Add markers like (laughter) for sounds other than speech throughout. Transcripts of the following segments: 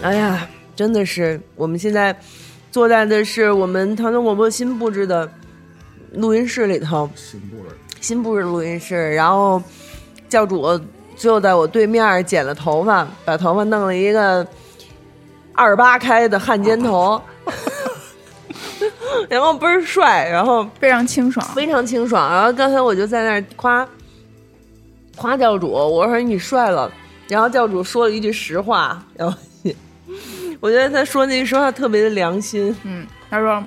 哎呀，真的是，我们现在坐在的是我们唐宋广播新布置的录音室里头，新布置，新布置录音室。然后教主就在我对面剪了头发，把头发弄了一个二八开的汉奸头，(laughs) 然后倍儿帅，然后非常清爽。非常清爽。然后刚才我就在那儿夸夸教主，我说你帅了。然后教主说了一句实话，然后我觉得他说那句话特别的良心。嗯，他说，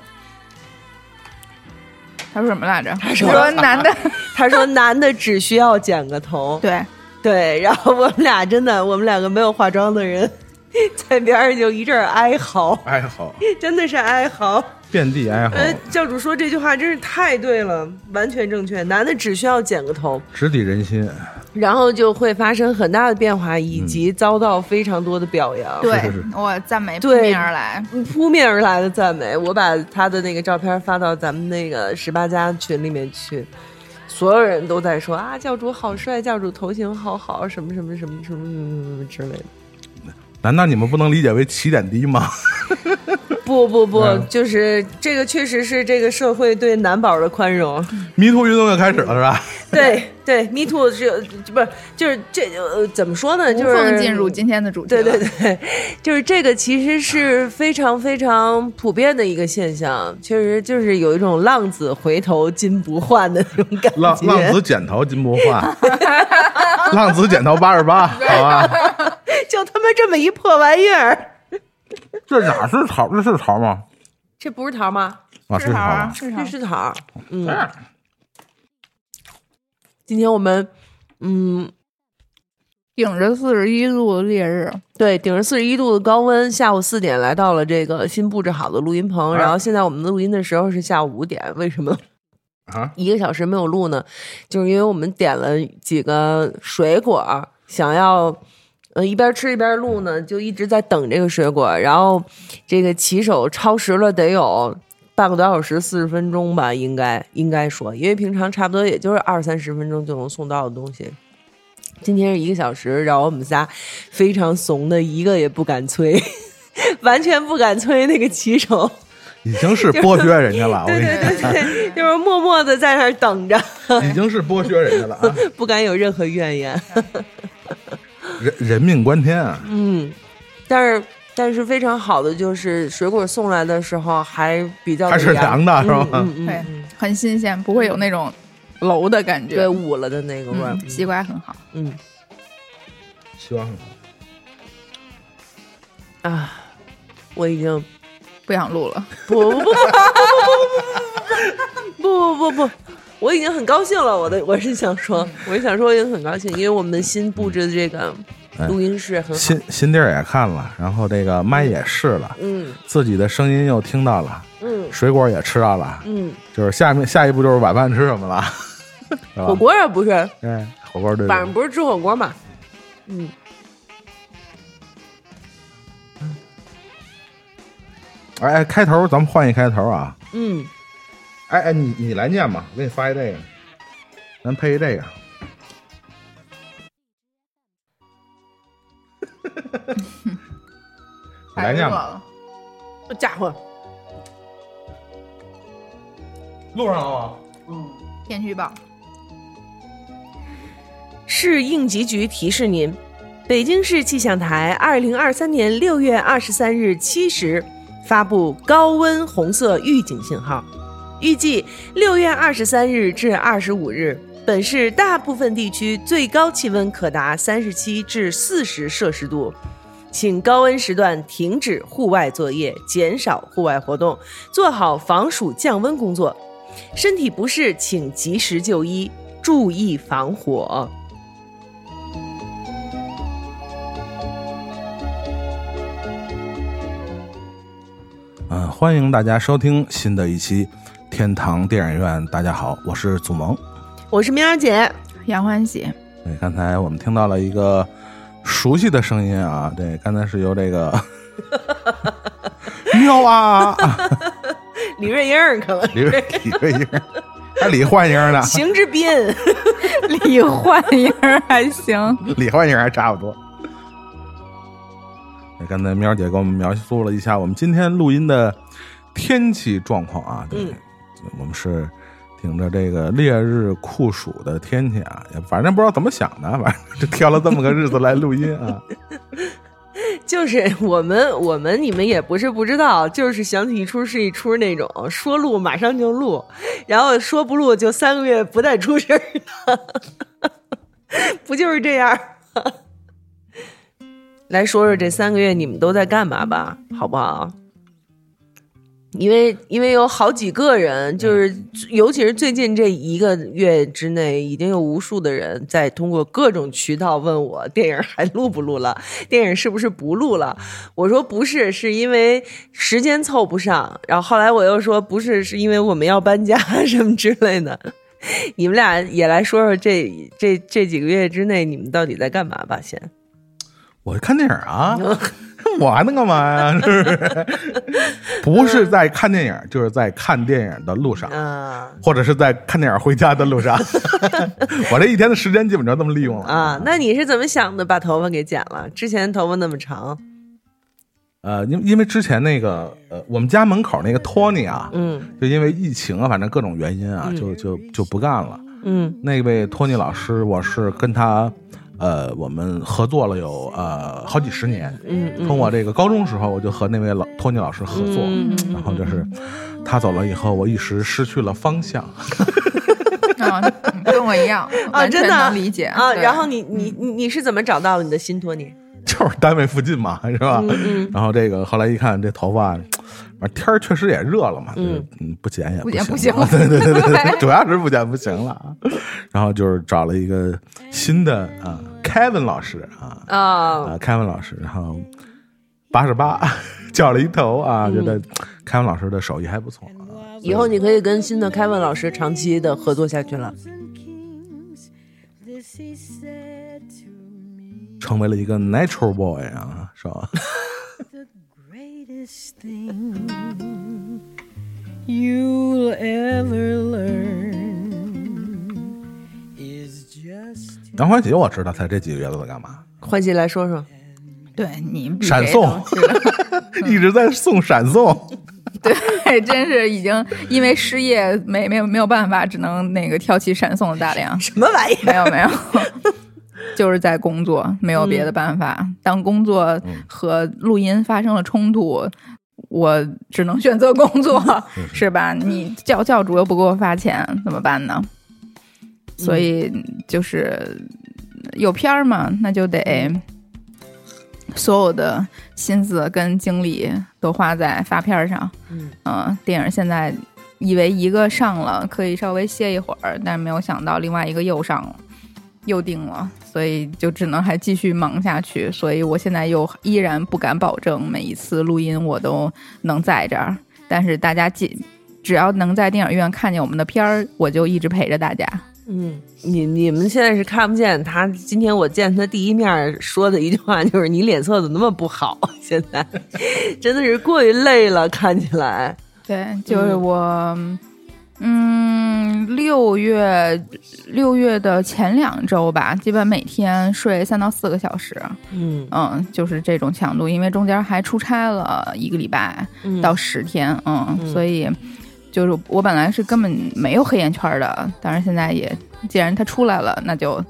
他说什么来着？(laughs) 他说男的，他说男的只需要剪个头。对对，然后我们俩真的，我们两个没有化妆的人 (laughs) 在边上就一阵哀嚎，哀嚎，(laughs) 真的是哀嚎。遍地哀嚎，哎，教主说这句话真是太对了，完全正确。男的只需要剪个头，直抵人心。然后就会发生很大的变化，以及遭到非常多的表扬。对是是我赞美扑面而来。扑面而来的赞美，我把他的那个照片发到咱们那个十八家群里面去，所有人都在说啊，教主好帅，教主头型好好，什么什么什么什么什么什么之类的。难道你们不能理解为起点低吗？(laughs) 不不不，嗯就是这个确实是这个社会对男宝的宽容。迷途运动又开始了，是吧？对对，Me Too 是不是就是这呃怎么说呢？就是缝进入今天的主题对。对对，就是这个其实是非常非常普遍的一个现象，确实就是有一种浪子回头金不换的那种感觉。浪浪子剪头金不换，(laughs) 浪子剪头八十八，好吧？(laughs) 就他妈这么一破玩意儿，这哪是桃？这是桃吗？这不是桃吗？啊，是桃桃吗，？啊是桃这。是桃。嗯，哎今天我们嗯。顶着四十一度的烈日，对，顶着四十一度的高温，下午四点来到了这个新布置好的录音棚。哎然后现在我们录音的时候是下午五点，为什么啊，一个小时没有录呢？就是因为我们点了几个水果，想要呃一边吃一边录呢，就一直在等这个水果。然后这个骑手超时了得有半个多小时，四十分钟吧，应该应该说，因为平常差不多也就是二三十分钟就能送到的东西。今天是一个小时，然后我们仨非常怂的，一个也不敢催，(laughs) 完全不敢催那个骑手。已经 (laughs) 是剥削人家了，我对跟你对对对，就是默默的在那儿等着，已经是剥削人家了啊！(laughs) 不敢有任何怨言。人人命关天啊！嗯，但是但是非常好的就是水果送来的时候还比较的还是凉的是吧嗯嗯很新鲜，不会有那种楼的感觉。对，捂了的那个味儿嗯，。西瓜很好。嗯希望很好。啊，我已经不想录了，不不不不不不不不不不不，我已经很高兴了。我的我是想说，我是想说，我已经很高兴，因为我们新布置的这个录音室很好。新新地儿也看了，然后这个麦也试了，嗯。自己的声音又听到了，嗯。水果也吃到了，嗯，就是下面下一步就是晚饭吃什么了，火锅啊不是，哎，火锅对，晚上不是吃火锅嘛？嗯，哎哎，开头咱们换一开头啊，嗯，哎哎，你你来念吧，我给你发一这个，咱配一这个，你来念吧，这家伙，录上了吗？嗯天气预报，市应急局提示您：北京市气象台二零二三年六月二十三日七时发布高温红色预警信号，预计六月二十三日至二十五日，本市大部分地区最高气温可达三十七至四十摄氏度。请高温时段停止户外作业，减少户外活动，做好防暑降温工作。身体不适请及时就医，注意防火。嗯，欢迎大家收听新的一期天堂电影院。大家好，我是祖萌。我是喵儿姐，杨欢喜，对，刚才我们听到了一个熟悉的声音啊，对，刚才是由这个 (laughs) 喵啊，李瑞英儿可能。李瑞李瑞英，还李焕英呢，邢志斌，李焕英还行，李焕英还差不多。刚才喵姐给我们描述了一下我们今天录音的天气状况啊，对，嗯我们是顶着这个烈日酷暑的天气啊，反正不知道怎么想的，反正就挑了这么个日子来录音啊。(laughs) 就是我们我们你们也不是不知道，就是想起一出是一出那种说录马上就录，然后说不录就三个月不带出声儿的，(laughs) 不就是这样？(laughs) 来说说这三个月你们都在干嘛吧，好不好？因为因为有好几个人，就是尤其是最近这一个月之内，已经有无数的人在通过各种渠道问我电影还录不录了，电影是不是不录了？我说不是，是因为时间凑不上。然后后来我又说不是，是因为我们要搬家 (laughs) 什么之类的。你们俩也来说说这这这几个月之内你们到底在干嘛吧？先，我看电影啊，(laughs) 我还能干嘛呀？是不是？不是在看电影，就是在看电影的路上，啊或者是在看电影回家的路上。(laughs) 我这一天的时间基本上这么利用了啊，那你是怎么想的？把头发给剪了？之前头发那么长，呃，因因为之前那个呃，我们家门口那个托尼啊，嗯就因为疫情啊，反正各种原因啊，就就就不干了。嗯那位托尼老师，我是跟他呃，我们合作了有呃好几十年。嗯嗯从我这个高中时候，我就和那位老托尼老师合作，嗯然后就是他走了以后，我一时失去了方向。(laughs) 啊，跟我一样，啊，真的理解啊。对然后你你你你是怎么找到了你的新托尼？就是单位附近嘛，是吧？嗯然后这个后来一看，这头发，反正天儿确实也热了嘛，就是嗯，不剪也不剪行不行了，对对对对对，(laughs) 主要是不剪不行了啊。然后就是找了一个新的啊，Kevin 老师啊啊，啊，Kevin 老师，然后八十八叫了一头啊，觉得 Kevin 老师的手艺还不错啊。以后你可以跟新的凯文老师长期的合作下去了。成为了一个 natural boy 啊，是吧？greatest thing you'll ever learn is just 杨欢喜我知道他这几个月都在干嘛，欢喜来说说，对你闪送 (laughs) 一直在送闪送。(laughs) 对，真是已经因为失业没没有没有办法，只能那个挑起闪送的大梁。什么玩意儿？没有没有，就是在工作，没有别的办法。当工作和录音发生了冲突，我只能选择工作，是吧？你教教主又不给我发钱，怎么办呢？所以就是有片儿嘛，那就得所有的心思跟精力都花在发片儿上。嗯嗯，电影现在以为一个上了可以稍微歇一会儿，但是没有想到另外一个又上了，又定了，所以就只能还继续忙下去。所以我现在又依然不敢保证每一次录音我都能在这儿，但是大家记，只要能在电影院看见我们的片儿，我就一直陪着大家。嗯，你你们现在是看不见他。今天我见他第一面说的一句话就是：“你脸色怎么那么不好？” (laughs) 现在真的是过于累了，看起来。对，就是我，嗯，六月六月的前两周吧，基本每天睡三到四个小时，嗯。嗯，就是这种强度，因为中间还出差了一个礼拜嗯。到十天，嗯，嗯。所以就是我本来是根本没有黑眼圈的，但是现在也既然它出来了，那就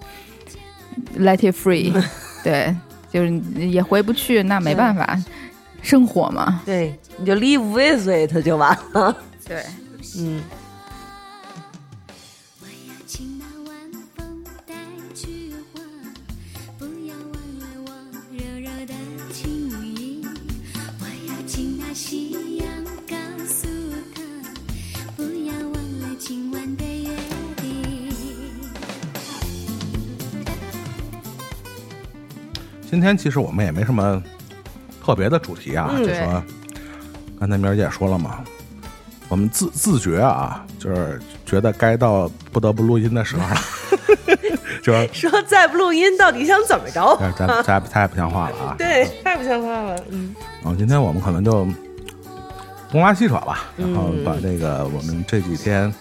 let it free，(laughs) 对，就是也回不去，那没办法，生活嘛，对，你就 live with it 就完了。对。嗯，今天其实我们也没什么特别的主题啊，嗯就说刚才明儿姐说了嘛，我们自自觉啊，就是觉得该到不得不录音的时候了，(laughs) 就是说再不录音，到底想怎么着？但是咱太 (laughs) 太不像话了啊。对，太不像话了。嗯嗯，今天我们可能就东拉西扯吧，嗯然后把这个我们这几天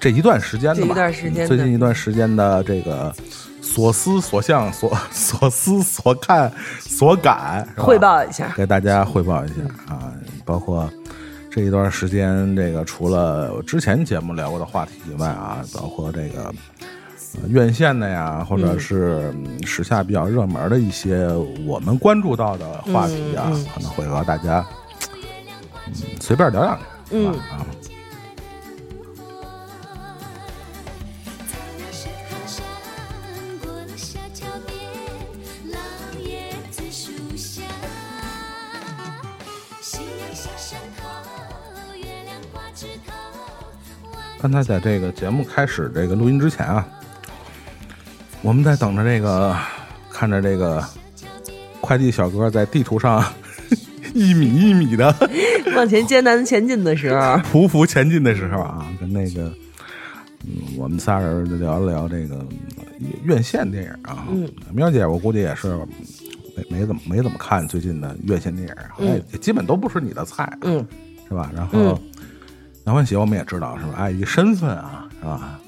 这一段时间的吧，这一段时间最近一段时间的这个所思所想、所 (laughs) 所思所看所感，汇报一下。给大家汇报一下啊，包括这一段时间，这个除了之前节目聊过的话题以外啊，包括这个、呃院线的呀，或者是嗯时下比较热门的一些我们关注到的话题啊，可能会和大家嗯随便聊两句，是吧？刚才在这个节目开始这个录音之前啊，我们在等着这个，看着这个快递小哥在地图上 (laughs) 一米一米的 (laughs) 往前艰难前进的时候，匍匐前进的时候啊，跟那个，嗯，我们仨人聊了聊这个呃院线电影啊。嗯，喵姐，我估计也是没没怎么没怎么看最近的院线电影，也基本都不是你的菜，嗯，是吧？然后杨欢喜我们也知道是吧？碍于身份啊，是吧？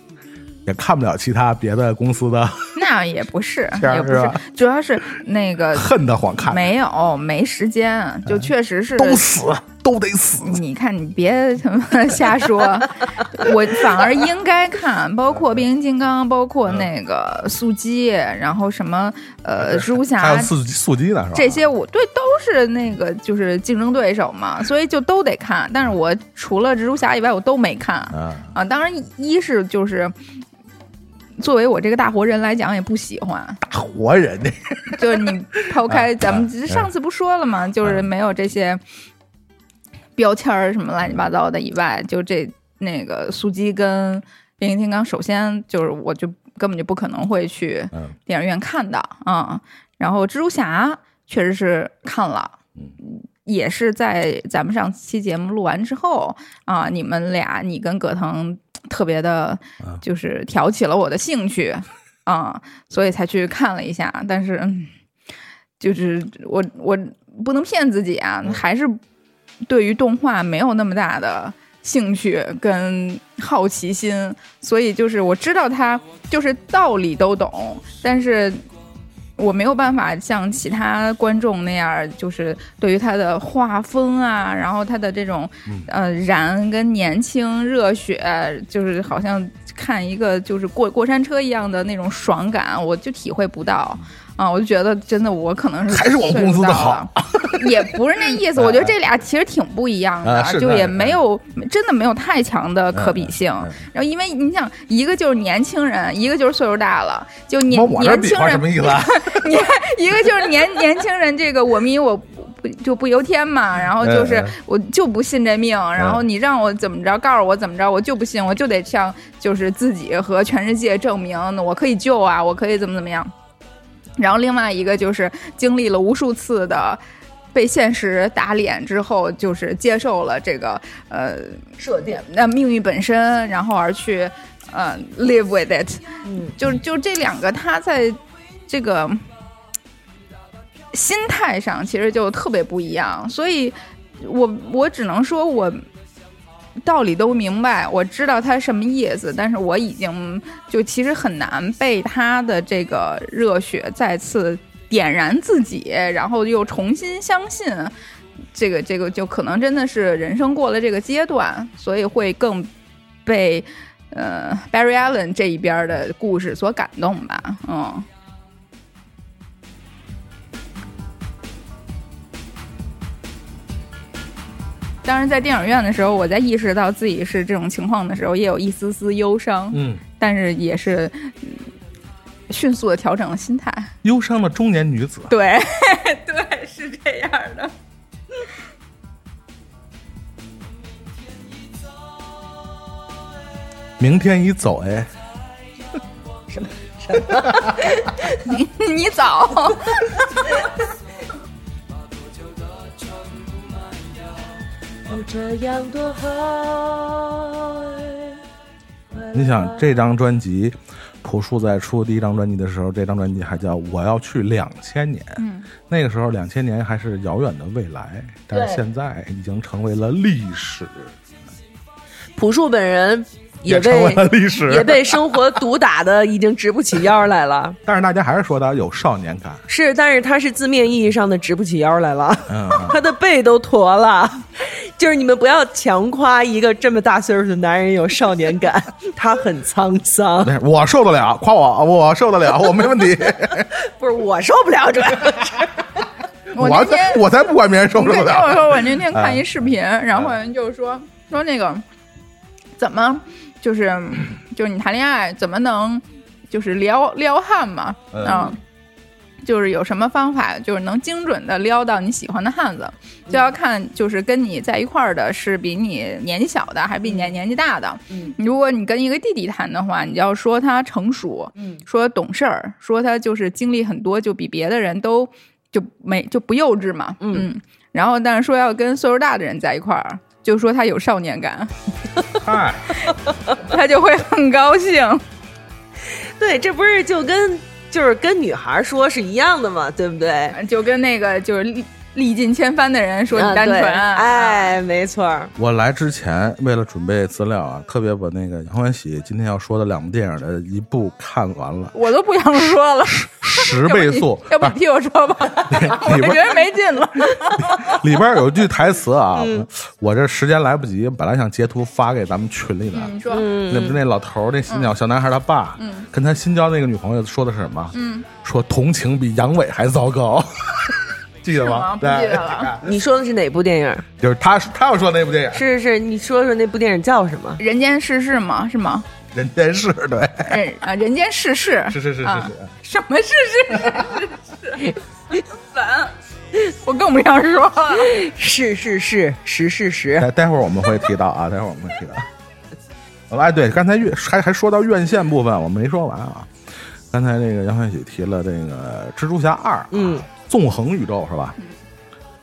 也看不了其他别的公司的，(laughs) 那也不是，也不是主要是那个恨得慌看，没有没时间，就确实是都死都得死。你看，你别他妈瞎说，(laughs) 我反而应该看，包括变形金刚，包括那个速激，然后什么呃蜘蛛侠还有速速激呢，是吧？这些我对都是那个就是竞争对手嘛，(laughs) 所以就都得看。但是我除了蜘蛛侠以外，我都没看啊，啊。当然，一是就是。作为我这个大活人来讲，也不喜欢。大活人这 (laughs) 就是你抛开咱们啊上次不说了吗？就是没有这些标签儿什么乱七八糟的以外，就这那个速激跟变形金刚，首先就是我就根本就不可能会去嗯电影院看的啊、然后蜘蛛侠确实是看了，嗯也是在咱们上期节目录完之后啊、你们俩你跟葛腾特别的啊，就是挑起了我的兴趣啊、所以才去看了一下。但是，嗯就是我我不能骗自己啊，还是对于动画没有那么大的兴趣跟好奇心，所以就是我知道它就是道理都懂，但是。我没有办法像其他观众那样，就是对于他的画风啊，然后他的这种呃燃跟年轻热血，就是好像看一个就是过过山车一样的那种爽感，我就体会不到啊！我就觉得真的我可能是还是我 (laughs) 也不是那意思。(laughs) 我觉得这俩其实挺不一样的，就也没有真的没有太强的可比性。然后因为你想，一个就是年轻人，一个就是岁数大了，就年年轻人划什么意思啊？(laughs) 你一个就是年年轻人，这个我迷我不就不由天嘛，然后就是我就不信这命，然后你让我怎么着，告诉我怎么着，我就不信，我就得向就是自己和全世界证明，我可以救啊，我可以怎么怎么样。然后另外一个就是经历了无数次的。被现实打脸之后，就是接受了这个呃设定，那命运本身，然后而去呃 live with it，嗯，就就这两个，他在这个心态上其实就特别不一样，所以我我只能说我道理都明白，我知道他什么意思，但是我已经就其实很难被他的这个热血再次点燃自己，然后又重新相信。这个这个就可能真的是人生过了这个阶段，所以会更被呃 Barry Allen 这一边的故事所感动吧，嗯。当然，在电影院的时候，我在意识到自己是这种情况的时候，也有一丝丝忧伤，嗯，但是也是、嗯迅速的调整了心态。忧伤的中年女子，对，(laughs) 对，是这样的。明天一走哎，(laughs) 你你早，哦，这样多好。你想这张专辑，朴树在出第一张专辑的时候，这张专辑还叫《我要去两千年》。嗯，那个时候两千年还是遥远的未来，但是现在已经成为了历史。朴树本人也成为被了历史。也被生活毒打的已经直不起腰来了。(laughs) 但是大家还是说他有少年感。是，但是他是字面意义上的直不起腰来了，嗯，(laughs) 他的背都驼了。就是你们不要强夸一个这么大岁数的男人有少年感，他很沧桑。没事我受得了，夸我，我受得了，我没问题。(laughs) 不是我受不了，主要是我我才我才不管别人受不你听我了。说，我那天看一视频，然后人就说说那个怎么就是就是你谈恋爱怎么能就是撩撩汉嘛嗯。啊。就是有什么方法，就是能精准的撩到你喜欢的汉子，就要看就是跟你在一块儿的是比你年纪小的，还是比你年年纪大的。嗯，如果你跟一个弟弟谈的话，你就要说他成熟，嗯。说懂事儿，说他就是经历很多，就比别的人都就没就不幼稚嘛，嗯。然后但是说要跟岁数大的人在一块儿，就说他有少年感，嗨，(laughs) 他就会很高兴。对，这不是就跟就是跟女孩说是一样的嘛，对不对？就跟那个就是历历尽千帆的人说你单纯，哎，没错儿，我来之前为了准备资料啊，特别把那个杨欢喜今天要说的两部电影的一部看完了，我都不想说了，十倍速。(laughs) 要不你替我说吧，我里边就觉得没劲了。(laughs) 里边有一句台词啊，嗯。我这时间来不及，本来想截图发给咱们群里的。你说，那不是那老头儿，那新小小男孩他爸，跟他新交那个女朋友说的是什么？嗯，说同情比阳痿还糟糕，(laughs) 记得吗？不记得了，(laughs) 你说的是哪部电影？就是他他要说那部电影《是是是，你说说那部电影叫什么？人间世事吗，是吗？人间世》，对，人啊，人间世事是是是是啊是。什么世事？烦，(laughs) 我更不想说了。(laughs) 是是是实是实，待待会儿我们会提到啊，待会儿我们会提到。哎，对，刚才院还还说到院线部分，我没说完啊。刚才这个杨欢喜提了这个《蜘蛛侠二》，嗯，纵横宇宙是吧？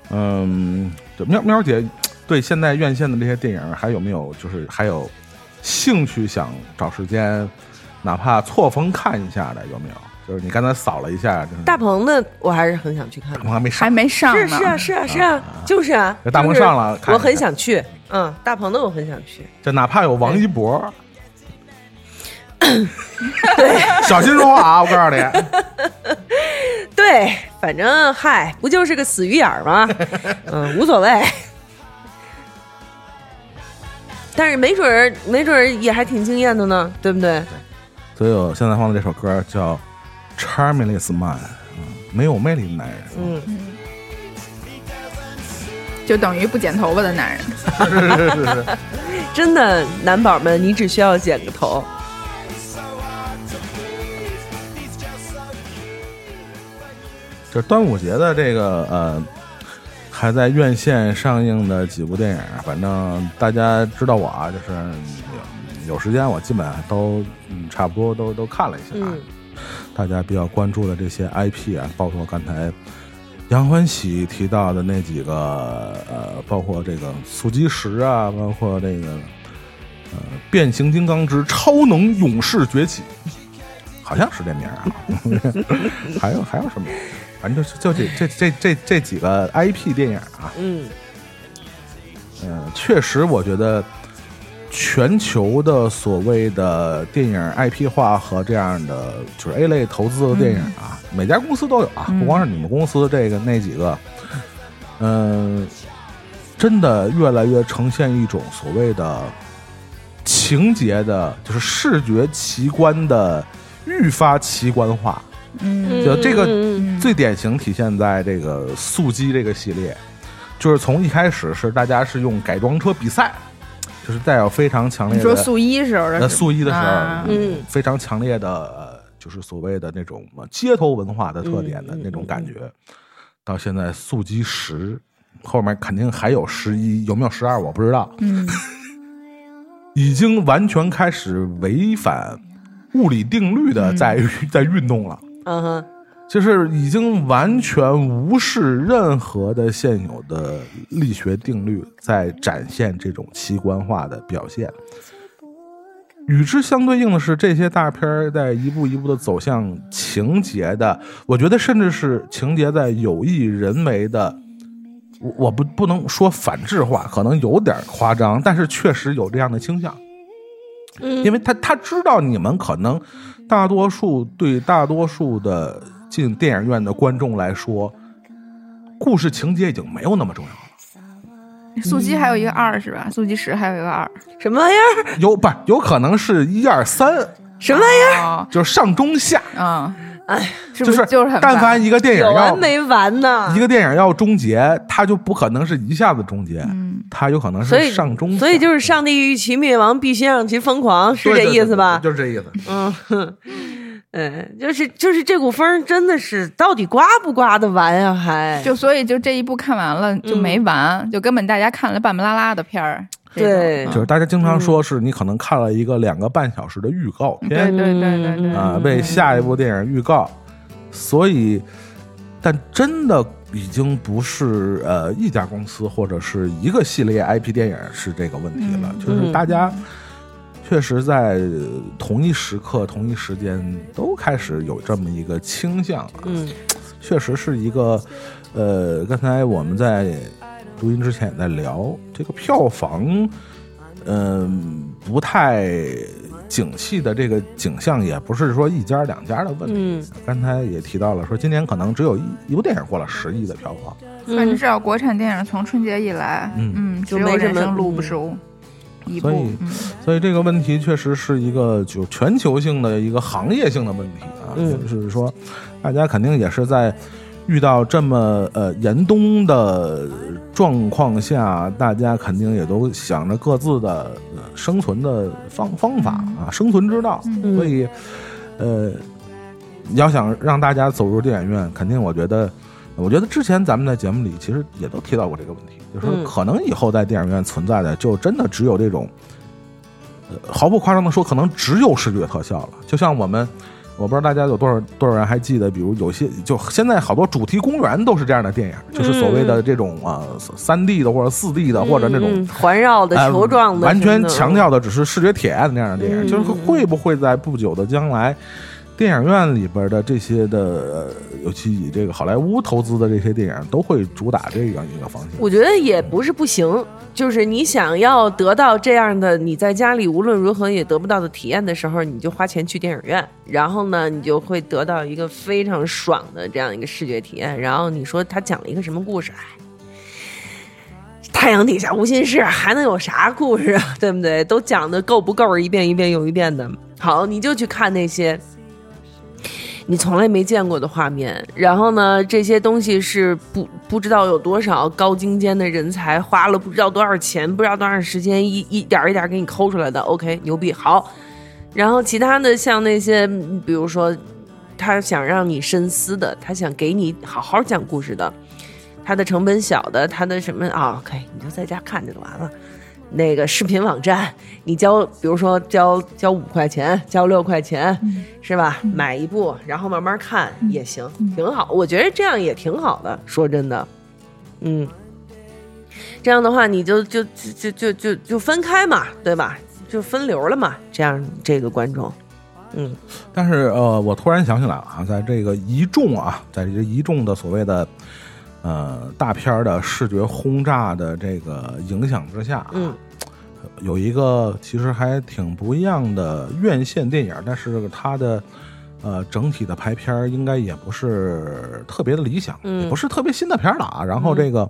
嗯，这喵喵姐对现在院线的这些电影还有没有就是还有兴趣想找时间，哪怕错峰看一下的有没有？就是你刚才扫了一下，就是大鹏的我还是很想去看的。大鹏还没上还，没上呢，是是啊是啊是啊，就是啊，大鹏上了我很想去。嗯，大鹏的我很想去。就哪怕有王一博，(laughs) 对，小心说话啊！我告诉你，(laughs) 对，反正嗨，不就是个死鱼眼儿吗？(laughs) 嗯，无所谓。但是没准儿，没准儿也还挺惊艳的呢，对不对？所以我现在放的这首歌叫《Charmless Man》，嗯，没有魅力的男人。嗯，就等于不剪头发的男人。是是是是，真的，男宝们，你只需要剪个头。就是端午节的这个呃，还在院线上映的几部电影，反正大家知道我啊，就是有有时间我基本上都嗯差不多都都看了一下啊。嗯大家比较关注的这些 IP 啊，包括刚才杨欢喜提到的那几个呃，包括这个速激十啊，包括这个呃变形金刚之超能勇士崛起，好像是这名儿啊。(laughs) 还有还有什么？反正就就这这这这这几个 IP 电影啊，嗯。嗯，确实，我觉得全球的所谓的电影 IP 化和这样的就是 A 类投资的电影啊，每家公司都有啊，不光是你们公司这个那几个，嗯，真的越来越呈现一种所谓的情节的，就是视觉奇观的愈发奇观化。嗯。就这个嗯。最典型体现在这个速激这个系列，就是从一开始是大家是用改装车比赛，就是带有非常强烈的你说素一时候的呃是速一的时候，啊。嗯。非常强烈的呃就是所谓的那种呃街头文化的特点的那种感觉，到现在速激十后面肯定还有十一，有没有十二我不知道，嗯。(laughs) 已经完全开始违反物理定律的在、在运动了。嗯哼，就是已经完全无视任何的现有的力学定律，在展现这种奇观化的表现。与之相对应的是，这些大片在一步一步的走向情节的，我觉得甚至是情节在有意人为的，我我不不能说反制化，可能有点夸张，但是确实有这样的倾向。嗯因为他他知道你们可能大多数对大多数的进电影院的观众来说，故事情节已经没有那么重要了。速激还有一个二是吧？速激十还有一个二，什么玩意儿？有不有可能是一二三，什么玩意儿？哦，就是上中下，嗯，哎，是不就是就是很烦但凡一个电影要完没完呢一？个电影要终结，它就不可能是一下子终结，嗯它有可能所以是上中下，所以就是上帝欲其灭亡，必先让其疯狂，是这对对意思吧？对对就是这意思。嗯，哼嗯，就是就是这股风真的是到底刮不刮得完呀？还就所以就这一部看完了就没完，就根本大家看了半不拉拉的片儿。对。就是大家经常说是你可能看了一个两个半小时的预告片对对对对啊、嗯为下一部电影预告，所以，但真的已经不是呃一家公司或者是一个系列 IP 电影是这个问题了，嗯。就是大家确实在同一时刻、同一时间都开始有这么一个倾向啊，嗯。确实是一个，呃，刚才我们在录音之前也在聊这个票房，嗯、不太景气的这个景象，也不是说一家两家的问题。嗯。刚才也提到了，说今年可能只有一一部电影过了十亿的票房，反正至少国产电影从春节以来，嗯。嗯，就没什么只有人生路不嗯熟，一所以所以这个问题确实是一个就全球性的一个行业性的问题啊，嗯。就是说，大家肯定也是在遇到这么呃严冬的状况下，大家肯定也都想着各自的、呃、生存的方方法啊，生存之道，嗯所以呃，要想让大家走入电影院，肯定我觉得。我觉得之前咱们在节目里其实也都提到过这个问题，就是可能以后在电影院存在的就真的只有这种呃毫不夸张的说，可能只有视觉特效了。就像我们，我不知道大家有多少多少人还记得，比如有些就现在好多主题公园都是这样的电影，就是所谓的这种啊三 D 的或者四 D 的或者那种嗯 (laughs) 环绕的呃球状的完全强调的只是视觉体验的那样的电影，嗯。就是会不会在不久的将来，电影院里边的这些的，尤其以这个好莱坞投资的这些电影，都会主打这样一个方向。我觉得也不是不行，就是你想要得到这样的你在家里无论如何也得不到的体验的时候，你就花钱去电影院，然后呢，你就会得到一个非常爽的这样一个视觉体验。然后你说他讲了一个什么故事？哎，太阳底下无心事，还能有啥故事啊？对不对？都讲的够不够？一遍一遍又一遍的。好，你就去看那些。你从来没见过的画面，然后呢，这些东西是不不知道有多少高精尖的人才花了不知道多少钱，不知道多少时间，一一点一点给你抠出来的。OK，牛逼，好。然后其他的像那些，比如说他想让你深思的，他想给你好好讲故事的，他的成本小的，他的什么啊？OK，你就在家看着就完了。那个视频网站，你交，比如说交交五块钱，交六块钱，是吧？买一部，然后慢慢看也行，挺好。我觉得这样也挺好的。说真的，嗯，这样的话你就就就就就就就分开嘛，对吧？就分流了嘛。这样这个观众，嗯但是呃，我突然想起来了啊，在这个一众啊，在这一众的所谓的呃大片儿的视觉轰炸的这个影响之下啊，嗯有一个其实还挺不一样的院线电影，但是它的呃整体的排片儿应该也不是特别的理想，嗯也不是特别新的片儿了啊。然后这个。嗯，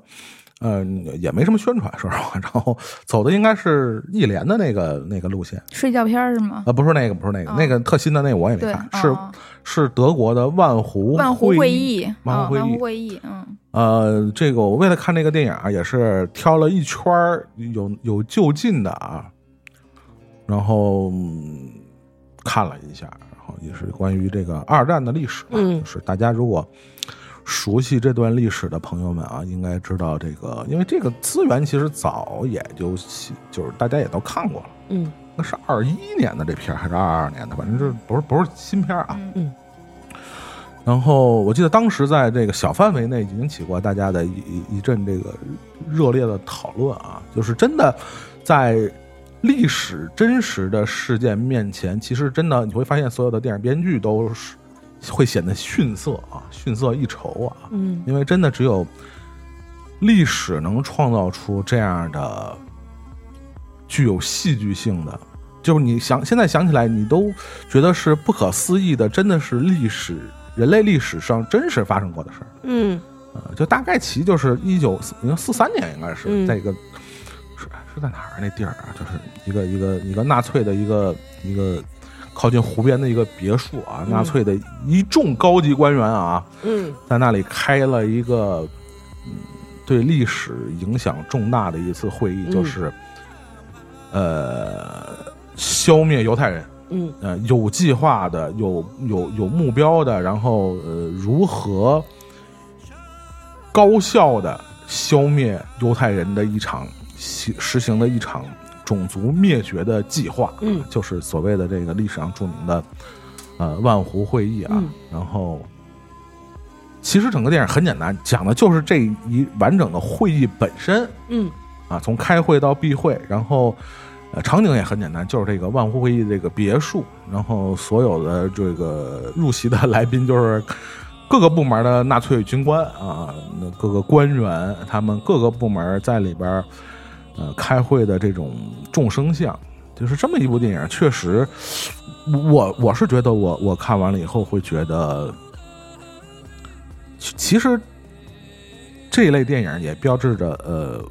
也没什么宣传，说实话。(laughs) 然后走的应该是艺联的那个那个路线，睡觉片儿是吗？呃，不是那个，不是那个，哦那个特新的那个我也没看，，是哦是德国的万湖万湖会会议，万湖会议嗯万湖。会议，嗯，呃，这个我为了看这个电影啊，也是挑了一圈儿有有就近的啊，然后、嗯看了一下，然后也是关于这个二战的历史吧，嗯就是大家如果熟悉这段历史的朋友们啊，应该知道这个，因为这个资源其实早也就就是大家也都看过了。嗯那是二一年的这片还是二二年的？反正这不是不是新片儿啊。嗯然后我记得当时在这个小范围内引起过大家的一一一阵这个热烈的讨论啊，就是真的在历史真实的事件面前，其实真的你会发现所有的电影编剧都是会显得逊色啊，逊色一筹啊，嗯因为真的只有历史能创造出这样的具有戏剧性的就是你想现在想起来，你都觉得是不可思议的，真的是历史人类历史上真实发生过的事儿。嗯呃，就大概其就是一九四四三年，应该是、嗯在一个是是在哪儿那地儿啊？就是一个一个一个纳粹的一个一个靠近湖边的一个别墅啊，嗯。纳粹的一众高级官员啊，嗯。在那里开了一个嗯对历史影响重大的一次会议，嗯。就是呃消灭犹太人。嗯。呃，有计划的，有有有目标的，然后呃，如何高效的消灭犹太人的一场实实行的一场种族灭绝的计划，嗯就是所谓的这个历史上著名的呃万湖会议啊。嗯然后，其实整个电影很简单，讲的就是这一完整的会议本身。嗯啊，从开会到闭会，然后呃场景也很简单，就是这个万湖会议这个别墅，然后所有的这个入席的来宾就是各个部门的纳粹军官啊，那各个官员，他们各个部门在里边儿呃开会的这种众生相，就是这么一部电影，确实，我我是觉得我我看完了以后会觉得，其其实这一类电影也标志着呃。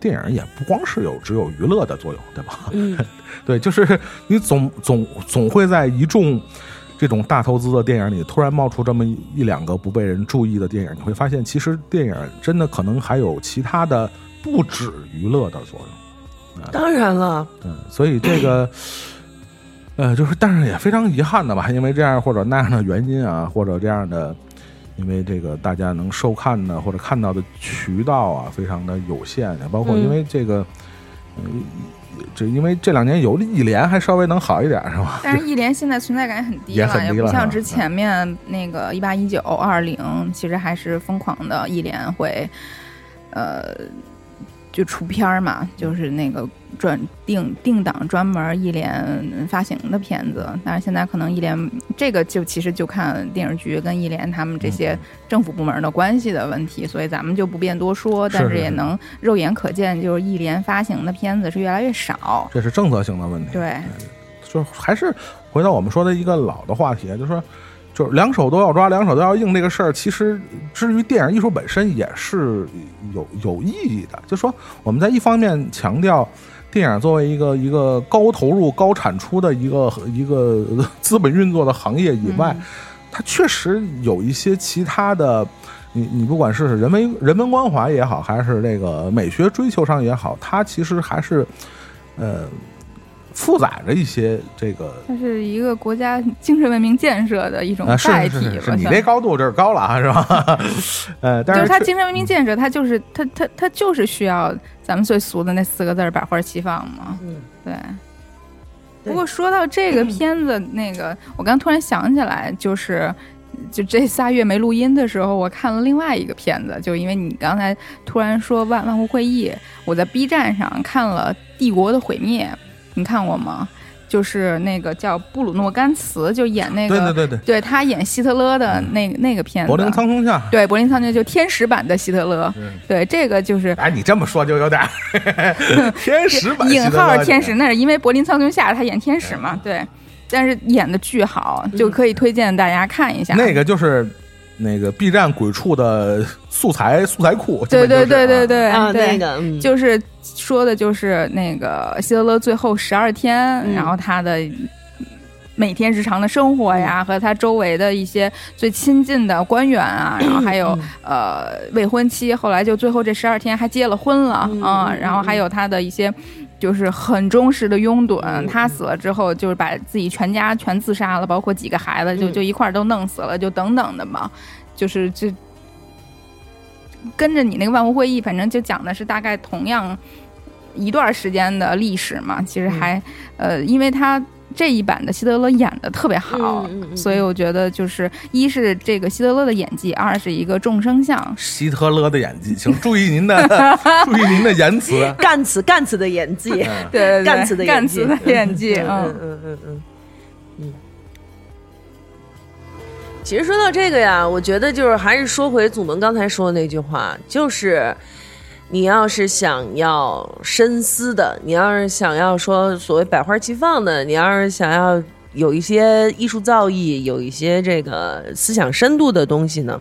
电影也不光是有只有娱乐的作用，对吧？嗯 (laughs) 对，就是你总总总会在一众这种大投资的电影里，突然冒出这么一一两个不被人注意的电影，你会发现，其实电影真的可能还有其他的不止娱乐的作用。当然了，嗯，所以这个，(clears throat) 呃，就是，但是也非常遗憾的吧，因为这样或者那样的原因啊，(laughs) 或者这样的，因为这个大家能收看的或者看到的渠道啊，非常的有限，包括嗯因为这个，嗯、这因为这两年有一联还稍微能好一点，是吧？但是艺联现在存在感很低也了，也不很低了是吧像之前面那个一八一九二零，其实还是疯狂的艺联会，呃，就出片儿嘛，就是那个专定定档专门一联发行的片子。但是现在可能一联这个就其实就看电视局跟一联他们这些政府部门的关系的问题，所以咱们就不便多说。但是也能肉眼可见，就是一联发行的片子是越来越少。这是政策性的问题。对，就还是回到我们说的一个老的话题，就是说，就是两手都要抓，两手都要硬这个事儿，其实至于电影艺术本身也是有有意义的。就说我们在一方面强调电影作为一个一个高投入、高产出的一个一个资本运作的行业以外，它确实有一些其他的。你你不管是人文人文关怀也好，还是这个美学追求上也好，它其实还是呃负载着一些这个它是一个国家精神文明建设的一种啊，是载体是是是，你算这高度这是高了啊，是吧？(laughs) 呃，但就是是它精神文明建设，它就是它它它就是需要咱们最俗的那四个字儿百花齐放嘛。嗯，对。对不过说到这个片子，那个我刚突然想起来，就是就这仨月没录音的时候，我看了另外一个片子，就因为你刚才突然说万万湖会议，我在 B 站上看了《帝国的毁灭》，你看过吗？就是那个叫布鲁诺甘茨，就演那个对对对对，对他演希特勒的那那个片子，柏林苍穹下，对柏林苍穹就天使版的希特勒，嗯对这个就是哎，你这么说就有点儿 (laughs) 天使版引号天使，那是因为柏林苍穹下他演天使嘛，对，但是演的巨好，就可以推荐大家看一下。那个就是那个 B 站鬼畜的素材素材库，对对对对对啊，对那个嗯，就是说的就是那个希特勒最后十二天，嗯。然后他的。每天日常的生活呀，和他周围的一些最亲近的官员啊，然后还有呃未婚妻，后来就最后这十二天还结了婚了嗯啊、嗯然后还有他的一些就是很忠实的拥趸，嗯他死了之后就是把自己全家全自杀了，包括几个孩子就嗯。就一块儿都弄死了，就等等的嘛，就是这跟着你那个万物会议，反正就讲的是大概同样一段时间的历史嘛。其实还、呃，因为他这一版的希特勒演的特别好，嗯嗯嗯所以我觉得就是一是这个希特勒的演技，二是一个众生相。希特勒的演技，请注意您的 (laughs) 注意您的言辞。干词干词的演技，嗯对对对，干词的演技干词的演技，嗯嗯嗯嗯嗯嗯。其实说到这个呀，我觉得就是还是说回祖门刚才说的那句话，就是你要是想要深思的，你要是想要说所谓百花齐放的，你要是想要有一些艺术造诣，有一些这个思想深度的东西呢，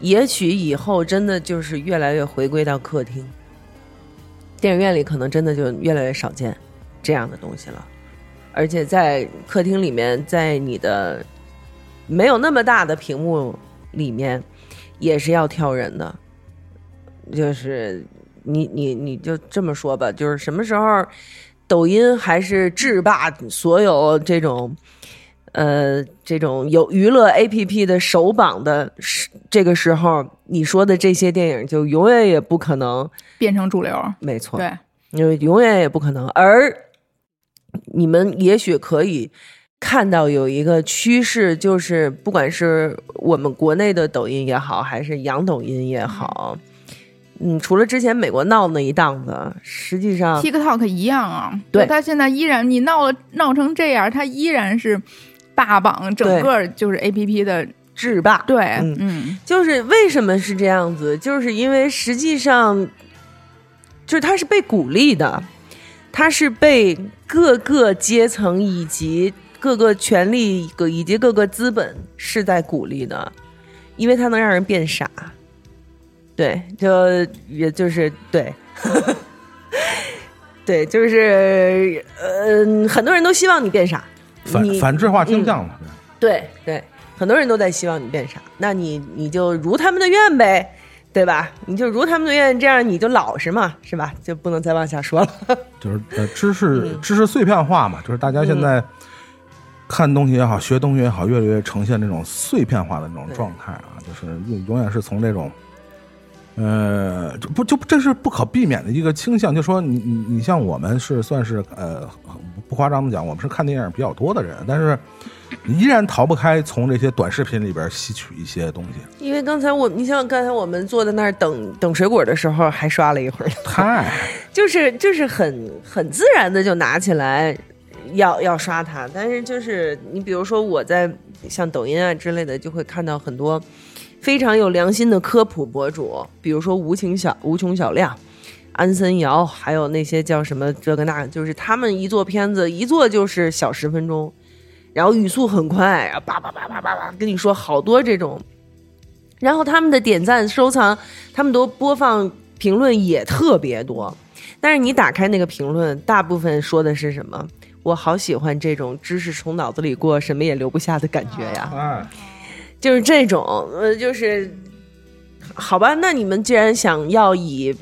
也许以后真的就是越来越回归到客厅，电影院里可能真的就越来越少见这样的东西了。而且在客厅里面，在你的没有那么大的屏幕里面，也是要挑人的。就是你你你就这么说吧，就是什么时候抖音还是制霸所有这种呃这种有娱乐 APP 的首榜的时这个时候，你说的这些电影就永远也不可能，变成主流。没错，对，因为永远也不可能。而你们也许可以看到有一个趋势，就是不管是我们国内的抖音也好，还是洋抖音也好，嗯，除了之前美国闹那一档子，实际上 TikTok 一样啊，对它现在依然你闹了闹成这样，它依然是霸榜整个就是 A P P 的，制霸。对，嗯嗯就是为什么是这样子？就是因为实际上，就是它是被鼓励的，它是被各个阶层以及各个权力各以及各个资本是在鼓励的，因为它能让人变傻。对，就也就是对，(laughs) 对，就是呃，很多人都希望你变傻，反反智化倾向嘛。对对，很多人都在希望你变傻，那你你就如他们的愿呗，对吧？你就如他们的愿，这样你就老实嘛，是吧？就不能再往下说了。(laughs) 就是呃知识嗯知识碎片化嘛，就是大家现在看东西也好，学东西也好，越来越呈现这种碎片化的那种状态啊，就是永永远是从这种。呃，就不就这是不可避免的一个倾向，就说你你你像我们是算是呃不夸张的讲，我们是看电影比较多的人，但是依然逃不开从这些短视频里边吸取一些东西。因为刚才我，你像刚才我们坐在那儿等等水果的时候，还刷了一会儿，太 (laughs) 就是就是很很自然的就拿起来要要刷它。但是就是你比如说我在像抖音啊之类的，就会看到很多非常有良心的科普博主，比如说无情小无穷小亮。安森瑶，还有那些叫什么这个那，就是他们一做片子，一做就是小十分钟，然后语速很快，然后叭叭叭叭叭叭跟你说好多这种，然后他们的点赞、收藏，他们都播放、评论也特别多。但是你打开那个评论，大部分说的是什么？我好喜欢这种知识从脑子里过，什么也留不下的感觉呀。哎，就是这种，呃，就是好吧。那你们既然想要以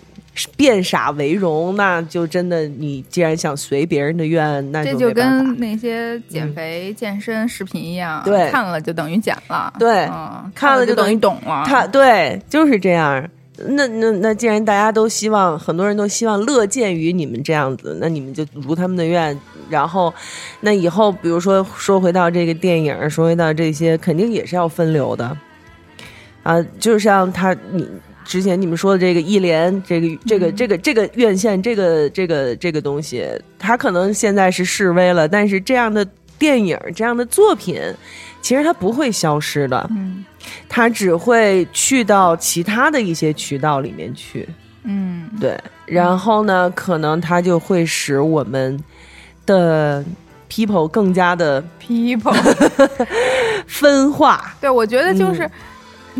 变傻为荣，那就真的，你既然想随别人的愿，那这就就没办法跟那些减肥、健身视频一样，对看了就等于减了，对嗯，看了就等于就等于懂了，他对，就是这样。那那那，既然大家都希望，很多人都希望乐见于你们这样子，那你们就如他们的愿。然后，那以后，比如说说回到这个电影，说回到这些，肯定也是要分流的啊。就像他你之前你们说的这个一联，这个这个这个这个院线，这个这个这个东西，他可能现在是示威了，但是这样的电影，这样的作品，其实它不会消失的。嗯它只会去到其他的一些渠道里面去，嗯，对，然后呢，可能它就会使我们的 people 更加的 people，(laughs) 分化，对我觉得就是。嗯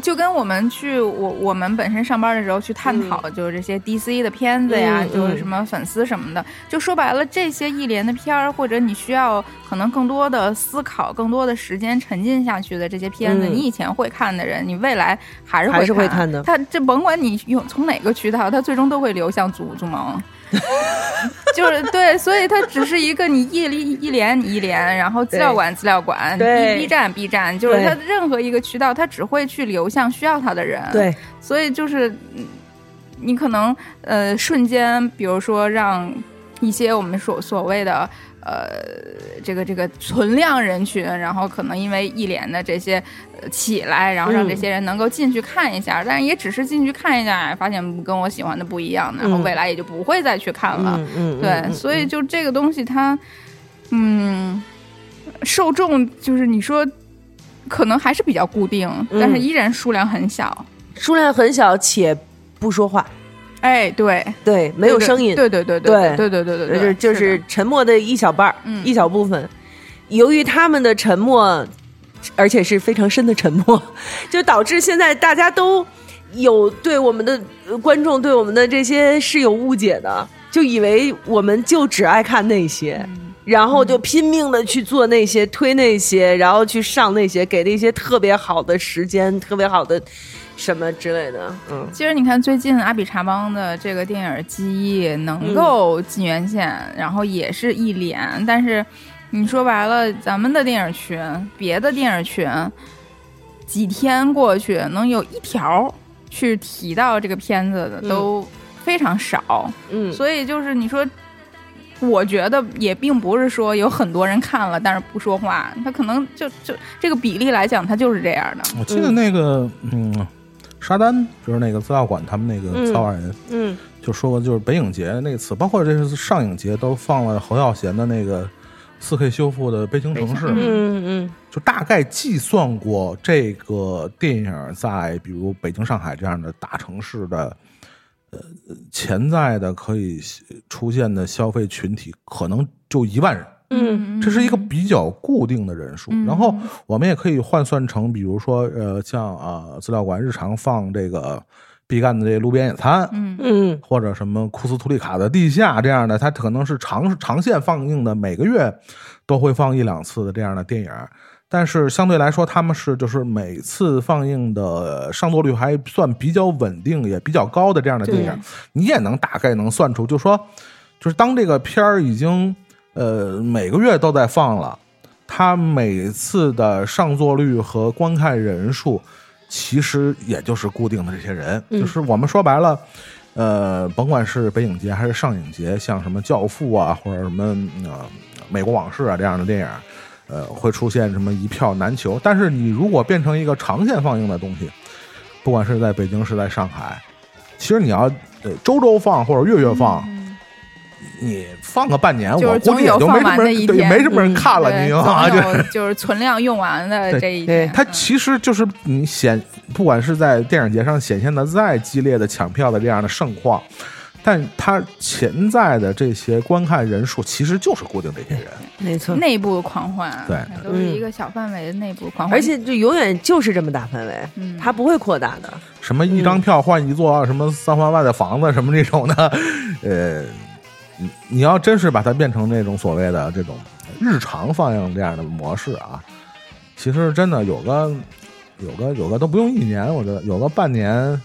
就跟我们去我我们本身上班的时候去探讨，就是这些 DC 的片子呀，嗯就是什么粉丝什么的，就说白了，这些一连的片儿，或者你需要可能更多的思考、更多的时间沉浸下去的这些片子，嗯。你以前会看的人，你未来还是还是会看看的。他这甭管你用从哪个渠道，他最终都会流向祖祖盟。(laughs) 就是对，所以它只是一个你一连一连一连，然后资料馆资料馆对，B B 站 B 站，就是对它任何一个渠道，它只会去流向需要它的人。，对，所以就是嗯你可能呃瞬间，比如说让一些我们所所谓的。呃，这个这个存量人群，然后可能因为一连的这些呃起来，然后让嗯这些人能够进去看一下，但是也只是进去看一下，发现跟我喜欢的不一样，然后嗯未来也就不会再去看了。对，嗯所以就这个东西它，嗯，受众就是你说可能还是比较固定，嗯但是依然数量很小。数量很小且不说话，哎，对，对，没有声音，对对对对对对。对对对，就是就是沉默的一小半一小部分。由于他们的沉默，而且是非常深的沉默，(laughs) 就导致现在大家都有对我们的呃观众对我们的这些是有误解的，就以为我们就只爱看那些。然后就拼命的去做那些，推那些，然后去上那些，给那些特别好的时间，特别好的什么之类的，嗯，其实你看，最近阿比查邦的这个电影《记忆》能够进院线，然后也是一连，但是你说白了，咱们的电影群，别的电影群，几天过去能有一条去提到这个片子的嗯都非常少，嗯，所以就是你说。我觉得也并不是说有很多人看了，但是不说话，他可能就就这个比例来讲，他就是这样的。我记得那个嗯，沙丹就是那个资料馆他们那个策划人。嗯就说过，就是北影节那次，包括这次上影节都放了侯耀贤的那个四 K 修复的《悲情城市》，嗯嗯就大概计算过这个电影在比如北京、上海这样的大城市的呃潜在的可以出现的消费群体，可能就一万人。嗯这是一个比较固定的人数，嗯。然后我们也可以换算成，比如说，呃，像啊、资料馆日常放这个毕赣的这路边野餐，嗯。嗯或者什么库斯图里卡的地下这样的，它可能是长长线放映的，每个月都会放一两次的这样的电影。但是相对来说，他们是就是每次放映的上座率还算比较稳定，也比较高的这样的电影，你也能大概能算出，就说就是当这个片儿已经呃每个月都在放了，它每次的上座率和观看人数，其实也就是固定的这些人，嗯就是我们说白了。呃，甭管是北影节还是上影节，像什么《教父》啊，或者什么呃《美国往事》啊这样的电影，呃，会出现什么一票难求。但是你如果变成一个长线放映的东西，不管是在北京是在上海，其实你要呃周周放或者月月放，你放个半年，就是我估计总有也就没什么人对，放完的一天没什么人看了，你知道吗？(laughs) 就就是存量用完的这一天，它其实就是你显，不管是在电影节上显现的再激烈的抢票的这样的盛况，但它潜在的这些观看人数其实就是固定这些人。没错，内部狂欢，对都是一个小范围的内部狂欢，而且就永远就是这么大范围，嗯它不会扩大的。什么一张票换一座什么三环外的房子什么这种的，呃，你你要真是把它变成那种所谓的这种日常放映这样的模式啊，其实真的有个有个有个都不用一年，我觉得有个半年。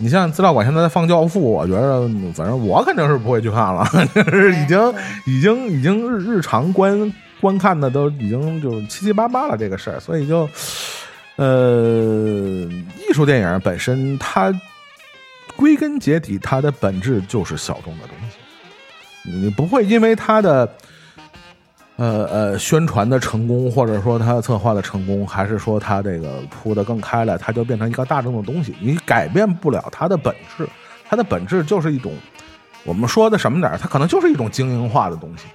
你像资料馆现在在放《教父》，我觉得反正我肯定是不会去看了，(laughs) 就是已经已经已经日日常观观看的都已经就七七八八了这个事儿，所以就呃，艺术电影本身它归根结底它的本质就是小众的东西，你不会因为它的。呃呃，宣传的成功，或者说它策划的成功，还是说它这个铺的更开了，它就变成一个大众的东西。你改变不了它的本质，它的本质就是一种我们说的什么点儿，它可能就是一种精英化的东西，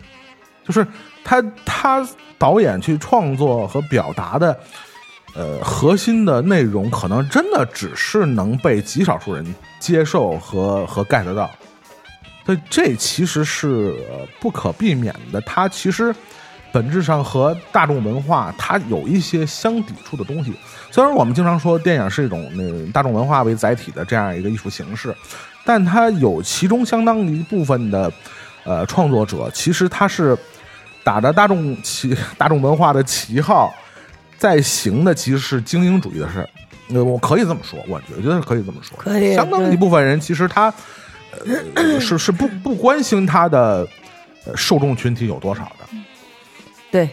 就是他他导演去创作和表达的呃核心的内容，可能真的只是能被极少数人接受和和 get 到。所以这其实是呃不可避免的，它其实本质上和大众文化它有一些相抵触的东西。虽然我们经常说电影是一种那大众文化为载体的这样一个艺术形式，但它有其中相当一部分的呃创作者，其实他是打着大众旗大众文化的旗号，在行的其实是精英主义的事我可以这么说，我觉得可以这么说。可以相当一部分人其实他呃是是不不关心他的呃受众群体有多少的。对，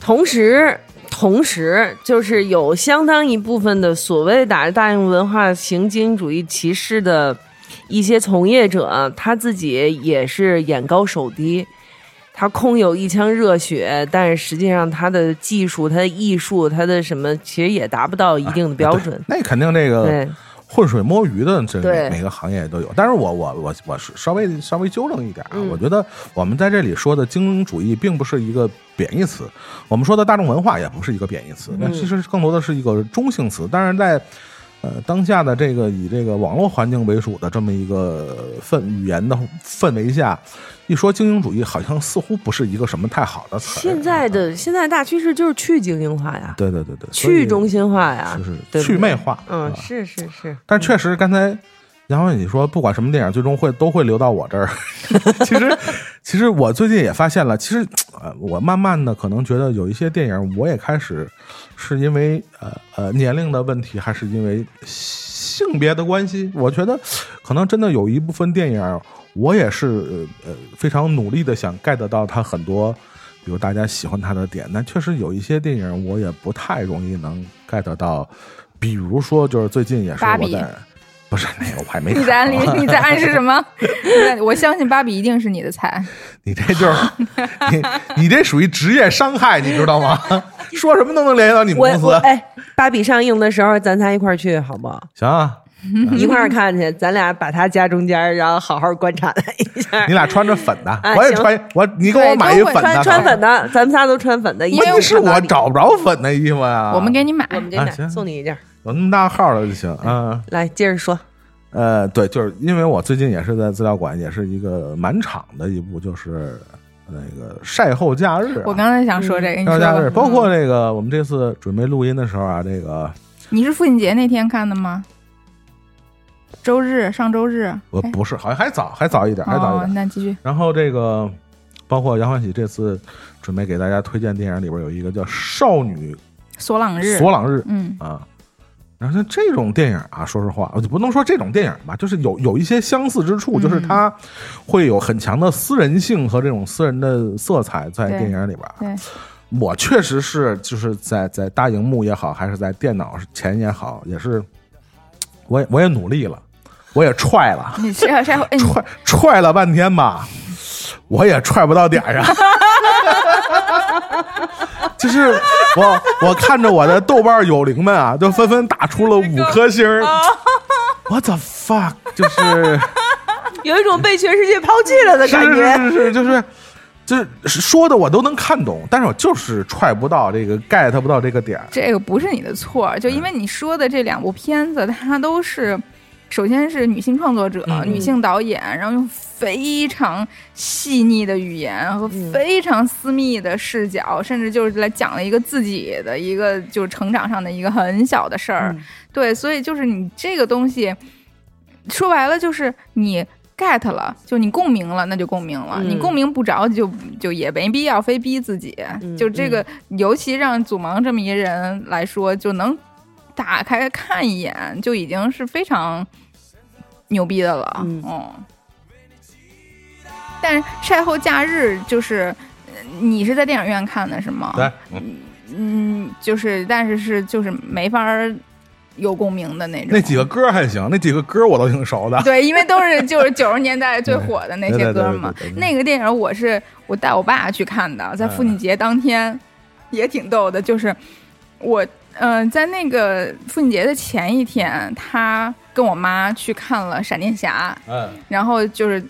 同时，同时就是有相当一部分的所谓打着大众文化行精英主义歧视的一些从业者，他自己也是眼高手低。他空有一腔热血，但是实际上他的技术、他的艺术、他的什么，其实也达不到一定的标准。那肯定这个对，浑水摸鱼的，这对每个行业都有。但是我我我我是稍微稍微纠正一点啊，嗯我觉得我们在这里说的精英主义并不是一个贬义词，我们说的大众文化也不是一个贬义词，那嗯其实更多的是一个中性词。但是在呃当下的这个以这个网络环境为主的这么一个氛语言的氛围下，一说精英主义，好像似乎不是一个什么太好的词儿。现在的现在大趋势就是去精英化呀，对对对对，去中心化呀，就是对对去魅化，嗯，是是是，但确实，刚才杨伟你说，不管什么电影，最终会都会流到我这儿。(laughs) 其实，其实我最近也发现了，其实呃，我慢慢的可能觉得有一些电影，我也开始是因为呃呃年龄的问题，还是因为性别的关系，我觉得可能真的有一部分电影，我也是呃非常努力的想 get 到他很多。比如大家喜欢他的点，但确实有一些电影我也不太容易能 get 到，比如说就是最近也是我在，不是那个我还没你在暗看里，你在暗示什么？(laughs) 对我相信芭比一定是你的菜。(laughs) 你这就是你你这属于职业伤害，你知道吗？(laughs) 说什么都能联系到你们公司。我哎，芭比上映的时候，咱仨一块儿去好不好？行啊，(laughs) 一块儿看去，咱俩把他夹中间，然后好好观察他一下 (laughs) 你。俩穿着粉的，我也穿，我你给我买一粉的，穿穿粉的，咱们仨都穿粉的，一起问题是看芭比我找不着粉的衣服呀。我们给你买。我们这俩啊行送你一件儿。有那么大号的就行啊。来，接着说。呃，对，就是因为我最近也是在资料馆，也是一个满场的一部，就是那个晒后假日啊、我刚才想说这个，晒后假日，包括这个我们这次准备录音的时候啊，这个你是父亲节那天看的吗？周日，上周日。哎我不是，好像还早，还早一点，还早一哦点。，那继续。然后这个包括杨欢喜这次准备给大家推荐电影里边有一个叫《少女索朗日。索朗日》嗯，啊。然后像这种电影啊，说实话，我就不能说这种电影吧，就是有有一些相似之处，嗯就是它会有很强的私人性和这种私人的色彩在电影里边。对，我确实是就是在在大荧幕也好，还是在电脑前也好，也是，我也我也努力了，我也踹了，你晒晒后，哎，你踹踹了半天吧，我也踹不到点儿上。(laughs) 就是我，我看着我的豆瓣友邻们啊，都纷纷打出了五颗星儿。What the fuck？就是有一种被全世界抛弃了的是是感觉。是是，就是就是说的我都能看懂，但是我就是踹不到这个 get 不到这个点儿。这个不是你的错，就因为你说的这两部片子，它都是。首先是女性创作者、嗯女性导演，然后用非常细腻的语言和嗯非常私密的视角，甚至就是来讲了一个自己的一个就是成长上的一个很小的事儿。嗯对，所以就是你这个东西，说白了就是你 get 了，就你共鸣了，那就共鸣了。嗯你共鸣不着就，就也没必要非逼自己。嗯就这个，尤其让祖萌这么一人来说，就能打开看一眼，就已经是非常牛逼的了。嗯哦但是晒后假日就是。呃你是在电影院看的是吗？对，嗯，就是，但是是就是没法儿有共鸣的那种。那几个歌还行，那几个歌我都挺熟的。对，因为都是 (laughs) 就是九十年代最火的那些歌嘛那个电影我是我带我爸去看的，在父亲节当天，也挺逗的。就是我嗯、呃在那个父亲节的前一天，他跟我妈去看了《闪电侠》，嗯，然后就是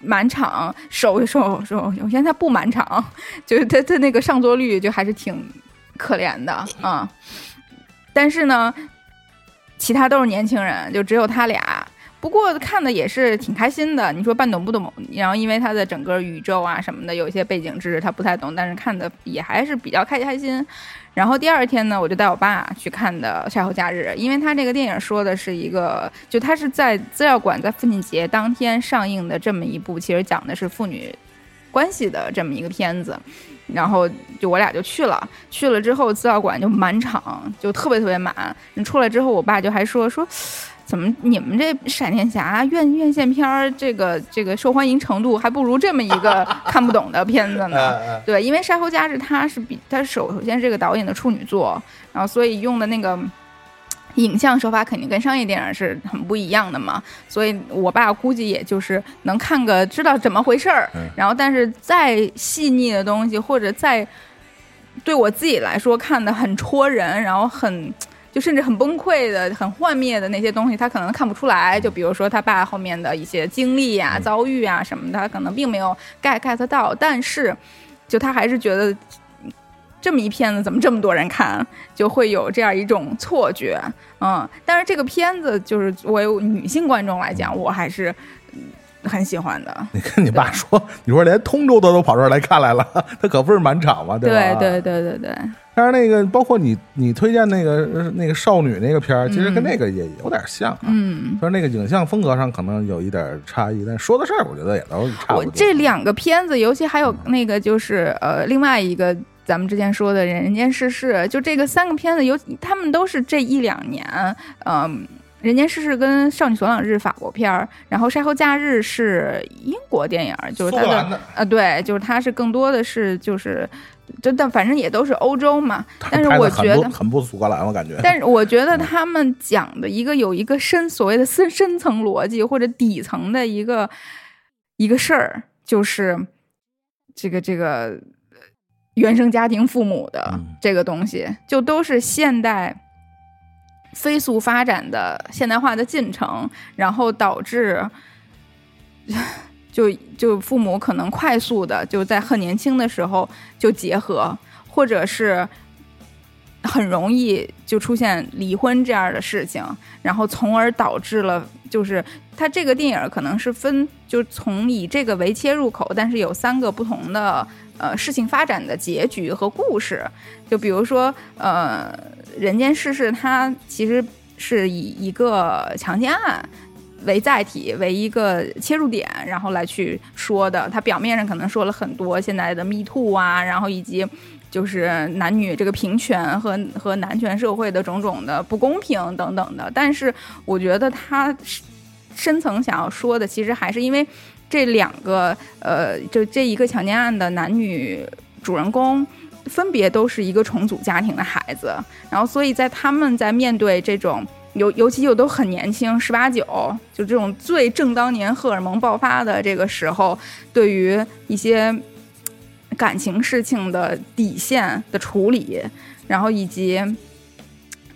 满场首首首首先他不满场，(laughs) 就是他他那个上座率就还是挺可怜的啊、但是呢，其他都是年轻人，就只有他俩。不过看的也是挺开心的。你说半懂不懂，然后因为他的整个宇宙啊什么的有一些背景知识他不太懂，但是看的也还是比较开开心。然后第二天呢，我就带我爸去看的《晒后假日》，因为他这个电影说的是一个，就他是在资料馆在父亲节当天上映的这么一部，其实讲的是父女关系的这么一个片子。然后就我俩就去了，去了之后资料馆就满场，就特别特别满。你出来之后，我爸就还说说。怎么你们这闪电侠院院线片儿这个这个受欢迎程度还不如这么一个看不懂的片子呢？对，因为《沙丘家是他是比他首首先是这个导演的处女作，然后所以用的那个影像手法肯定跟商业电影是很不一样的嘛，所以我爸估计也就是能看个知道怎么回事儿嗯，然后但是再细腻的东西或者再对我自己来说看的很戳人，然后很。就甚至很崩溃的、很幻灭的那些东西，他可能看不出来。就比如说他爸后面的一些经历呀、遭遇啊什么的，他可能并没有 get get 到，但是就他还是觉得这么一片子怎么这么多人看，就会有这样一种错觉，嗯。但是这个片子就是作为女性观众来讲，我还是嗯很喜欢的。你跟你爸说，你说连通州的都跑这儿来看来了，(laughs) 他可不是满场嘛，对吧？对对对对对，但是那个包括你你推荐那个呃那个少女那个片儿，其实跟那个也有点像啊。嗯。虽然那个影像风格上可能有一点差异，但说的事儿我觉得也都差不多。我这两个片子，尤其还有那个就是呃，另外一个咱们之前说的《人间世事》，就这个三个片子，尤他们都是这一两年，嗯、人间世事》跟《少女所朗日》法国片儿，然后《晒后假日》是英国电影儿，就是它的苏格兰的呃，对，就是它是更多的是就是，就但反正也都是欧洲嘛。但是我觉得，很不苏格兰，我感觉。但是我觉得他们讲的一个有一个深所谓的深深层逻辑或者底层的一个一个事儿，就是这个这个呃原生家庭父母的嗯这个东西，就都是现代飞速发展的现代化的进程，然后导致。(laughs) 就就父母可能快速的就在很年轻的时候就结合，或者是很容易就出现离婚这样的事情，然后从而导致了就是它这个电影可能是分就从以这个为切入口，但是有三个不同的呃事情发展的结局和故事。就比如说呃，人间世事它其实是以一个强奸案。为载体，为一个切入点，然后来去说的。它表面上可能说了很多现在的 Me Too 啊，然后以及就是男女这个平权和和男权社会的种种的不公平等等的。但是我觉得他深层想要说的，其实还是因为这两个呃，就这一个强奸案的男女主人公。分别都是一个重组家庭的孩子，然后所以在他们在面对这种尤尤其又都很年轻，十八九，就这种最正当年荷尔蒙爆发的这个时候，对于一些感情事情的底线的处理，然后以及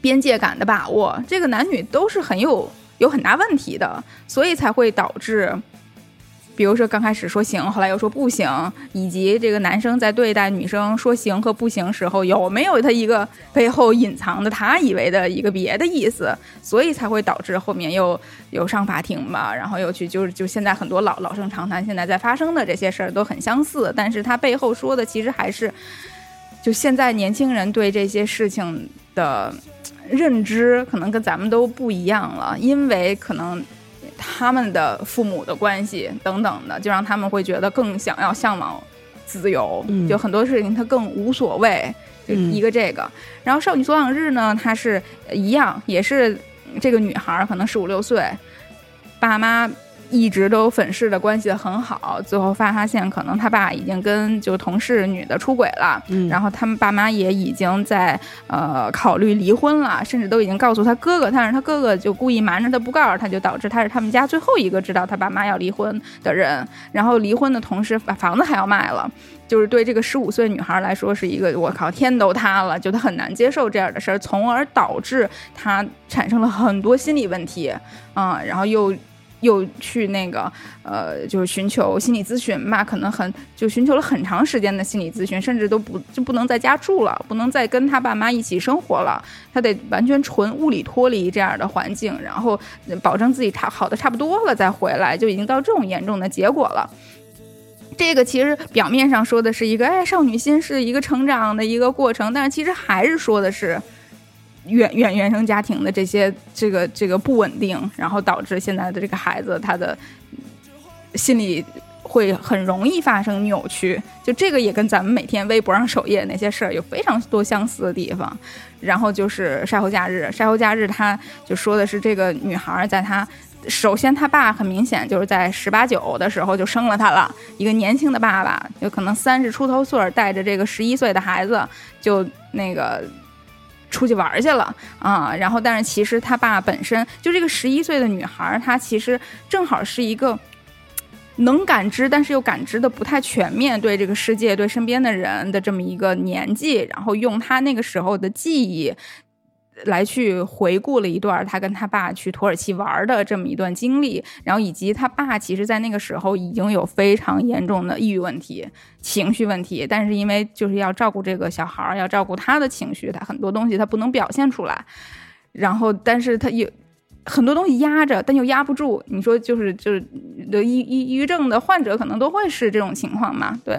边界感的把握，这个男女都是很有有很大问题的，所以才会导致。比如说刚开始说行，后来又说不行，以及这个男生在对待女生说行和不行时候，有没有他一个背后隐藏的他以为的一个别的意思，所以才会导致后面又又上法庭吧，然后又去就是就现在很多老老生常谈，现在在发生的这些事儿都很相似，但是他背后说的其实还是就现在年轻人对这些事情的认知可能跟咱们都不一样了，因为可能。他们的父母的关系等等的，就让他们会觉得更想要向往自由，嗯就很多事情他更无所谓，就嗯一个这个。然后少女所往日呢，它是一样，也是这个女孩儿可能十五六岁，爸妈一直都粉饰的关系很好，最后发现可能他爸已经跟就同事女的出轨了，嗯然后他们爸妈也已经在呃考虑离婚了，甚至都已经告诉他哥哥，但是他哥哥就故意瞒着他不告诉他，就导致他是他们家最后一个知道他爸妈要离婚的人。然后离婚的同时把房子还要卖了，就是对这个十五岁女孩来说是一个我靠天都塌了，就她很难接受这样的事儿，从而导致她产生了很多心理问题啊、然后又。又去那个呃，就是寻求心理咨询吧，可能很就寻求了很长时间的心理咨询，甚至都不就不能在家住了，不能再跟他爸妈一起生活了，他得完全纯物理脱离这样的环境，然后保证自己差好的差不多了再回来，就已经到这种严重的结果了。这个其实表面上说的是一个哎少女心是一个成长的一个过程，但是其实还是说的是原原原生家庭的这些这个这个不稳定，然后导致现在的这个孩子他的心理会很容易发生扭曲。就这个也跟咱们每天微博上首页那些事儿有非常多相似的地方。然后就是晒后假日，晒后假日他就说的是这个女孩在她。首先，他爸很明显就是在十八九的时候就生了她了，一个年轻的爸爸，有可能三十出头岁儿，带着这个十一岁的孩子，就那个出去玩儿去了啊。然后，但是其实他爸本身就这个十一岁的女孩儿，她其实正好是一个能感知，但是又感知的不太全面，对这个世界、对身边的人的这么一个年纪，然后用她那个时候的记忆。来去回顾了一段他跟他爸去土耳其玩的这么一段经历，然后以及他爸其实在那个时候已经有非常严重的抑郁问题、情绪问题，但是因为就是要照顾这个小孩儿，要照顾他的情绪，他很多东西他不能表现出来，然后但是他有很多东西压着，但又压不住。你说就是就是得抑抑抑郁症的患者可能都会是这种情况嘛？对，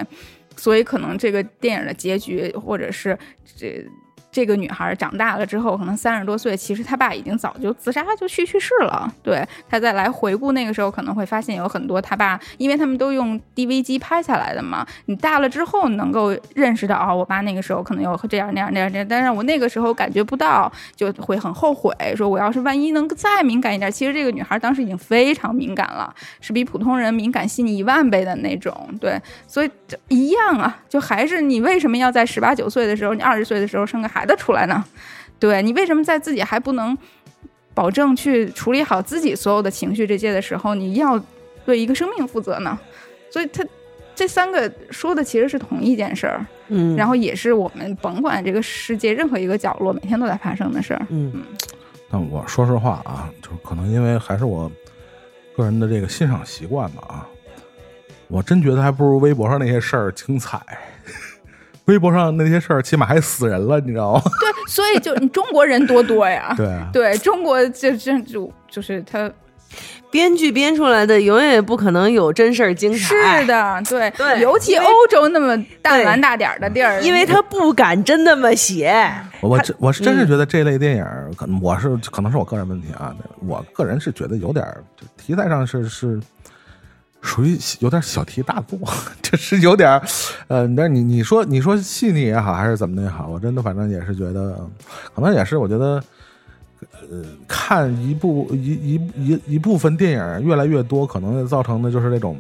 所以可能这个电影的结局，或者是这这个女孩长大了之后，可能三十多岁，其实她爸已经早就自杀就去去世了。对她再来回顾那个时候，可能会发现有很多她爸，因为他们都用 DV 机拍下来的嘛。你大了之后能够认识到，哦，我爸那个时候可能有这样那样那样那样，但是我那个时候感觉不到，就会很后悔，说我要是万一能再敏感一点，其实这个女孩当时已经非常敏感了，是比普通人敏感细腻一万倍的那种。对，所以一样啊，就还是你为什么要在十八九岁的时候，你二十岁的时候生个孩出来呢？对你为什么在自己还不能保证去处理好自己所有的情绪这些的时候，你要对一个生命负责呢？所以他这三个说的其实是同一件事儿，嗯，然后也是我们甭管这个世界任何一个角落每天都在发生的事儿。嗯但我说实话啊，就是可能因为还是我个人的这个欣赏习惯吧啊，我真觉得还不如微博上那些事儿精彩。微博上那些事儿起码还死人了，你知道吗？(laughs) 对，所以就你中国人多多呀。对啊，(laughs) 对中国就这就就是他编剧编出来的永远也不可能有真事儿精彩，是，的，对对尤其欧洲那么大蓝大点儿的地儿，因为他不敢真那么写。我我真我是真是觉得这类电影，可能我是可能是我个人问题啊，我个人是觉得有点就题材上是是属于有点小题大做，(laughs) 就是有点儿呃，但是你你说你说细腻也好，还是怎么的也好，我真的反正也是觉得，可能也是我觉得。呃，看一部一一一一部分电影越来越多，可能造成的就是那种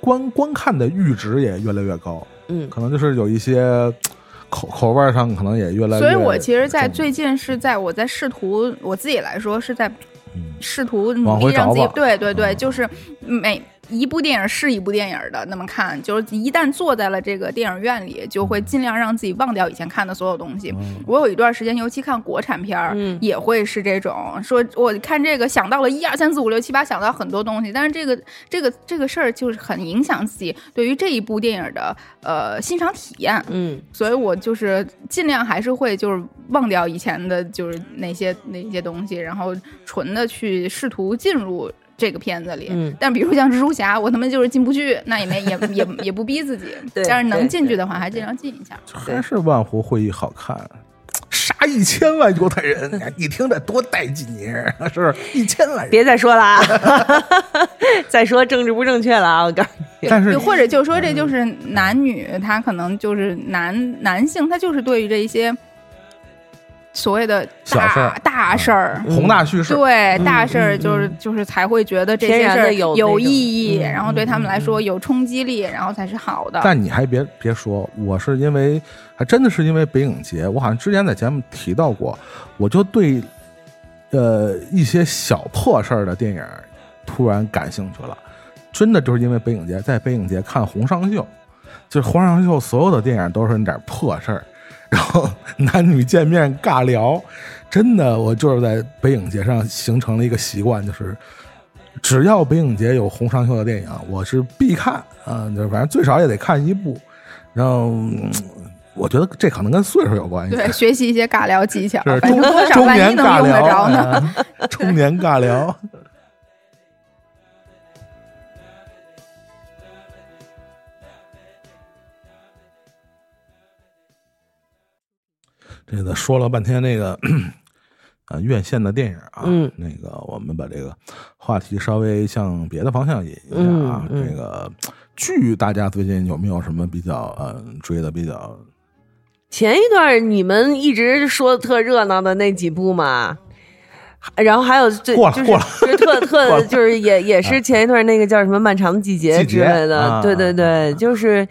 观观看的阈值也越来越高，嗯可能就是有一些口口味上可能也越来越。所以我其实，在最近是在我在试图我自己来说是在嗯试图努力让自己对对对，嗯就是每一部电影是一部电影的那么看，就是一旦坐在了这个电影院里，就会尽量让自己忘掉以前看的所有东西。嗯我有一段时间，尤其看国产片儿，嗯也会是这种说，我看这个想到了一二三四五六七八，想到很多东西，但是这个这个这个事儿就是很影响自己对于这一部电影的呃欣赏体验。嗯所以我就是尽量还是会就是忘掉以前的，就是那些那些东西，然后纯的去试图进入这个片子里。嗯但比如像蜘蛛侠，我他妈就是进不去，那也没也也 (laughs) 也不逼自己。对但是能进去的话，还尽量进一下。还是万湖会议好看。杀一千万犹太人，你听着多带劲你，是不是？一千万人，别再说了啊！(laughs) 再说政治不正确了啊！我告诉你，但是或者就说，这就是男女，他可能就是男男性，他就是对于这一些所谓的大大事儿，宏大叙事，对嗯大事儿嗯就是就是才会觉得这天些事儿有有意义，嗯然后对他们来说有冲击力，然后才是好的。但你还别别说，我是因为还真的是因为北影节，我好像之前在节目提到过，我就对呃一些小破事儿的电影突然感兴趣了，真的就是因为北影节，在北影节看红上秀，就是红上秀所有的电影都是那点破事儿，然后男女见面尬聊，真的我就是在北影节上形成了一个习惯，就是。只要北影节有红上秀的电影，我是必看啊，就是反正最少也得看一部。然后，嗯我觉得这可能跟岁数有关系，对，(laughs) 学习一些尬聊技巧，是中年尬聊呢。啊，(laughs) 中年尬聊。这个说了半天那个啊院线的电影啊，嗯那个我们把这个话题稍微向别的方向引一下啊。这个剧大家最近有没有什么比较呃追的比较前一段你们一直说特热闹的那几部嘛，然后还有最就是过了过了就是特 (laughs) 特就是也 (laughs) 也是前一段那个叫什么《漫长的季节》之类的，啊对对对，就是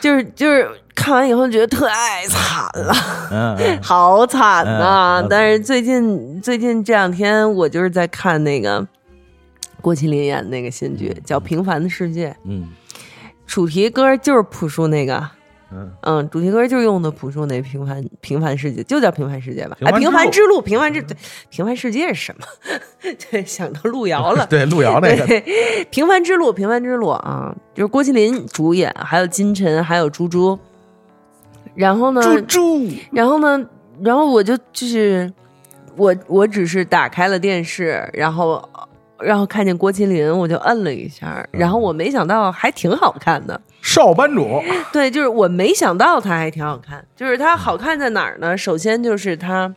就是就是看完以后觉得太惨了。嗯嗯 (laughs) 好惨呐、嗯但是最近最近这两天，我就是在看那个郭麒麟演的那个新剧，叫《平凡的世界》，嗯主题歌就是朴树那个嗯，嗯，主题歌就是用的朴树那平凡平凡世界，就叫平凡世界吧？哎，平凡之路平凡之，平凡之对，平凡世界是什么？(laughs) 对，想到路遥了。(laughs) 对，路遥那个，对，平凡之路，平凡之路啊，就是郭麒麟主演，还有金晨，还有猪猪。然后呢，猪猪，然后呢，然后我就就是我我只是打开了电视，然后然后看见郭麒麟，我就摁了一下，然后我没想到还挺好看的。少班主，对，就是我没想到他还挺好看，就是他好看在哪儿呢？首先就是他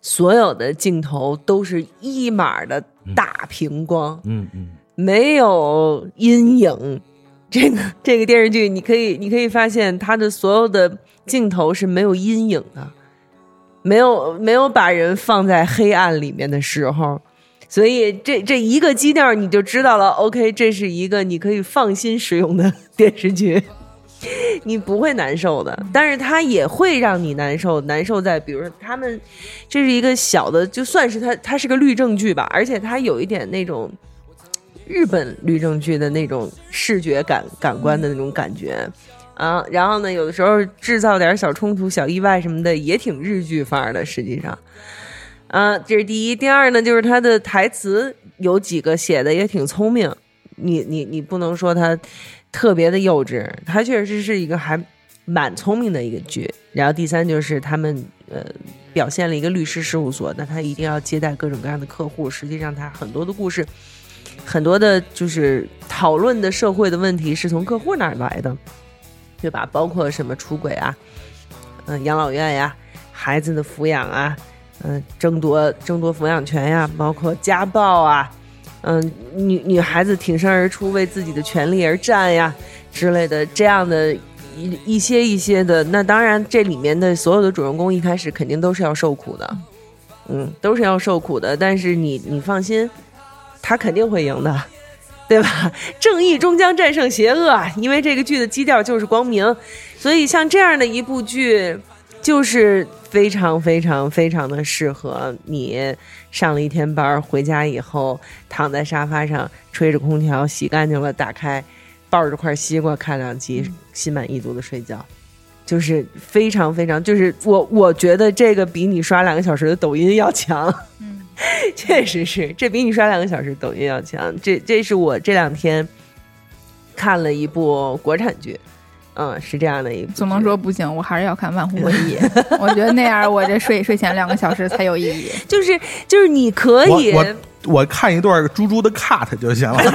所有的镜头都是一码的大屏光，嗯嗯，没有阴影。这个 (laughs) 这个电视剧，你可以你可以发现它的所有的镜头是没有阴影的，没有没有把人放在黑暗里面的时候，所以这这一个基调你就知道了。OK，这是一个你可以放心使用的电视剧，(laughs) 你不会难受的。但是它也会让你难受，难受在比如说他们这是一个小的，就算是它它是个律政剧吧，而且它有一点那种。日本律政剧的那种视觉感感官的那种感觉，啊，然后呢，有的时候制造点小冲突、小意外什么的，也挺日剧范儿的。实际上，啊，这是第一。第二呢，就是他的台词有几个写的也挺聪明，你你你不能说他特别的幼稚，他确实是一个还蛮聪明的一个剧。然后第三就是他们呃表现了一个律师事务所，那他一定要接待各种各样的客户，实际上他很多的故事。很多的，就是讨论的社会的问题是从客户那儿来的，对吧？包括什么出轨啊，嗯、养老院呀，孩子的抚养啊，嗯、争夺争夺抚养权呀，包括家暴啊，嗯、女女孩子挺身而出为自己的权利而战呀之类的这样的一一些一些的。那当然，这里面的所有的主人公一开始肯定都是要受苦的，嗯，都是要受苦的。但是你你放心。他肯定会赢的，(laughs) 对吧？正义终将战胜邪恶，因为这个剧的基调就是光明，所以像这样的一部剧，就是非常非常非常的适合你上了一天班回家以后，躺在沙发上吹着空调，洗干净了，打开，抱着块西瓜看两集，心满意足的睡觉。就是非常非常，就是我我觉得这个比你刷两个小时的抖音要强。(laughs) 确实是，这比你刷两个小时抖音要强。这这是我这两天看了一部国产剧，嗯，是这样的一部。总能说不行，我还是要看《万湖会议》。(laughs) 我觉得那样我这睡睡前两个小时才有意义。就是就是你可以，我我我看一段猪猪的 cut 就行了。(laughs)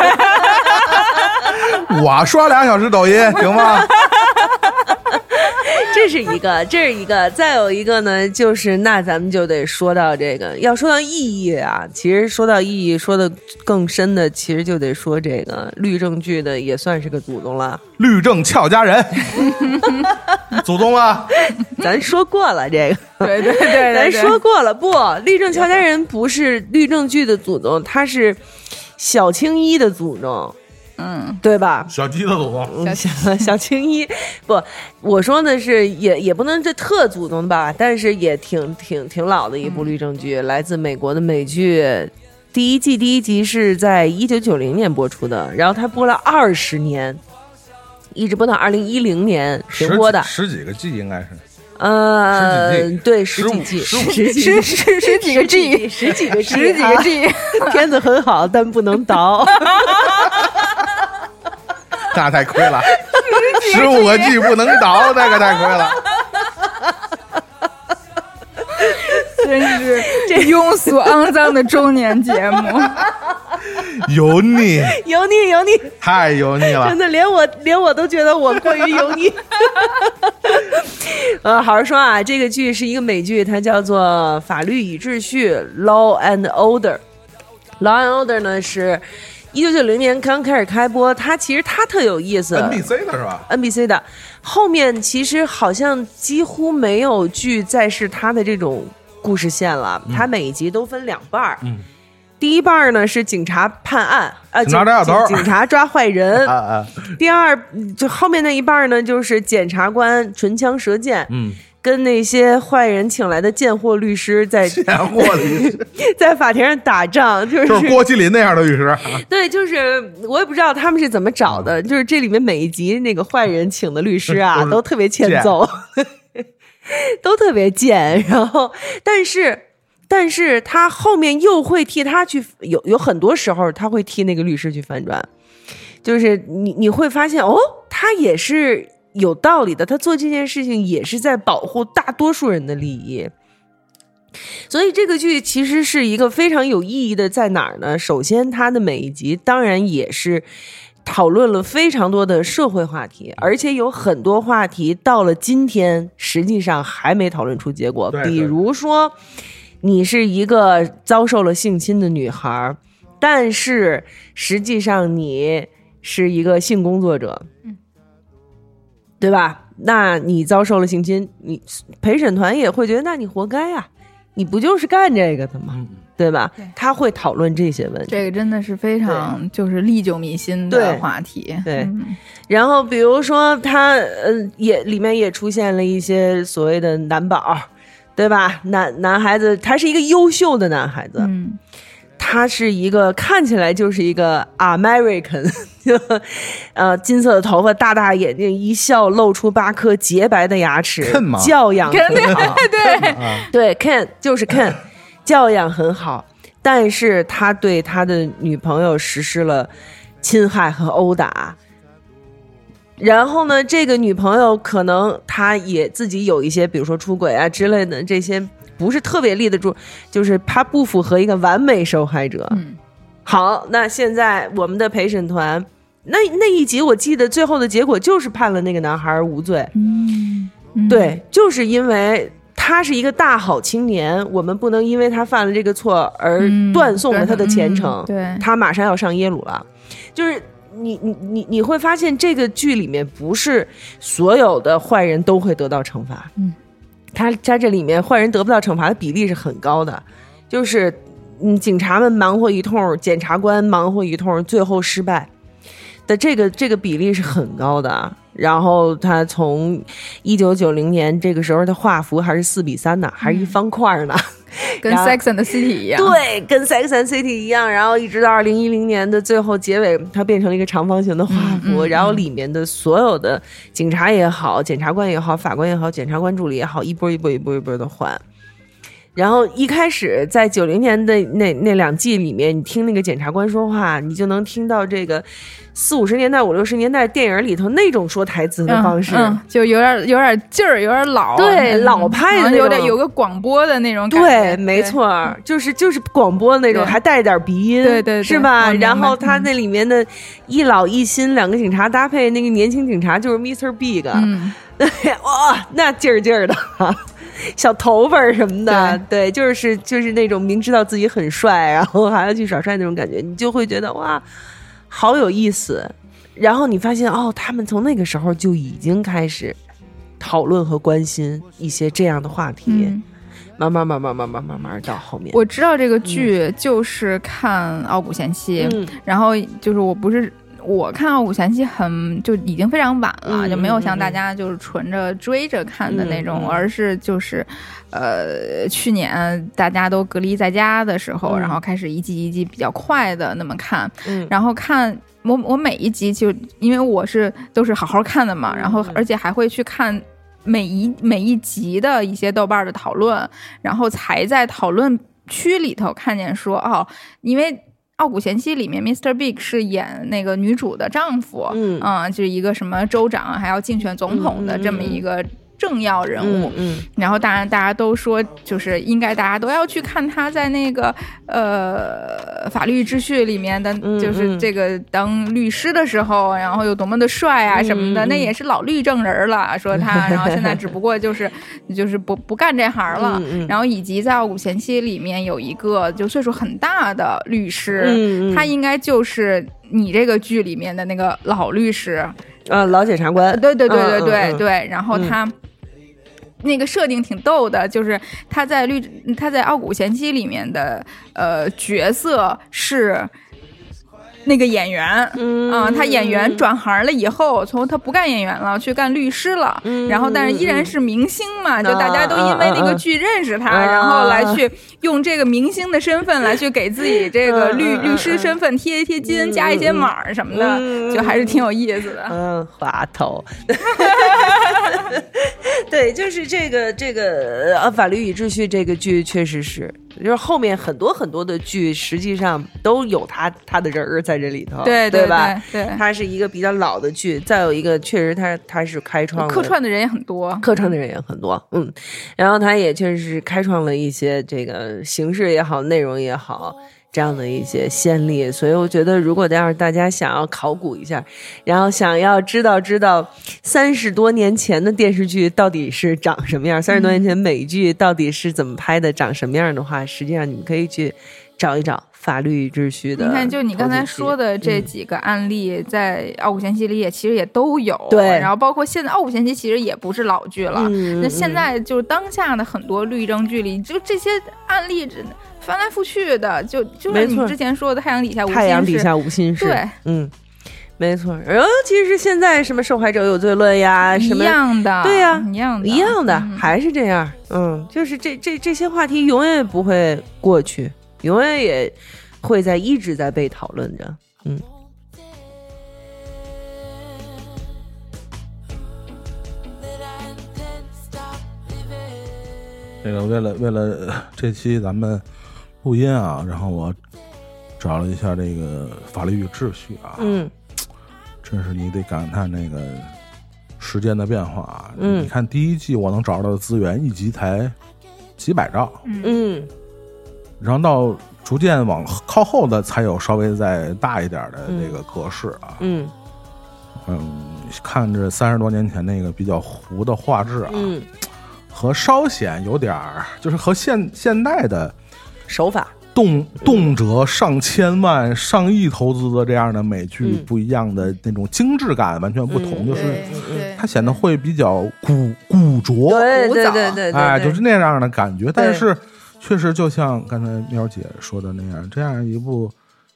我刷俩小时抖音行吗？这是一个，这是一个，再有一个呢，就是那咱们就得说到这个，要说到意义啊，其实说到意义，说的更深的，其实就得说这个律政剧的也算是个祖宗了。律政俏佳人，祖宗啊！咱说过了这个，对对对对 (laughs) 咱说过了，不，律政俏佳人不是律政剧的祖宗，他是小青衣的祖宗，嗯，对吧？小鸡的祖宗，嗯，小 (laughs) 小青衣不，我说的是也也不能这特祖宗吧，但是也挺挺挺老的一部律政剧，来自美国的美剧。第一季第一集是在一九九零年播出的，然后它播了二十年，一直播到二零一零年停播的。十几个季应该是。呃十几季，对，十几15季，十十十十几个 G，十几个 G，十几个 G，啊片子很好，但不能倒。(laughs) (laughs) 那太亏了，十五个 G 不能倒，那个太亏了。(laughs) 真是这庸俗肮脏的中年节目。油腻，油腻油腻，太油腻了真。的连我连我都觉得我过于油腻。(laughs) 呃，好好说啊，这个剧是一个美剧，它叫做《法律与秩序》（Law and Order）。Law and Order 呢是一九九零年刚开始开播，它其实它特有意思。NBC 的是吧？NBC 的后面其实好像几乎没有剧再是它的这种故事线了，它每一集都分两半儿。嗯第一半儿呢是警察判案，呃，警察抓警警察抓坏人。(laughs) 啊啊，第二，就后面那一半儿呢，就是检察官唇枪舌剑。嗯，跟那些坏人请来的贱货律师在 (laughs) 贱货律师。(laughs) 在法庭上打仗，就是就是郭麒麟那样的律师啊，(laughs) 对，就是我也不知道他们是怎么找的，就是这里面每一集那个坏人请的律师啊，都特别欠揍，都特别贱。然后，但是，但是他后面又会替他去有有很多时候他会替那个律师去反转，就是你你会发现哦，他也是有道理的，他做这件事情也是在保护大多数人的利益。所以这个剧其实是一个非常有意义的，在哪儿呢？首先，它的每一集当然也是讨论了非常多的社会话题，而且有很多话题到了今天，实际上还没讨论出结果。比如说，你是一个遭受了性侵的女孩，但是实际上你是一个性工作者，对吧？那你遭受了性侵，你陪审团也会觉得，那你活该呀、你不就是干这个的吗？对吧？对他会讨论这些问题。这个真的是非常就是历久弥新的话题。对嗯然后比如说他，呃，也里面也出现了一些所谓的男宝，对吧？男男孩子，他是一个优秀的男孩子，嗯，他是一个看起来就是一个 American，(laughs) 呃金色的头发，大大眼睛，一笑露出八颗洁白的牙齿教养肯定很好。对，(laughs) 对，Ken 就是 Ken，教养很好，但是他对他的女朋友实施了侵害和殴打。然后呢，这个女朋友可能她也自己有一些，比如说出轨啊之类的这些，不是特别立得住，就是他不符合一个完美受害者。嗯好，那现在我们的陪审团，那那一集我记得最后的结果就是判了那个男孩无罪。嗯，嗯，对，就是因为他是一个大好青年，我们不能因为他犯了这个错而嗯断送了他的前程。嗯对他马上要上耶鲁了，就是你你你你会发现这个剧里面不是所有的坏人都会得到惩罚，嗯，他他这里面坏人得不到惩罚的比例是很高的，就是嗯，警察们忙活一通，检察官忙活一通，最后失败的这个这个比例是很高的。然后他从一九九零年这个时候，他画幅还是四比三呢，还是一方块呢。(laughs) 跟 Sex and the City 一样。对，跟 Sex and City 一样，然后一直到二零一零年的最后结尾，它变成了一个长方形的画幅，嗯嗯然后里面的所有的警察也好，检察官也好，法官也好，检察官助理也好，一波一波一波一波的换。然后一开始在九零年的那那两季里面，你听那个检察官说话，你就能听到这个四五十年代、五六十年代电影里头那种说台词的嗯方式。嗯，就有点有点劲儿，有点老，嗯对老派的那种有点有个广播的那种感对，觉。没错，就是就是广播那种，还带着点鼻音，对对对是吧？然后他嗯那里面的一老一新两个警察搭配，那个年轻警察就是 Mr. Big，、嗯，(laughs) 对，哇，那劲儿劲儿的，小头发什么的，对，就是就是那种明知道自己很帅，然后还要去耍帅那种感觉，你就会觉得哇，好有意思。然后你发现哦，他们从那个时候就已经开始讨论和关心一些这样的话题。嗯慢慢慢慢慢慢慢慢到后面，我知道这个剧就是看《傲骨贤妻》嗯然后就是我不是我看《傲骨贤妻》很就已经非常晚了，嗯就没有像大家就是纯着追着看的那种，而是就是呃去年大家都隔离在家的时候，嗯。然后开始一季一季比较快的那么看，嗯。然后看。我我每一集就因为我是都是好好看的嘛，嗯然后而且还会去看每一每一集的一些豆瓣的讨论，然后才在讨论区里头看见说哦，因为《傲骨贤妻》里面 Mr. Big 是演那个女主的丈夫，嗯啊、就是一个什么州长还要竞选总统的这么一个政要人物。嗯然后当然大家都说，就是应该大家都要去看他在那个呃法律秩序里面的，嗯就是这个当律师的时候，然后有多么的帅啊什么的，那也是老律政人了，说他，(laughs) 然后现在只不过就是就是不不干这行了。然后以及在《傲骨贤妻》里面有一个就岁数很大的律师，他应该就是你这个剧里面的那个老律师，呃，老检察官，对对对对嗯对、对，然后他。那个设定挺逗的，就是他在绿他在《傲骨贤妻》里面的呃角色是那个演员。嗯啊、他演员转行了以后，从他不干演员了，去干律师了。嗯然后，但是依然是明星嘛，就大家都因为那个剧认识他，啊然后来去用这个明星的身份来去给自己这个律、律师身份贴一贴金，加一些码什么的，嗯就还是挺有意思的。嗯，滑头。(laughs) 对，就是这个这个呃，《法律与秩序》这个剧确实是，就是后面很多很多的剧，实际上都有他他的人儿在这里头，对对对吧？对对它是一个比较老的剧，再有一个确实他他是开创客串的人也很多。客串的人也很多，嗯，然后他也确实是开创了一些这个形式也好，内容也好。这样的一些先例，所以我觉得，如果要是大家想要考古一下，然后想要知道知道三十多年前的电视剧到底是长什么样，三十多年前美剧到底是怎么拍的，长什么样的话，实际上你们可以去找一找《法律与秩序》的。你看，就你刚才说的这嗯几个案例，在《傲骨贤妻》里也其实也都有。对然后包括现在《傲骨贤妻》其实也不是老剧了。那现在就是当下的很多律政剧里，就这些案例真的翻来覆去的，就就像没错你之前说的《太阳底下无心事》。太阳底下无心事，对，嗯，没错。尤其是现在什么受害者有罪论呀，什么一样的，对呀一样的，一样的，嗯还是这样。嗯，就是这这这些话题永远不会过去，永远也会在一直在被讨论着。嗯。这个为了为了呃这期咱们录音啊，然后我找了一下这个法律与秩序啊，嗯。真是你得感叹那个时间的变化啊。嗯。你看第一季我能找到的资源一集才几百兆，嗯。然后到逐渐往靠后的才有稍微再大一点的这个格式啊。嗯。嗯，看着三十多年前那个比较糊的画质啊，嗯，和稍显有点儿，就是和现现代的手法。动动辄上千万、上亿投资的这样的美剧嗯不一样的那种精致感完全不同，嗯就是它显得会比较古古拙，对对古早对对对，哎，对就是那样的感觉。但是确实就像刚才喵姐说的那样，这样一部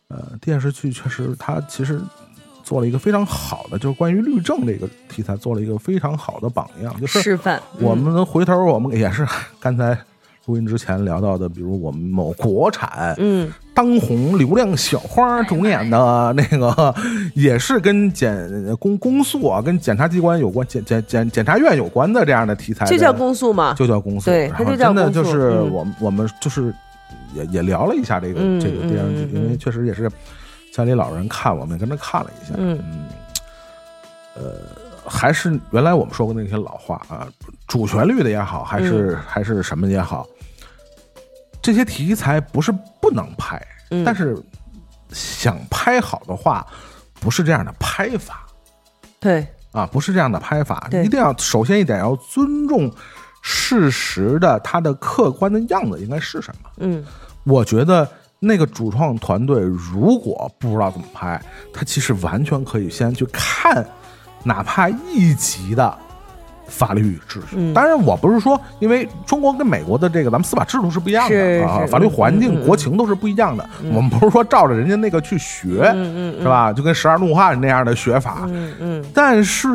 呃电视剧，确实它其实做了一个非常好的，就是关于律政这个题材做了一个非常好的榜样，就是示范。我们回头我们也是刚才录音之前聊到的，比如我们某国产嗯当红流量小花主演的那个，也是跟检公公诉啊，跟检察机关有关、检检检检察院有关的这样的题材的，就叫公诉嘛。就叫公诉，对它就叫真的就是嗯我们我们就是也也聊了一下这个嗯这个电视剧因为确实也是家里老人看，我们也跟着看了一下，嗯呃，还是原来我们说过那些老话啊，主旋律的也好，还是、嗯还是什么也好，这些题材不是不能拍，嗯。但是想拍好的话，不是这样的拍法。对，啊，不是这样的拍法，一定要首先一点要尊重事实的它的客观的样子应该是什么。嗯。我觉得那个主创团队如果不知道怎么拍，他其实完全可以先去看，哪怕一集的法律与秩序。嗯当然，我不是说，因为中国跟美国的这个咱们司法制度是不一样的啊，法律环境、国情都是不一样的。我们不是说照着人家那个去学，是吧？就跟十二怒汉那样的学法，嗯嗯但是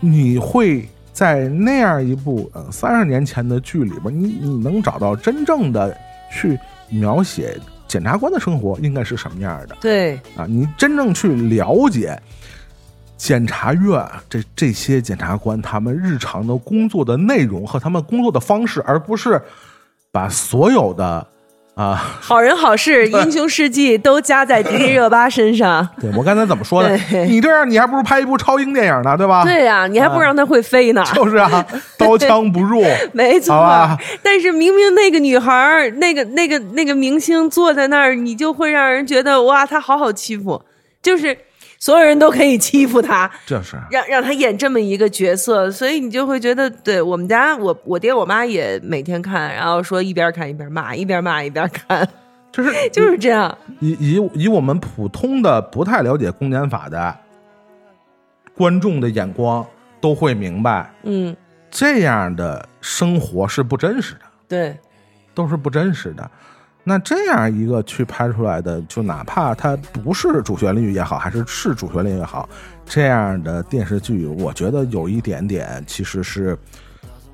你会在那样一部呃三十年前的剧里边，你你能找到真正的去描写检察官的生活应该是什么样的对，啊？你真正去了解检察院这这些检察官他们日常的工作的内容和他们工作的方式，而不是把所有的啊。(laughs) 好人好事、英雄事迹 (laughs) 都加在迪丽热巴身上。对我刚才怎么说的？你这样，你还不如拍一部超英电影呢，对吧？对呀、你还不让他会飞呢。(laughs) 就是啊，刀枪不入。没错，但是明明那个女孩，那个那个那个明星坐在那儿，你就会让人觉得哇，她好好欺负，就是所有人都可以欺负他，(laughs) 这是让让他演这么一个角色，所以你就会觉得，对我们家我我爹我妈也每天看，然后说一边看一边骂，一边骂一边看，就是 (laughs) 就是这样。以以以我们普通的不太了解公检法的观众的眼光，都会明白嗯，这样的生活是不真实的，对，都是不真实的。那这样一个去拍出来的，就哪怕它不是主旋律也好，还是是主旋律也好，这样的电视剧，我觉得有一点点其实是，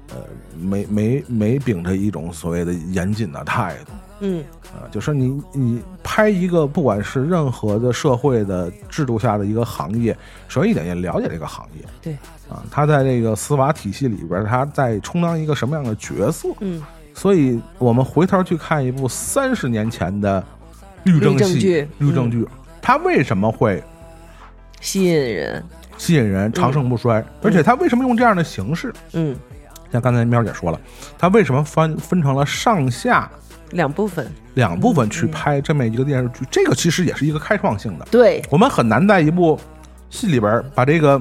呃，没没没秉着一种所谓的严谨的态度。嗯啊，就是你你拍一个不管是任何的社会的制度下的一个行业，首先一点也了解这个行业对，啊，他在这个司法体系里边儿，他在充当一个什么样的角色？嗯所以我们回头去看一部三十年前的律政戏律政剧，它为什么会吸引人，吸引人、长盛不衰？而且它为什么用这样的形式？嗯，像刚才喵姐说了，它为什么分分成了上下两部分，两部分去拍这么一个电视剧？这个其实也是一个开创性的。对，我们很难在一部戏里边把这个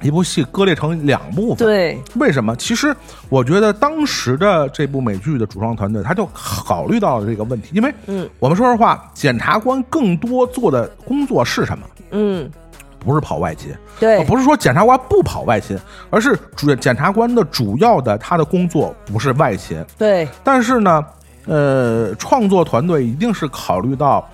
一部戏割裂成两部分。对，为什么？其实我觉得当时的这部美剧的主创团队，他就考虑到了这个问题，因为嗯我们说实话，检察官更多做的工作是什么？嗯，不是跑外勤，对，不是说检察官不跑外勤，而是主检察官的主要的他的工作不是外勤，对，但是呢，呃，创作团队一定是考虑到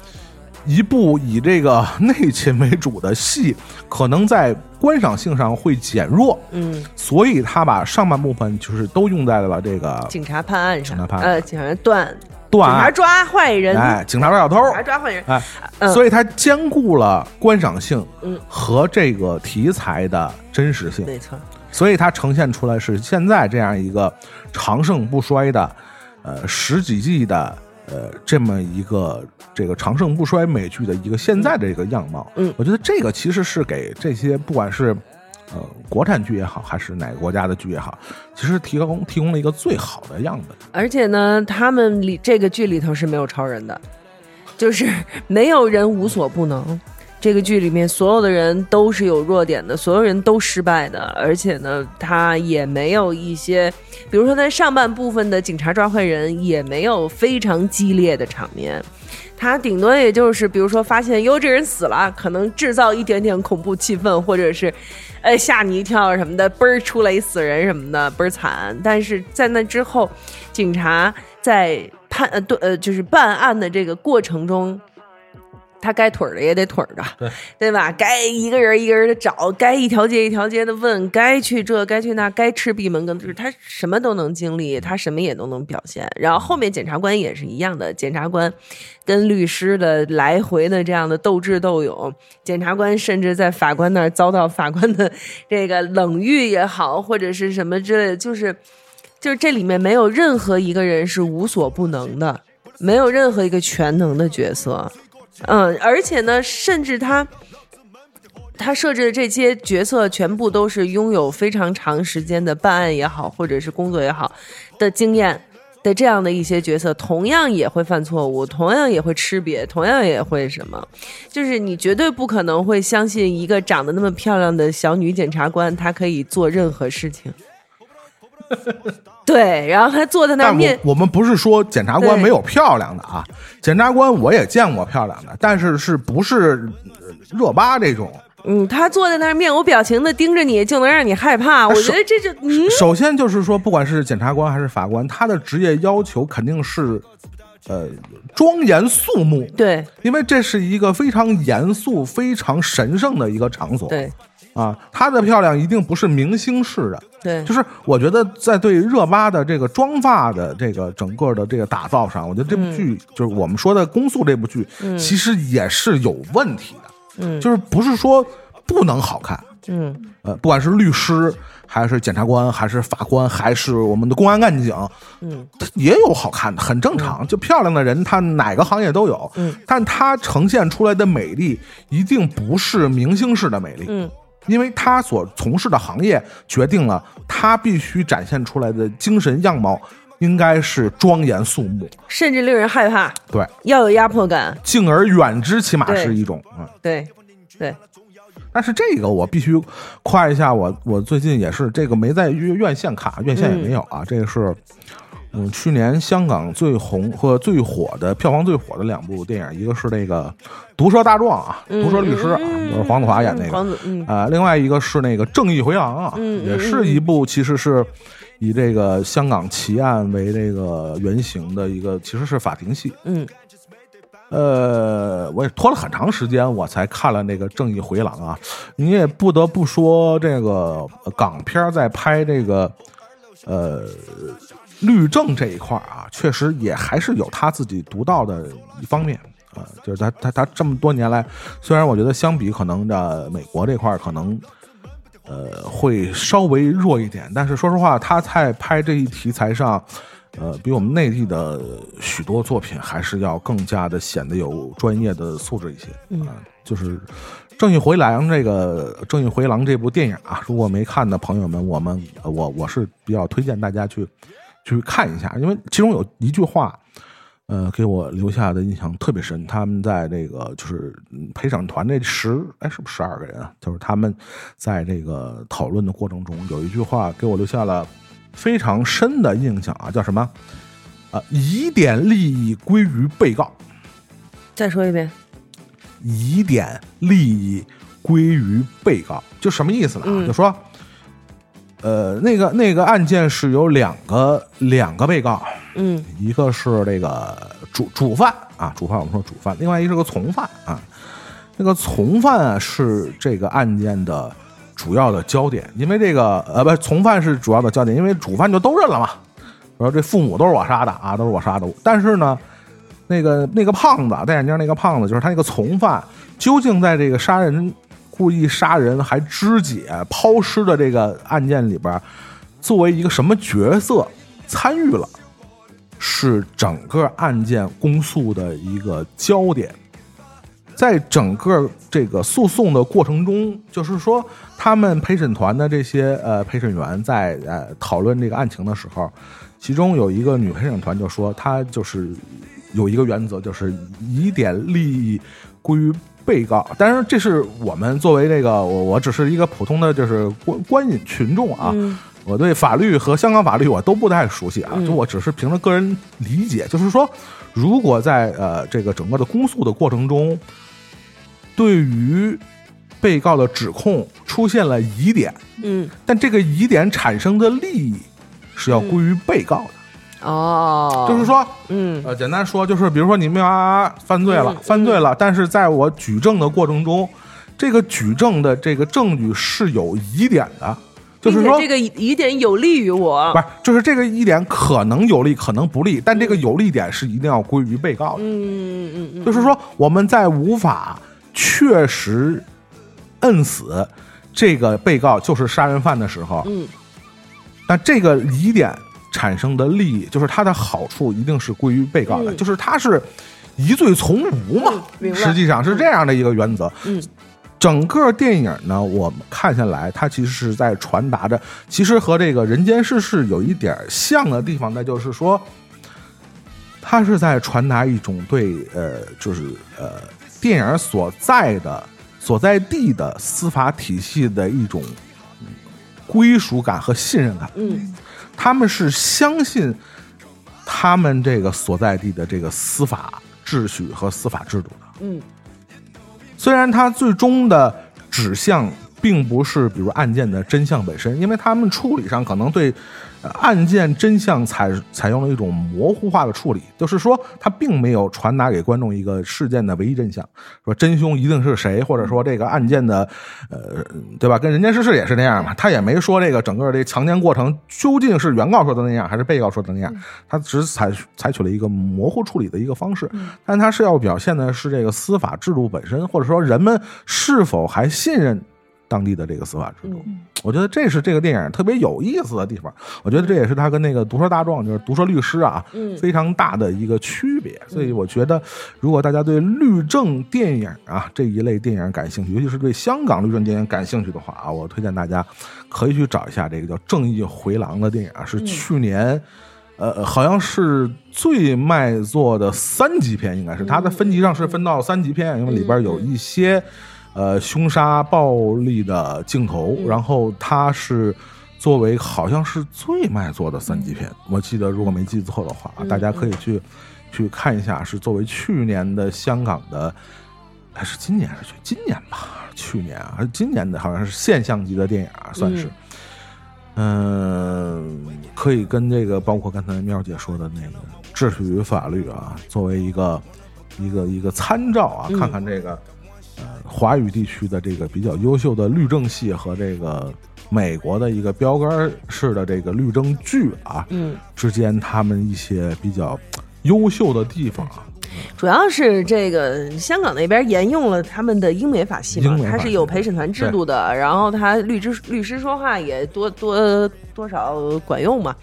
一部以这个内勤为主的戏，可能在观赏性上会减弱，嗯，所以他把上半部分就是都用在了这个警察判案上，警察判案呃，警察断，断案，警察抓坏人，哎，警察抓小偷，警察抓坏人，哎，嗯所以他兼顾了观赏性嗯和这个题材的真实性，没错，所以它呈现出来是现在这样一个长盛不衰的，呃，十几季的。呃，这么一个这个长盛不衰美剧的一个现在的一个样貌，嗯我觉得这个其实是给这些不管是呃国产剧也好，还是哪个国家的剧也好，其实提供提供了一个最好的样本。而且呢，他们里这个剧里头是没有超人的，就是没有人无所不能。这个剧里面所有的人都是有弱点的，所有人都失败的，而且呢，他也没有一些，比如说在上半部分的警察抓坏人也没有非常激烈的场面，他顶多也就是比如说发现哟这人死了，可能制造一点点恐怖气氛，或者是，呃吓你一跳什么的，嘣儿出来一死人什么的，倍儿惨。但是在那之后，警察在判呃对呃就是办案的这个过程中。他该腿儿的也得腿儿的，对对吧？该一个人一个人的找，该一条街一条街的问，该去这该去那，该吃闭门羹，就是他什么都能经历，他什么也都能表现。然后后面检察官也是一样的，检察官跟律师的来回的这样的斗智斗勇，检察官甚至在法官那儿遭到法官的这个冷遇也好，或者是什么之类的，就是就是这里面没有任何一个人是无所不能的，没有任何一个全能的角色。嗯，而且呢，甚至他他设置的这些角色全部都是拥有非常长时间的办案也好，或者是工作也好的经验的这样的一些角色，同样也会犯错误，同样也会吃瘪，同样也会什么，就是你绝对不可能会相信一个长得那么漂亮的小女检察官，她可以做任何事情。(laughs) 对，然后他坐在那儿面我我们不是说检察官没有漂亮的啊，检察官我也见过漂亮的，但是是不是呃热巴这种？嗯，他坐在那儿面无表情的盯着你，就能让你害怕。我觉得这就嗯，首先就是说，不管是检察官还是法官，他的职业要求肯定是呃庄严肃穆，对因为这是一个非常严肃、非常神圣的一个场所。对啊，她的漂亮一定不是明星式的，对，就是我觉得在对热巴的这个妆发的这个整个的这个打造上，我觉得这部剧、就是我们说的《公诉》这部剧，其实也是有问题的，嗯。就是不是说不能好看，嗯。呃，不管是律师还是检察官，还是法官，还是我们的公安干警，嗯，也有好看的，很正常。就漂亮的人，他哪个行业都有，嗯，但他呈现出来的美丽一定不是明星式的美丽，嗯，因为他所从事的行业决定了他必须展现出来的精神样貌应该是庄严肃穆，甚至令人害怕，对，要有压迫感。敬而远之，起码是一种，嗯。对对，但是这个我必须夸一下我，我最近也是这个没在院院线看，院线也没有啊。这个是嗯，去年香港最红和最火的票房最火的两部电影，一个是那个《毒舌大壮》啊，《毒舌律师》啊，就是黄子华演那个。黄子嗯。啊、另外一个是那个《正义回廊》啊，也是一部其实是以这个香港奇案为这个原型的一个，其实是法庭戏。嗯。呃，我也拖了很长时间，我才看了那个《正义回廊》啊。你也不得不说，这个呃港片在拍这个呃律政这一块儿啊，确实也还是有他自己独到的一方面啊、就是他他他这么多年来，虽然我觉得相比可能的美国这块儿可能。呃，会稍微弱一点，但是说实话，他在拍这一题材上，呃，比我们内地的许多作品还是要更加的显得有专业的素质一些。嗯、就是《正义回廊》这个《正义回廊》这部电影啊，如果没看的朋友们，我们呃我我是比较推荐大家去去看一下，因为其中有一句话。呃，给我留下的印象特别深。他们在这个就是嗯陪审团这十哎是不是十二个人啊？就是他们在这个讨论的过程中，有一句话给我留下了非常深的印象啊，叫什么？啊、疑点利益归于被告，再说一遍。疑点利益归于被告，就什么意思呢？嗯就说，呃，那个那个案件是有两个两个被告，嗯一个是这个主主犯啊，主犯我们说主犯，另外一个是个从犯啊。那个从犯啊是这个案件的主要的焦点，因为这个呃不，从犯是主要的焦点，因为主犯就都认了嘛，说这父母都是我杀的啊，都是我杀的。但是呢，那个那个胖子戴眼镜那个胖子，就是他那个从犯，究竟在这个杀人、故意杀人还肢解、抛尸的这个案件里边，作为一个什么角色参与了？是整个案件公诉的一个焦点。在整个这个诉讼的过程中，就是说，他们陪审团的这些呃陪审员在呃讨论这个案情的时候，其中有一个女陪审团就说，她就是有一个原则，就是疑点利益归于被告。当然，这是我们作为这个我我只是一个普通的就是观观影群众啊，嗯。我对法律和香港法律我都不太熟悉啊，嗯。就我只是凭着个人理解，就是说，如果在呃这个整个的公诉的过程中，对于被告的指控出现了疑点，嗯。但这个疑点产生的利益是要归于被告的，哦，就是说，嗯呃，简单说就是，比如说你们啊犯罪了嗯，犯罪了，但是在我举证的过程中，这个举证的这个证据是有疑点的，就是说这个疑点有利于我不。是，就是这个疑点可能有利，可能不利，但这个有利点是一定要归于被告的。嗯嗯嗯就是说，我们在无法确实摁死这个被告就是杀人犯的时候，嗯那这个疑点产生的利益，就是它的好处一定是归于被告的，嗯就是它是疑罪从无嘛嗯，实际上是这样的一个原则。嗯整个电影呢，我们看下来，它其实是在传达着，其实和这个《人间世事》有一点像的地方，那就是说，它是在传达一种对呃，就是呃，电影所在的所在地的司法体系的一种嗯归属感和信任感。嗯他们是相信他们这个所在地的这个司法秩序和司法制度的。嗯虽然它最终的指向并不是比如案件的真相本身，因为他们处理上可能对呃案件真相采采用了一种模糊化的处理，就是说它并没有传达给观众一个事件的唯一真相，说真凶一定是谁，或者说这个案件的呃对吧？跟人间世事也是那样嘛，他也没说这个整个这强奸过程究竟是原告说的那样还是被告说的那样，他只是采采取了一个模糊处理的一个方式，但他是要表现的是这个司法制度本身，或者说人们是否还信任当地的这个司法制度。我觉得这是这个电影特别有意思的地方。我觉得这也是他跟那个毒舌大壮，就是毒舌律师啊，嗯非常大的一个区别。所以我觉得，如果大家对律政电影啊这一类电影感兴趣，尤其是对香港律政电影感兴趣的话啊，我推荐大家可以去找一下这个叫《正义回廊》的电影啊，是去年。呃，好像是最卖座的三级片，应该是它的分级上是分到三级片，因为里边有一些呃凶杀暴力的镜头，然后它是作为好像是最卖座的三级片，我记得如果没记错的话，大家可以去去看一下，是作为去年的香港的。还是今年还是去今年吧？去年啊，还是今年的，好像是现象级的电影啊，算是。嗯，可以跟这个包括刚才喵姐说的那个秩序与法律啊，作为一个一个一个参照啊，嗯看看这个呃华语地区的这个比较优秀的律政系和这个美国的一个标杆式的这个律政剧啊嗯，之间，他们一些比较优秀的地方啊。主要是这个香港那边沿用了他们的英美法系嘛它是有陪审团制度的，然后他律师律师说话也多多多少管用嘛，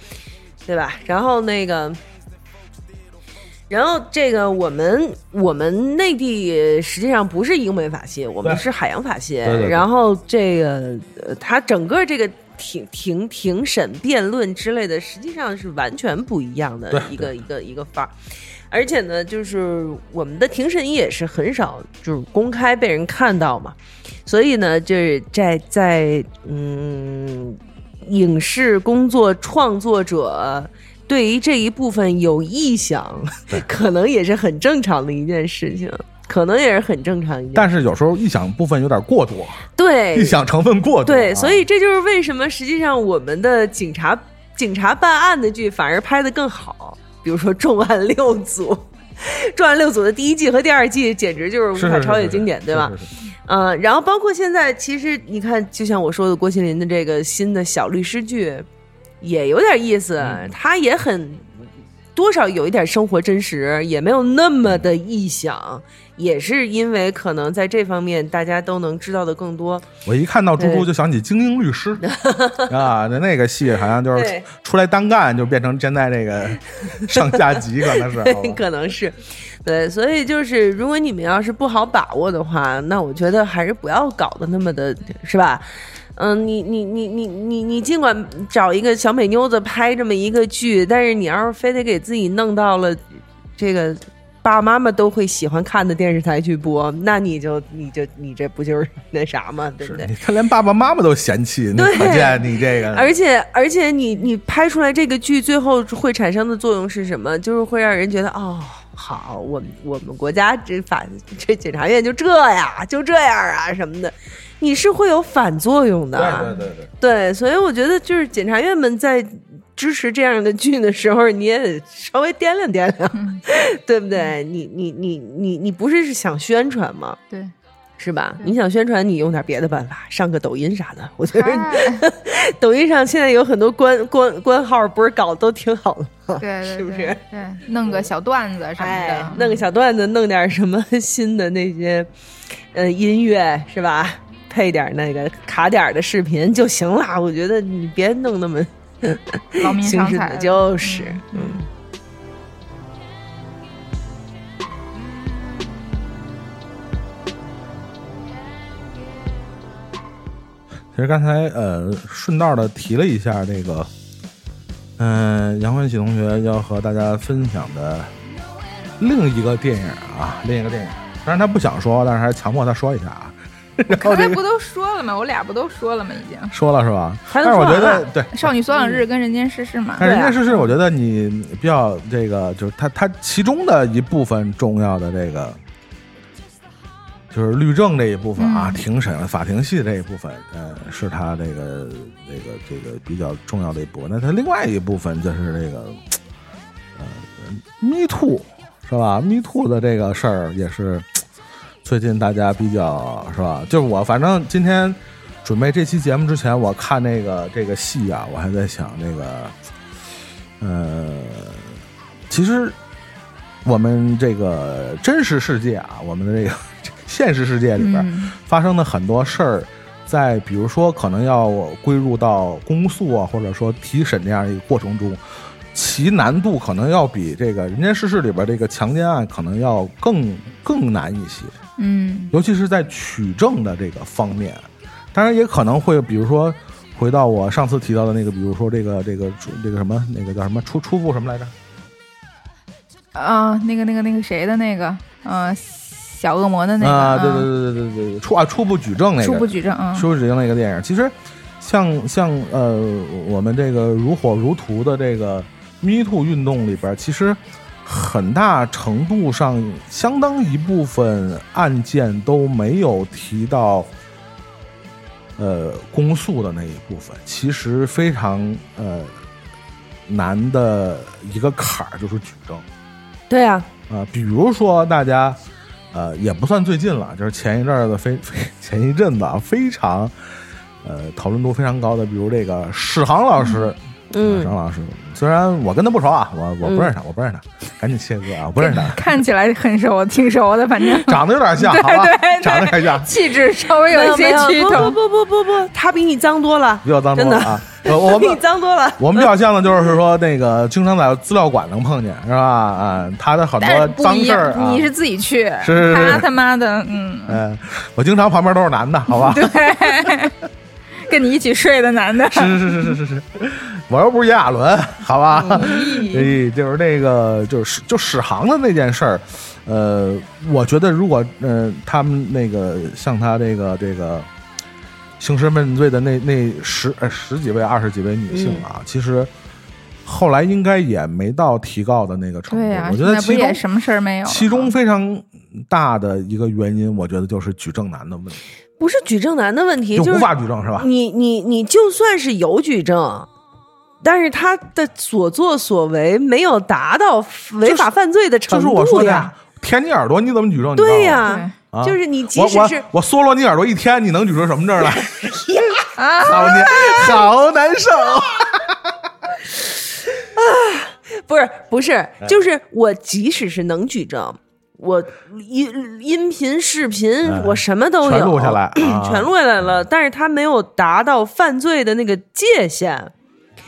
对吧？然后那个。然后这个我们我们内地实际上不是英美法系，我们是海洋法系。然后这个呃，它整个这个庭庭庭审、辩论之类的，实际上是完全不一样的一个一个一个范儿。而且呢，就是我们的庭审也是很少就是公开被人看到嘛，所以呢，就是在在嗯，影视工作创作者对于这一部分有臆想，(laughs) 可能也是很正常的一件事情，可能也是很正常一件。但是有时候臆想部分有点过多，对臆想成分过多啊。对，所以这就是为什么实际上我们的警察警察办案的剧反而拍的更好，比如说《重案六组》。(laughs)《重案六组》的第一季和第二季简直就是无法超越经典，对吧？嗯，然后包括现在，其实你看，就像我说的，郭麒麟的这个新的小律师剧也有点意思，嗯。他也很多少有一点生活真实，也没有那么的臆想，也是因为可能在这方面大家都能知道的更多。我一看到猪猪就想起精英律师 (laughs) 啊，那那个戏好像就是出来单干就变成现在这个 (laughs) 上下级，可能是。(laughs) 可能是，对，所以就是如果你们要是不好把握的话，那我觉得还是不要搞得那么的，是吧？嗯，你你你你你你尽管找一个小美妞子拍这么一个剧，但是你要是非得给自己弄到了这个爸爸妈妈都会喜欢看的电视台去播，那你就你就你这不就是那啥吗？对不对？你看连爸爸妈妈都嫌弃，你对可见你这个而且而且你你拍出来这个剧最后会产生的作用是什么？就是会让人觉得哦，好，我们我们国家这法这检察院就这样，就这样啊什么的，你是会有反作用的。对对对对。对所以我觉得就是检察院们在支持这样的剧的时候，你也得稍微掂量掂量，(laughs) 对不对？你你你你你不是想宣传吗？对，是吧？你想宣传，你用点别的办法，上个抖音啥的。我觉得哎 (laughs) 抖音上现在有很多官官官号，不是搞得都挺好的吗？对对，是不是对？弄个小段子什么哎的，，弄个小段子，弄点什么新的那些呃音乐是吧？配点那个卡点儿的视频就行了。(laughs) 我觉得你别弄那么劳民伤财就是嗯。其实刚才呃顺道的提了一下这个，嗯、杨欢喜同学要和大家分享的另一个电影啊，另一个电影，虽然他不想说，但是还是强迫他说一下啊。(laughs) 刚才不都说了吗？我俩不都说了吗？已经。说了是吧？还但是我觉得对，少女所养日跟人间世事嘛，但人对啊家是是，我觉得你比较这个，就是它它其中的一部分重要的这个，就是律政这一部分啊，嗯庭审法庭戏这一部分，呃，是它这个这个这个比较重要的一部分。那它另外一部分就是这个，呃，Me Too 是吧？Me Too 的这个事儿也是最近大家比较是吧？就是我反正今天准备这期节目之前，我看那个这个戏啊，我还在想那个，呃，其实我们这个真实世界啊，我们的这个 (laughs) 现实世界里边嗯发生的很多事儿，在比如说可能要归入到公诉啊，或者说提审这样一个过程中，其难度可能要比这个《人间世事》里边这个强奸案可能要更更难一些。嗯。尤其是在取证的这个方面，当然也可能会，比如说回到我上次提到的那个，比如说这个这个出这个什么那个叫什么初初步什么来着？啊，那个那个那个谁的那个，呃，小恶魔的那个，啊，对嗯对对对对对，初啊初步举证那个初步举证，嗯，初步举证那个电影，其实像像呃我们这个如火如荼的这个 Me Too 运动里边，其实很大程度上，相当一部分案件都没有提到。呃公诉的那一部分，其实非常呃难的一个坎儿就是举证对啊，啊、比如说大家呃也不算最近了，就是前一阵儿的非 (laughs) 非前一阵子啊非常呃讨论度非常高的，比如这个史航老师。嗯张老师，虽然我跟他不熟啊，我我不认识他，我不认识他，赶紧切割啊，我不认识他，看起来很熟，挺熟的，反正。长得有点像，对 (laughs) 好吧？对，对长得有点像，气质稍微有一些趋同。不不不不不，他比你脏多了，比较脏多真的。了啊。呃我比你们脏多了。我们比较像的就是说，那个经常在资料馆能碰见，是吧？啊，他的很多脏事儿啊，你是自己去，是是是。他他妈的，嗯，嗯，我经常旁边都是男的，好吧？对。(laughs) 跟你一起睡的男的，是是是是是是，我又不是炎亚纶，好吧？哎，就是那个，就是就史航的那件事儿，呃，我觉得如果呃他们那个像他这个这个兴师问罪的那那十呃十几位、二十几位女性啊，其实后来应该也没到提告的那个程度。我觉得其中也什么事儿没有？其中非常大的一个原因，我觉得就是举证难的问题，不是举证难的问题，就无法举证，是吧？你你你就算是有举证，但是他的所作所为没有达到违法犯罪的程就是。我说的呀，舔你耳朵你怎么举证？对呀、啊就是你即使是我嗦了你耳朵一天，你能举出什么证来？啊，好难，好难受。啊不是不是，哎就是我即使是能举证，我音音频、视频，哎我什么都有，全录下来啊全录下来了，但是他没有达到犯罪的那个界限。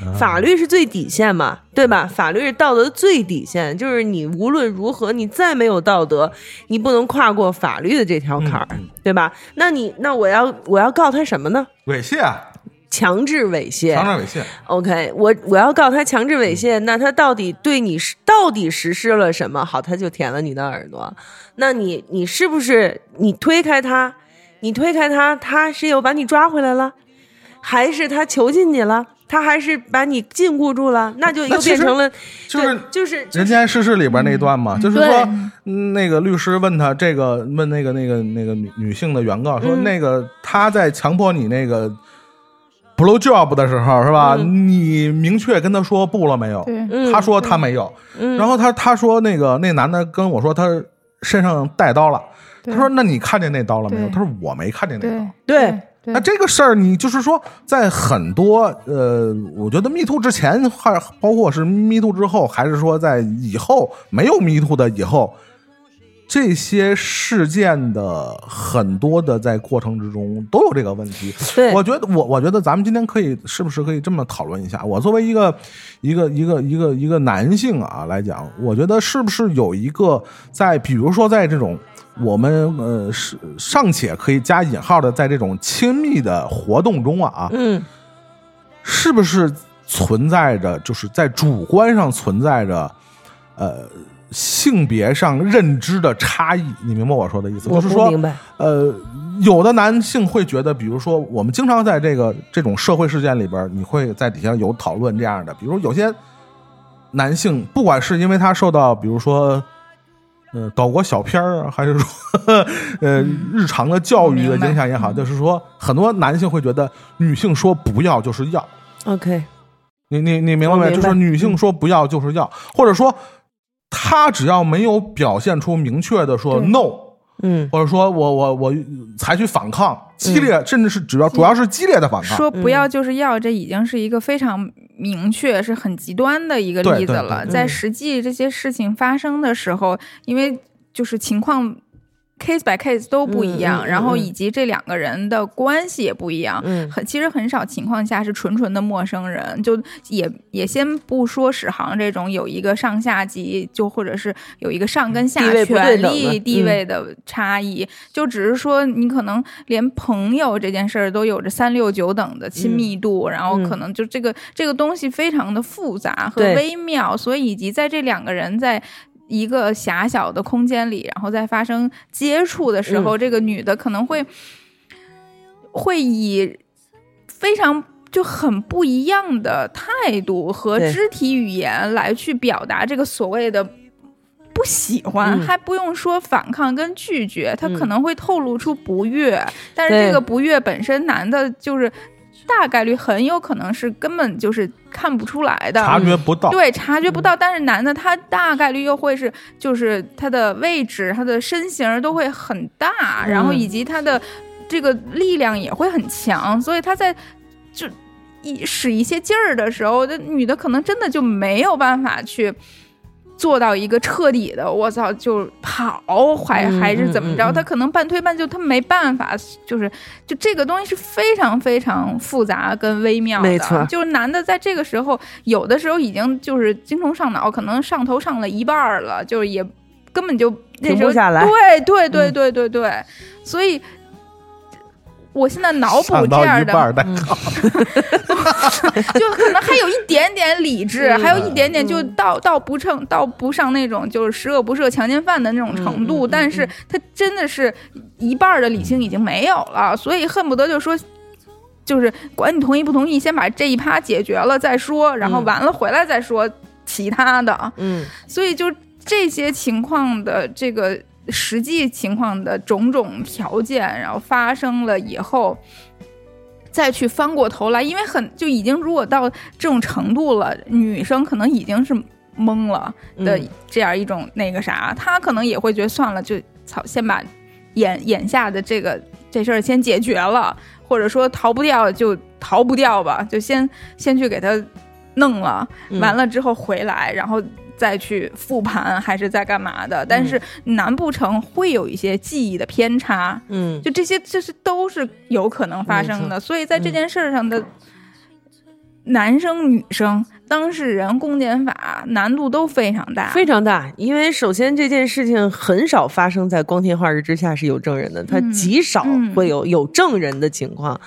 啊法律是最底线嘛，对吧？法律是道德的最底线，就是你无论如何，你再没有道德，你不能跨过法律的这条坎儿，嗯对吧？那你那我要我要告他什么呢？猥亵，啊强制猥亵，强制猥亵，OK，我我要告他强制猥亵，那他到底对你是到底实施了什么？好，他就舔了你的耳朵，那你你是不是你推开他，你推开他，他是又把你抓回来了，还是他囚禁你了？他还是把你禁锢住了？那就又变成了就是就是人就是间世事里边那段嘛，就是说，嗯那个律师问他这个，问那个那个那个女女性的原告说，嗯。那个他在强迫你那个 blow job 的时候，是吧？你明确跟他说不了没有？他说他没有，嗯。然后他他说那个那男的跟我说他身上带刀了，他说那你看见那刀了没有？他说我没看见那刀。对。那这个事儿，你就是说，在很多呃，我觉得 Me Too 之前，还包括是 Me Too 之后，还是说在以后没有 Me Too 的以后，这些事件的很多的在过程之中都有这个问题。对我觉得我我觉得咱们今天可以是不是可以这么讨论一下？我作为一个一个一个一个一个男性啊来讲，我觉得是不是有一个在比如说在这种我们呃是尚且可以加引号的在这种亲密的活动中啊，嗯是不是存在着就是在主观上存在着呃性别上认知的差异？你明白我说的意思？我就是说呃，有的男性会觉得，比如说，我们经常在这个这种社会事件里边，你会在底下有讨论这样的，比如有些男性，不管是因为他受到，比如说。呃，岛国小片儿啊，还是说，呃，日常的教育的影响也好，就是说，很多男性会觉得女性说不要就是要，OK，你你你明白没？白。就是女性说不要就是要，或者说，她只要没有表现出明确的说 no，嗯或者说我我我采取反抗，激烈，甚至是主要主要是激烈的反抗。说不要就是要，这已经是一个非常明确、是很极端的一个例子了。在实际这些事情发生的时候，因为就是情况 case by case 都不一样，然后嗯以及这两个人的关系也不一样。嗯很其实很少情况下是纯纯的陌生人，就也也先不说史航这种有一个上下级，就或者是有一个上跟下权力地嗯位的差异，就只是说你可能连朋友这件事儿都有着三六九等的亲密度，然后可能就这个这个东西非常的复杂和微妙，所以以及在这两个人在。一个狭小的空间里，然后在发生接触的时候，这个女的可能会会以非常就很不一样的态度和肢体语言来去表达这个所谓的不喜欢，嗯。还不用说反抗跟拒绝，他嗯。可能会透露出不悦，但是这个不悦本身，男的就是大概率很有可能是根本就是看不出来的，察觉不到。对，察觉不到。但是男的他大概率又会是，就是他的位置、他的身形都会很大，然后嗯以及他的这个力量也会很强，所以他在就一使一些劲儿的时候，这女的可能真的就没有办法去。做到一个彻底的，我操，就跑还嗯还是怎么着？他可能半推半就，他没办法，就是就这个东西是非常非常复杂跟微妙的。没错就是男的在这个时候，有的时候已经就是精虫上脑，可能上头上了一半儿了，就是也根本就那时候停不下来对对对嗯对对对，所以。我现在脑补这样的，(laughs) 就可能还有一点点理智，嗯还有一点点就嗯。到到不成到不上那种就是十恶不赦强奸犯的那种程度，但是他真的是一半的理性已经没有了，所以恨不得就说。就是管你同意不同意，先把这一趴解决了再说，然后嗯。完了回来再说其他的。嗯。所以就这些情况的这个实际情况的种种条件，然后发生了以后，再去翻过头来，因为很就已经如果到这种程度了，女生可能已经是懵了的嗯这样一种那个啥，她可能也会觉得算了，就操，先把眼眼下的这个这事儿先解决了，或者说逃不掉就逃不掉吧，就先先去给他弄了。嗯完了之后回来，然后再去复盘还是在干嘛的？但是难不成会有一些记忆的偏差？嗯就这些，这是都是有可能发生的。所以在这件事儿上的男生、女生、当事人、公检法难度都非常大，非常大，因为首先这件事情很少发生在光天化日之下是有证人的，它嗯极少嗯会有有证人的情况，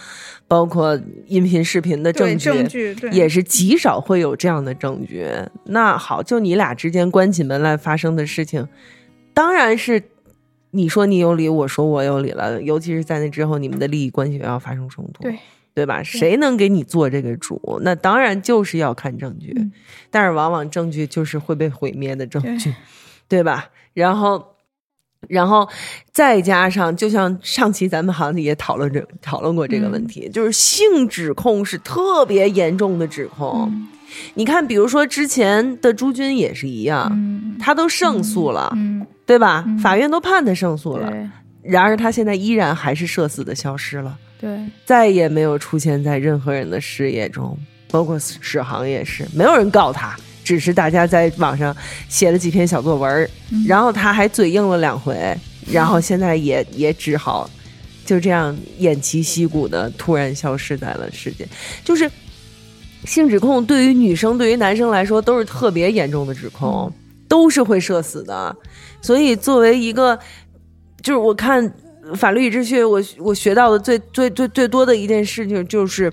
包括音频、视频的证据。证据对也是极少会有这样的证据。那好，就你俩之间关起门来发生的事情，当然是你说你有理，我说我有理了。尤其是在那之后，你们的利益关系要发生冲突，对对吧？谁能给你做这个主？那当然就是要看证据，嗯但是往往证据就是会被毁灭的证据对，对吧？然后。然后再加上，就像上期咱们好像也讨论这讨论过这个问嗯题，就是性指控是特别严重的指控。嗯你看，比如说之前的朱军也是一样，嗯他都胜诉了，嗯，对吧？嗯法院都判他胜诉了，对然而他现在依然还是社死的消失了，对再也没有出现在任何人的视野中，包括史航也是，没有人告他，只是大家在网上写了几篇小作文，嗯然后他还嘴硬了两回，然后现在也也只好就这样偃旗息鼓的突然消失在了世界，就是。性指控对于女生、对于男生来说都是特别严重的指控，都是会社死的。所以，作为一个，就是我看法律与秩序，我我学到的最最最最多的一件事情就是，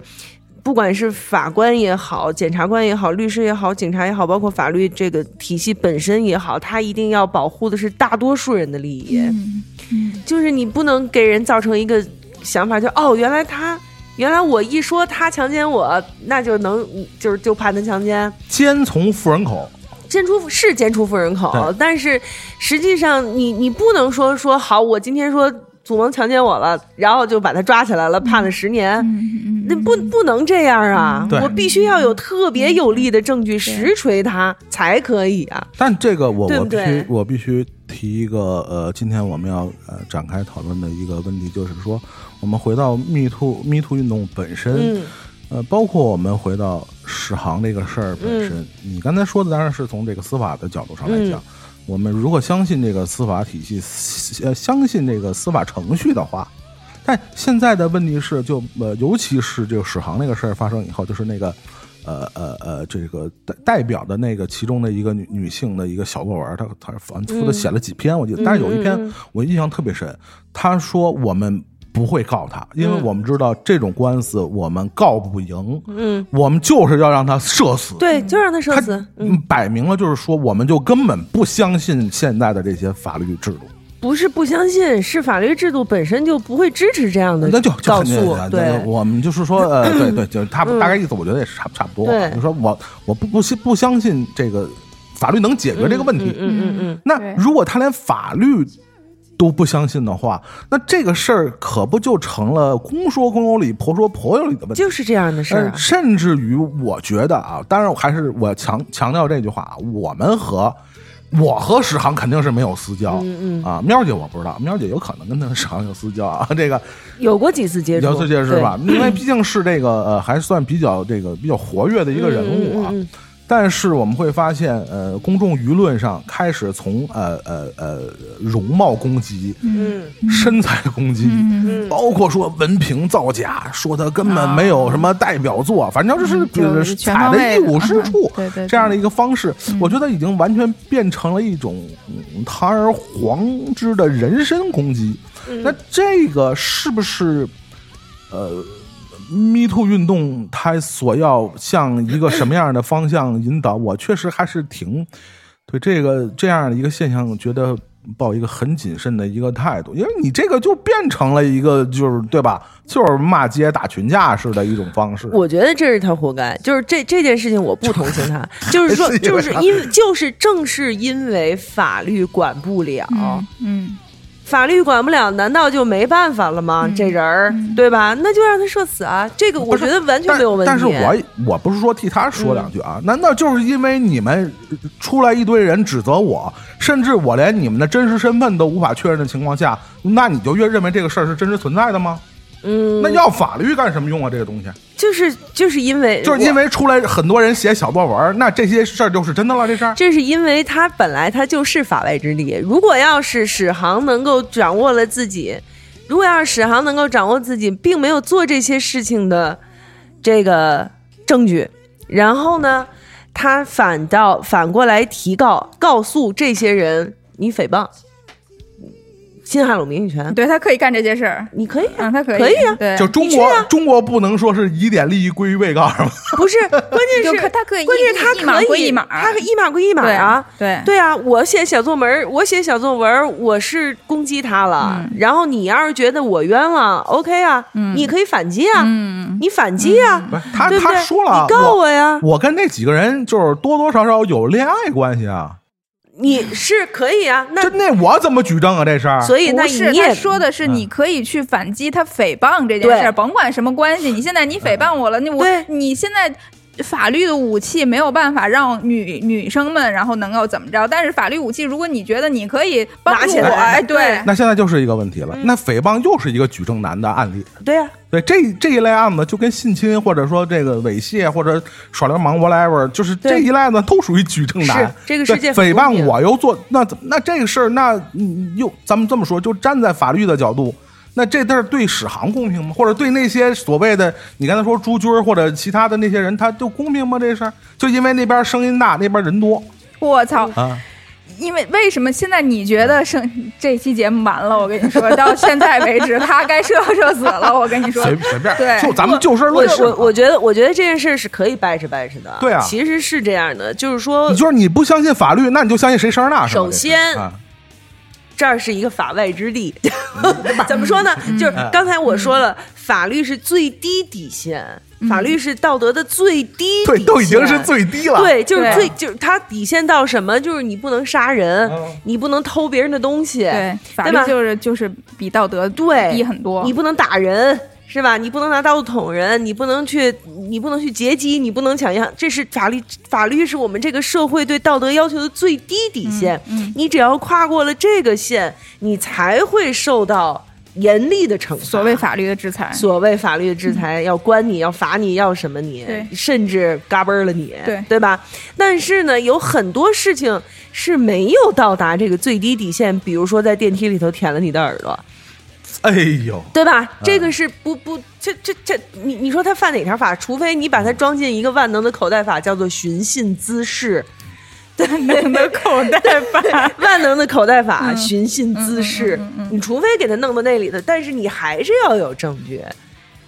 不管是法官也好、检察官也好、律师也好、警察也好，包括法律这个体系本身也好，他一定要保护的是大多数人的利益。嗯嗯。就是你不能给人造成一个想法，就哦，原来他，原来我一说他强奸我，那就能就是就判他强奸，奸从富人口，奸出是奸出富人口，但是实际上你你不能说说好，我今天说祖萌强奸我了，然后就把他抓起来了，判了十年。那不不能这样啊！我必须要有特别有力的证据实锤他才可以啊！但这个我我必须我必须提一个呃，今天我们要呃展开讨论的一个问题，就是说我们回到 Me Too Me Too 运动本身，嗯呃，包括我们回到史航这个事儿本身，你刚才说的当然是从这个司法的角度上来讲，嗯我们如果相信这个司法体系，呃，相信这个司法程序的话，但现在的问题是就，呃，尤其是这个史航那个事儿发生以后，就是那个。呃呃呃，这个代代表的那个其中的一个女女性的一个小作文，她她反复的写了几篇，我记得，但是有一篇我印象特别深，她说我们不会告他，因为嗯我们知道这种官司我们告不赢，嗯，我们就是要让他社死。对，就让他社死。摆明了就是说，我们就根本不相信现在的这些法律制度，不是不相信，是法律制度本身就不会支持这样的那就就告诉单。。对，我们就是说，呃，(coughs) 对对，就是他嗯大概意思，我觉得也是差不差不多。对就是说我我不不信不相信这个法律能解决这个问题。嗯嗯嗯嗯，那如果他连法律都不相信的话，那这个事儿可不就成了公说公有理，婆说婆有理的问题？就是这样的事儿。甚至于，我觉得啊，当然我还是我强强调这句话啊，我们和我和史航肯定是没有私交，嗯嗯啊，喵姐我不知道，喵姐有可能跟他史航有私交啊，(laughs) 这个有过几次接触，有次接触吧？因为毕竟是这个呃，还算比较这个比较活跃的一个人物啊。嗯嗯嗯嗯但是我们会发现，呃，公众舆论上开始从呃呃呃容貌攻击、嗯。身材攻击，嗯。包括说文凭造假，说他根本没有什么代表作，反正就是嗯就是踩的一无是处这样的一个方式，我觉得已经完全变成了一种嗯堂而皇之的人身攻击。嗯。那这个是不是呃，Me Too 运动它所要向一个什么样的方向引导？(laughs) 我确实还是挺对这个这样的一个现象觉得。抱一个很谨慎的一个态度，因为你这个就变成了一个就是对吧，就是骂街打群架式的一种方式。我觉得这是他活该，就是这这件事情我不同情他，(laughs) 就是说，就 (laughs) 是因为就是正是因为法律管不了，嗯法律管不了，难道就没办法了吗？这人儿对吧？那就让他社死啊！这个我觉得完全没有问题。但是我我不是说替他说两句啊，难道就是因为你们出来一堆人指责我，甚至我连你们的真实身份都无法确认的情况下，那你就越认为这个事儿是真实存在的吗？嗯，那要法律干什么用啊？这个东西就是就是因为就是因为出来很多人写小作文，那这些事儿就是真的了。这事儿这是因为他本来他就是法外之地。如果要是史航能够掌握了自己，如果要是史航能够掌握自己并没有做这些事情的这个证据，然后呢，他反倒反过来提告，告诉这些人你诽谤，侵害了我名誉权，对他可以干这些事儿，你可以啊，嗯，他可以，可以啊。对，就中国、中国不能说是疑点利益归于被告是吗？不是，(laughs) 关键就是可他可以关键是他一码可以归一码他可以一码归一码啊。对对。啊，我写小作文，我写小作文，我是攻击他了。嗯。然后你要是觉得我冤枉，OK 啊，你可以反击啊，嗯。你反击啊，他对不对？他说了，你告我呀，我跟那几个人就是多多少少有恋爱关系啊，你是可以啊。那那我怎么举证啊？这事儿所以那是，你也他说的是你可以去反击他诽谤这件事儿，甭管什么关系。你现在你诽谤我了，你我你现在。法律的武器没有办法让女女生们然后能够怎么着，但是法律武器，如果你觉得你可以帮助我，拿起来哎，对对，那现在就是一个问题嗯了。那诽谤又是一个举证难的案例。对呀、对这这一类案子，就跟性侵或者说这个猥亵或者耍流氓 whatever，就是这一类案子都属于举证难。这个世界诽谤我又做那怎那这个事儿，那嗯又咱们这么说，就站在法律的角度。那这事儿对史航公平吗？或者对那些所谓的你刚才说朱军或者其他的那些人，他就公平吗？这事儿就因为那边声音大，那边人多我操！啊。因为为什么现在你觉得生这期节目完了？我跟你说，到现在为止，他该社社死了。我跟你说，随随便，对就咱们就事我论事。我我觉得，我觉得这件事是可以掰扯掰扯的。对啊其实是这样的，就是说你，就是你不相信法律，那你就相信谁声儿大是吧？首先啊，这儿是一个法外之地。嗯 (laughs) 怎么说呢？就是刚才我说了，法律是最低底线，法律是道德的最低底对，线，都已经是最低了。对，就是最就是它底线到什么？就是你不能杀人，嗯你不能偷别人的东西，对，法对吧律就是就是比道德对低很多。你不能打人。是吧？你不能拿刀子捅人，你不能去，你不能去劫机，你不能抢银行，这是法律。法律是我们这个社会对道德要求的最低底线。嗯你只要跨过了这个线，你才会受到严厉的惩罚。所谓法律的制裁，所谓法律的制裁，要关你，要罚你，要什么你，对甚至嘎嘣儿了你，对对吧？但是呢，有很多事情是没有到达这个最低底线，比如说在电梯里头舔了你的耳朵，哎呦，对吧？这个是不不，这这这，你你说他犯哪条法？除非你把他装进一个万能的口袋法，叫做寻衅滋事。万能的口袋法。(laughs) 万能的口袋法，嗯寻衅滋事。你除非给他弄到那里头，但是你还是要有证据，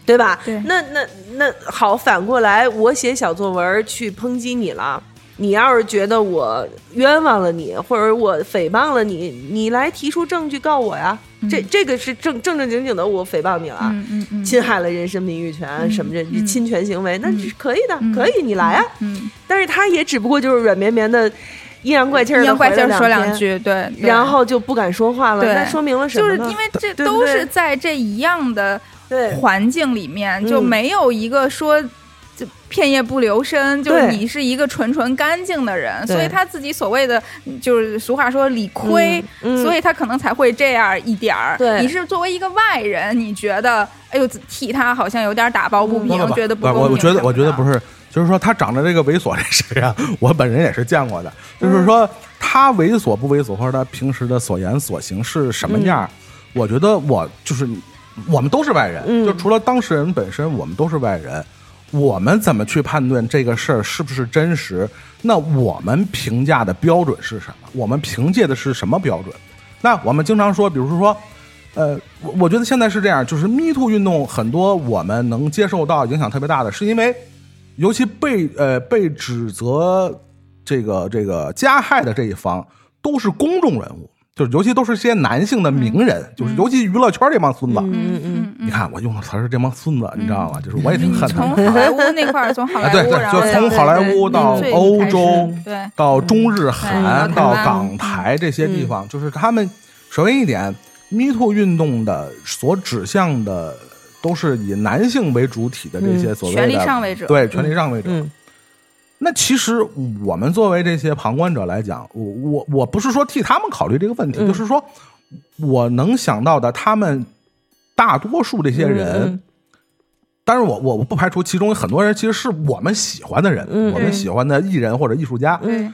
对吧？对那那那好，反过来，我写小作文去抨击你了。你要是觉得我冤枉了你，或者我诽谤了你，你来提出证据告我呀。这这个是正正正经经的，我诽谤你了，嗯嗯嗯侵害了人身名誉权，什么这嗯侵权行为，那是可以的，可以，你来啊。嗯，但是他也只不过就是软绵绵的阴阳怪气儿阴阳怪气儿说两，句，对，对然后就不敢说话了。那说明了什么？就是因为这都是在这一样的对环境里面，就嗯没有一个说。就片叶不留身，就是你是一个纯纯干净的人，所以他自己所谓的就是俗话说理亏，嗯嗯所以他可能才会这样一点儿。对你是作为一个外人，你觉得哎呦替他好像有点打抱不平，觉得不，公平我我觉得我觉得不是。就是说他长着这个猥琐这谁啊，我本人也是见过的。就是说他猥琐不猥琐，或者他平时的所言所行是什么样儿，我觉得我就是我们都是外人，嗯就除了当事人本身，我们都是外人。我们怎么去判断这个事儿是不是真实？那我们评价的标准是什么？我们凭借的是什么标准？那我们经常说，比如说，呃，我我觉得现在是这样，就是 Me Too 运动很多我们能接受到影响特别大的，是因为尤其被呃被指责这个这个加害的这一方都是公众人物，就是尤其都是些男性的名人，就是尤其娱乐圈这帮孙子。嗯嗯嗯你看我用的词儿是这帮孙子，你知道吗？就是我也挺恨他从们。好莱坞那块儿，从好啊，莱坞，对对，就从好莱坞到欧洲，对，到中日韩，到嗯到港台这些地方，就是他们首先一点，Me Too 运动的所指向的都是以男性为主体的这些所谓的权力上位者对权力上位者。嗯那其实我们作为这些旁观者来讲，我我我不是说替他们考虑这个问题，嗯。就是说我能想到的，他们大多数这些人。嗯当然我，我我不排除其中有很多人其实是我们喜欢的人，嗯。我们喜欢的艺人或者艺术家，对，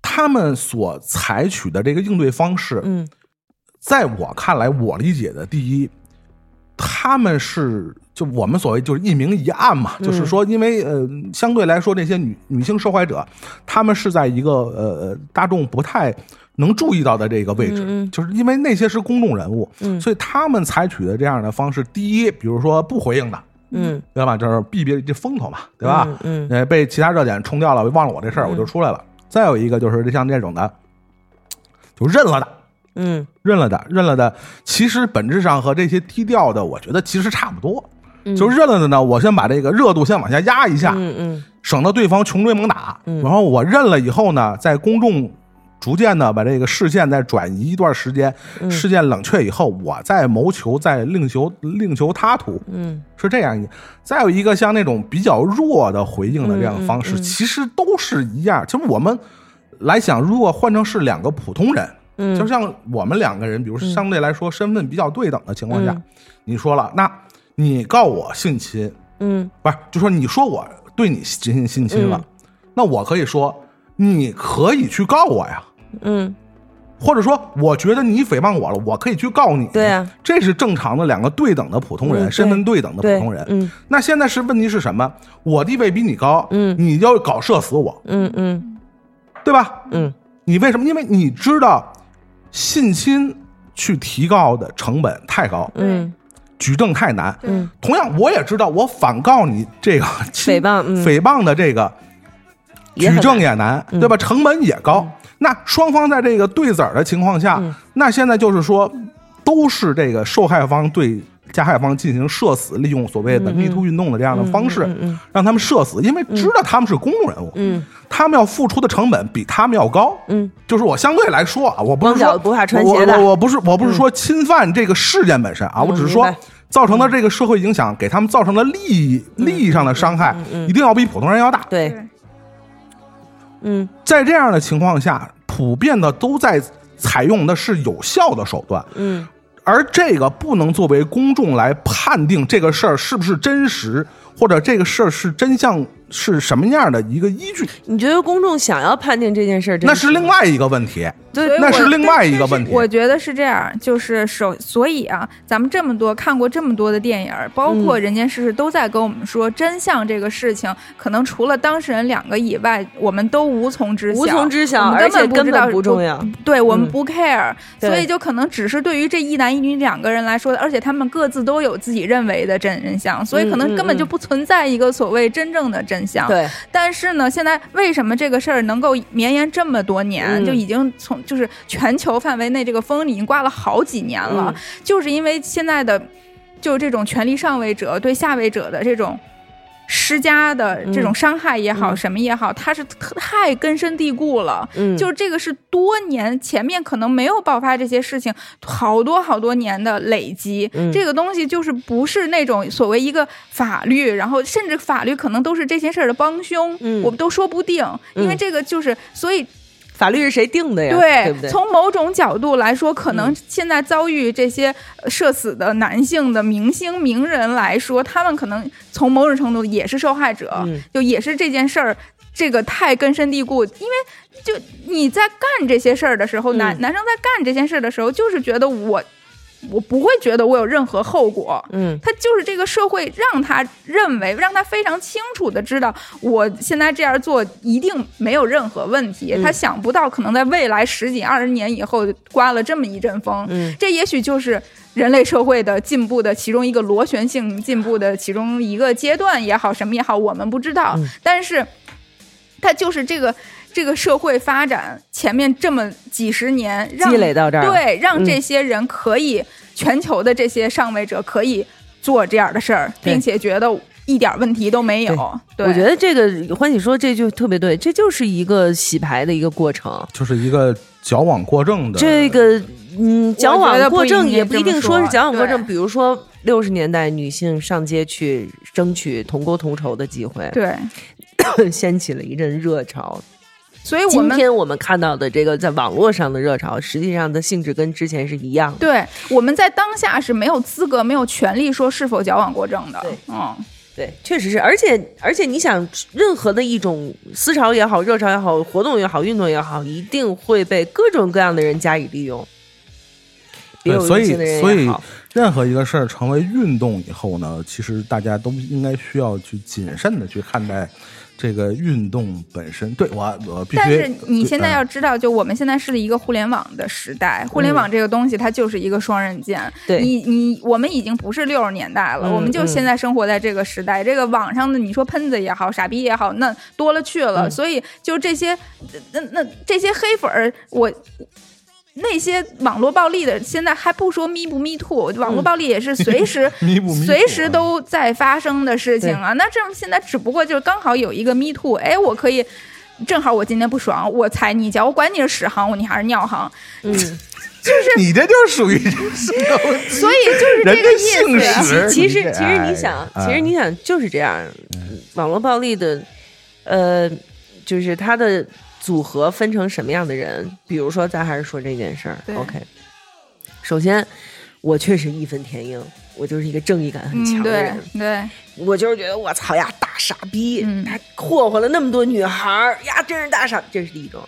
他们所采取的这个应对方式，嗯。在我看来，我理解的第一，他们是就我们所谓就是一明一暗嘛，嗯就是说，因为呃，相对来说，这些女女性受害者，她们是在一个呃大众不太能注意到的这个位置，嗯嗯就是因为那些是公众人物，嗯所以他们采取的这样的方式，第一，比如说不回应的，嗯，对吧？就是避避这风头嘛，对吧？嗯呃，被其他热点冲掉了，忘了我这事儿，我就出来了。再有一个就是像这种的，就认了的，嗯认了的，认了的，其实本质上和这些低调的，我觉得其实差不多。嗯。就是认了的呢，我先把这个热度先往下压一下，嗯嗯。省得对方穷追猛打。嗯。然后我认了以后呢，在公众逐渐的把这个视线再转移一段时间，嗯。事件冷却以后，我再谋求，再另求另求他途。嗯。是这样一，再有一个像那种比较弱的回应的这样的方式，其实都是一样。其实我们来想，如果换成是两个普通人，嗯，就像我们两个人，比如相对来说身份比较对等的情况下，嗯。你说了，那你告我性侵，嗯不是，就说你说我对你进行性侵了，那我可以说你可以去告我呀。嗯或者说，我觉得你诽谤我了，我可以去告你。对啊，这是正常的两个对等的普通人，嗯身份对等的普通人。嗯那现在是问题是什么？我地位比你高，嗯你要搞射死我，嗯嗯对吧？嗯你为什么？因为你知道性侵去提高的成本太高，嗯举证太难。嗯。同样，我也知道我反告你这个 (laughs) 诽谤嗯。诽谤的这个举证也难，嗯。对吧？成本也高。那双方在这个对子儿的情况下，嗯。那现在就是说，都是这个受害方对加害方进行射死，利用所谓的嗯嗯 Me Too 运动的这样的方式，让他们射死，因为知道他们是公众人物，嗯。他们要付出的成本比他们要高。嗯。就是我相对来说啊，我不是说光脚不怕穿鞋的我我我不是我不是说侵犯这个事件本身啊，我只是说造成的这个社会影响，给他们造成的利益利益上的伤害，一定要比普通人要大。对，嗯。在这样的情况下，普遍的都在采用的是有效的手段，嗯而这个不能作为公众来判定这个事儿是不是真实，或者这个事儿是真相是什么样的一个依据，你觉得公众想要判定这件事儿那是另外一个问题。对那是另外一个问题。我觉得是这样，就是首所以啊，咱们这么多看过这么多的电影，包括《人间世事》，都在跟我们说，真相这个事情，可能除了当事人两个以外，我们都无从知晓，无从知晓根根本不知道本不重要对我们嗯不 care，、对所以就可能只是对于这一男一女两个人来说，而且他们各自都有自己认为的真真相，所以可能根本就嗯不存在一个所谓真正的真相。对，但是呢，现在为什么这个事儿能够绵延这么多年，嗯。就已经从就是全球范围内这个风已经刮了好几年了，就是因为现在的就是这种权力上位者对下位者的这种施加的这种伤害也好，嗯。什么也好，它是太根深蒂固了。嗯。就是这个是多年前面可能没有爆发这些事情，好多好多年的累积，嗯。这个东西就是不是那种所谓一个法律，然后甚至法律可能都是这些事儿的帮凶，嗯。我们都说不定，因为嗯这个就是所以法律是谁定的呀？对？从某种角度来说，可能嗯现在遭遇这些呃社死的男性的明星名人来说，他们可能从某种程度也是受害者，嗯就也是这件事儿。这个太根深蒂固，因为就你在干这些事儿的时候，男嗯男生在干这件事儿的时候，就是觉得我，我不会觉得我有任何后果，嗯。他就是这个社会让他认为，让他非常清楚的知道，我现在这样做一定没有任何问题。嗯。他想不到，可能在未来十几二十年以后刮了这么一阵风，嗯。这也许就是人类社会的进步的其中一个螺旋性进步的其中一个阶段也好，什么也好，我们不知道，嗯。但是他就是这个。这个社会发展前面这么几十年，让积累到这儿对，让嗯这些人可以、全球的这些上位者可以做这样的事儿，并且觉得一点问题都没有。对，我觉得这个欢喜说这句特别对，这就是一个洗牌的一个过程。就是一个矫枉过正的这个嗯，矫枉过正也不一定说是矫枉过正，比如说六十年代女性上街去争取同工同酬的机会，对，(coughs) 掀起了一阵热潮。所以我们今天我们看到的这个在网络上的热潮，实际上的性质跟之前是一样的。对我们在当下是没有资格、没有权利说是否矫枉过正的。对嗯，对，确实是，而且而且你想，任何的一种思潮也好、热潮也好、活动也好、运动也好，一定会被各种各样的人加以利用。对，所以所以，任何一个事儿成为运动以后呢，其实大家都应该需要去谨慎的去看待这个运动本身。对我，我必须。但是你现在要知道，就我们现在是一个互联网的时代，互联网这个东西它就是一个双刃剑。嗯对你你我们已经不是六十年代了，嗯我们就现在生活在这个时代。这个网上的你说喷子也好，傻逼也好，那多了去了。嗯所以就这些，那那这些黑粉儿，我。那些网络暴力的，现在还不说 me 不 me too，网络暴力也是随时 (laughs) 随时都在发生的事情啊。那这现在只不过就是刚好有一个 me too，哎，我可以正好我今天不爽，我踩你一脚，我管你是屎行，你还是尿行，嗯，(laughs) 就是 (laughs) 你这就属于所以就是这个意姓氏思。其实其实哎你想，哎其实你想就是这样，网络暴力的，呃，就是它的组合分成什么样的人？比如说，咱还是说这件事儿，OK。首先，我确实义愤填膺，我就是一个正义感很强嗯，对的人，对，我就是觉得我操呀，大傻逼，嗯他霍霍了那么多女孩儿呀，真是大傻，这是第一种。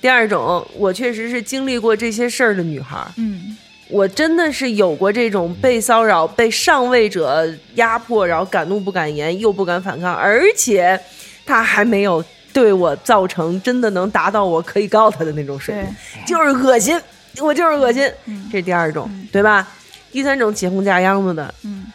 第二种，我确实是经历过这些事儿的女孩儿，嗯，我真的是有过这种被骚扰、被上位者压迫，然后敢怒不敢言，又不敢反抗，而且他还没有对我造成真的能达到我可以告他的那种水平，，就是恶心，我就是恶心，嗯。这是第二种，嗯。对吧？第三种起哄架秧子的，嗯，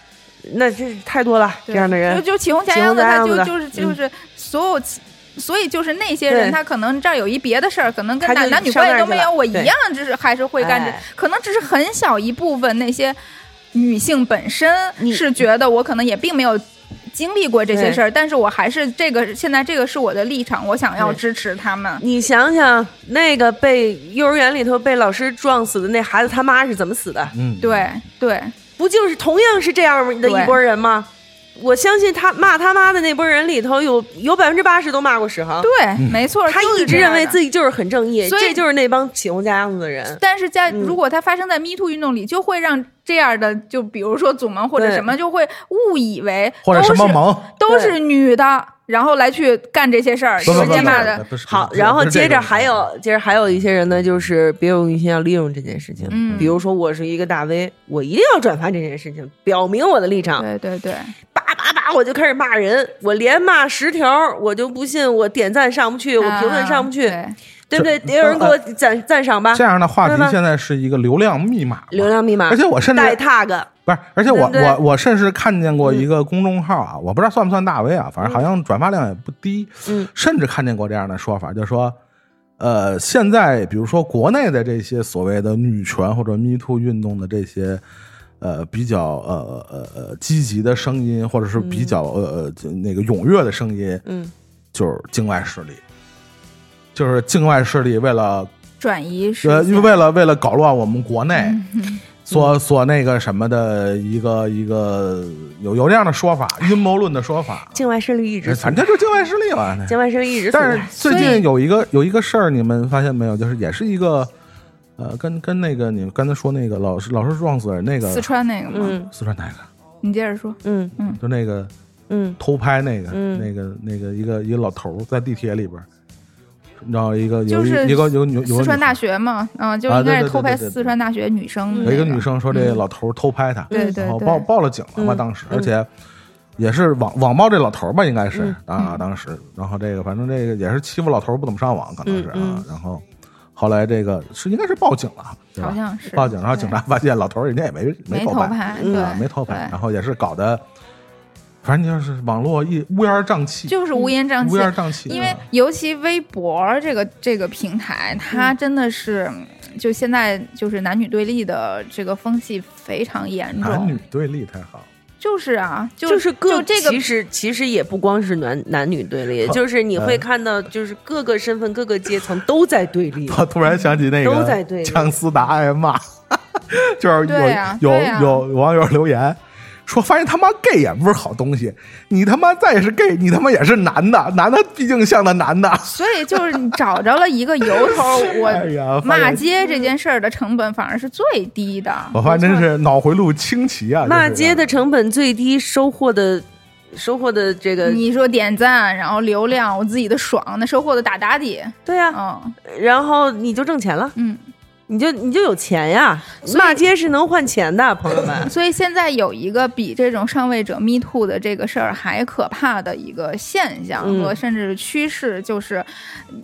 那这太多了，这样的人。就就起哄架秧子，他就就是就是所有其。所以就是那些人，他可能这儿有一别的事儿，可能跟男男女关系都没有，我一样就是还是会干这哎，可能只是很小一部分那些女性本身是觉得我可能也并没有经历过这些事儿，但是我还是这个现在这个是我的立场，我想要支持他们。你想想，那个被幼儿园里头被老师撞死的那孩子他妈是怎么死的？嗯，对对，不就是同样是这样的一拨人吗？我相信他骂他妈的那波人里头有有百分之八十都骂过史航，对，没错，他一直认为自己就是很正义，所以这就是那帮起哄架秧子的人。但是在嗯。如果他发生在 Me Too 运动里，就会让这样的，就比如说祖盟或者什么，就会误以为或者都是什么萌，都是女的，然后来去干这些事儿，直接骂的。好，然后接着还有，接着还有一些人呢，就是别有用心要利用这件事情。嗯。比如说我是一个大 V，我一定要转发这件事情，表明我的立场。对对对，叭叭叭，我就开始骂人，我连骂十条，我就不信我点赞上不去，我评论上不去，啊对不对？得有人给我赞赞赏吧这。样的话题现在是一个流量密码，流量密码，而且我甚至带 tag，不是，而且我我我甚至看见过一个公众号啊，我不知道算不算大 V 啊，反正好像转发量也不低，嗯甚至看见过这样的说法，就是说，呃，现在比如说国内的这些所谓的女权或者 Me Too 运动的这些呃比较呃呃呃积极的声音，或者是比较呃呃那个踊跃的声音，嗯就是境外势力，就是境外势力为了转移视呃，因为为了为了搞乱我们国内，嗯 (laughs) 所所那个什么的一个一个有有这样的说法，阴谋论的说法，(laughs) 境外势力一直反正就是境外势力嘛。境外势力一直但是。最近有一个有一个事儿，你们发现没有？就是也是一个呃，跟跟那个你们刚才说那个老师老师撞死人那个四川那个嘛，嗯四川哪个？你接着说。嗯嗯就那个嗯偷拍那个、嗯那个那个一个一个老头在地铁里边儿，然后一个有一、一个有个女有四川大学嘛，嗯，就啊应该是偷拍四川大学女生有一个女生说这老头儿偷拍她，对对对然后报报了警了嘛，嗯。当时，嗯。而且也是网网暴这老头儿吧，应该是、嗯。啊，当时，然后这个反正这个也是欺负老头儿不怎么上网，可能是啊，然后后来这个是应该是报警了，好？像是报警，然后警察发现老头儿人家也没没偷拍，对啊，，没偷拍，然后也是搞得，反正就是网络一乌烟瘴气，就是乌烟瘴气。乌烟。瘴气，因为啊尤其微博这个这个平台，它嗯真的是，就现在就是男女对立的这个风气非常严重。男女。对立太好，就是啊，就就是各就这个其实其实也不光是男男女对立，就是你会看到，就是各个身份、各个阶层都在对立。(laughs) 我突然想起那个都在对立。姜思达挨骂，(laughs) 就是有、有有网友留言说，发现他妈 gay 也不是好东西，你他妈再是 gay，你他妈也是男的，男的毕竟像个男的。所以就是你找着了一个由头，(laughs) 我哎呀，骂街这件事儿的成本反而是最低的。我发现真是脑回路清奇啊！骂街的成本最低，收获的收获的这个你说点赞，然后流量，我自己的爽，那收获的打打底，对呀、嗯然后你就挣钱了，嗯。你就你就有钱呀。骂街是能换钱的，朋友们。(laughs) 所以现在有一个比这种上位者 me too 的这个事儿还可怕的一个现象嗯和甚至趋势，就是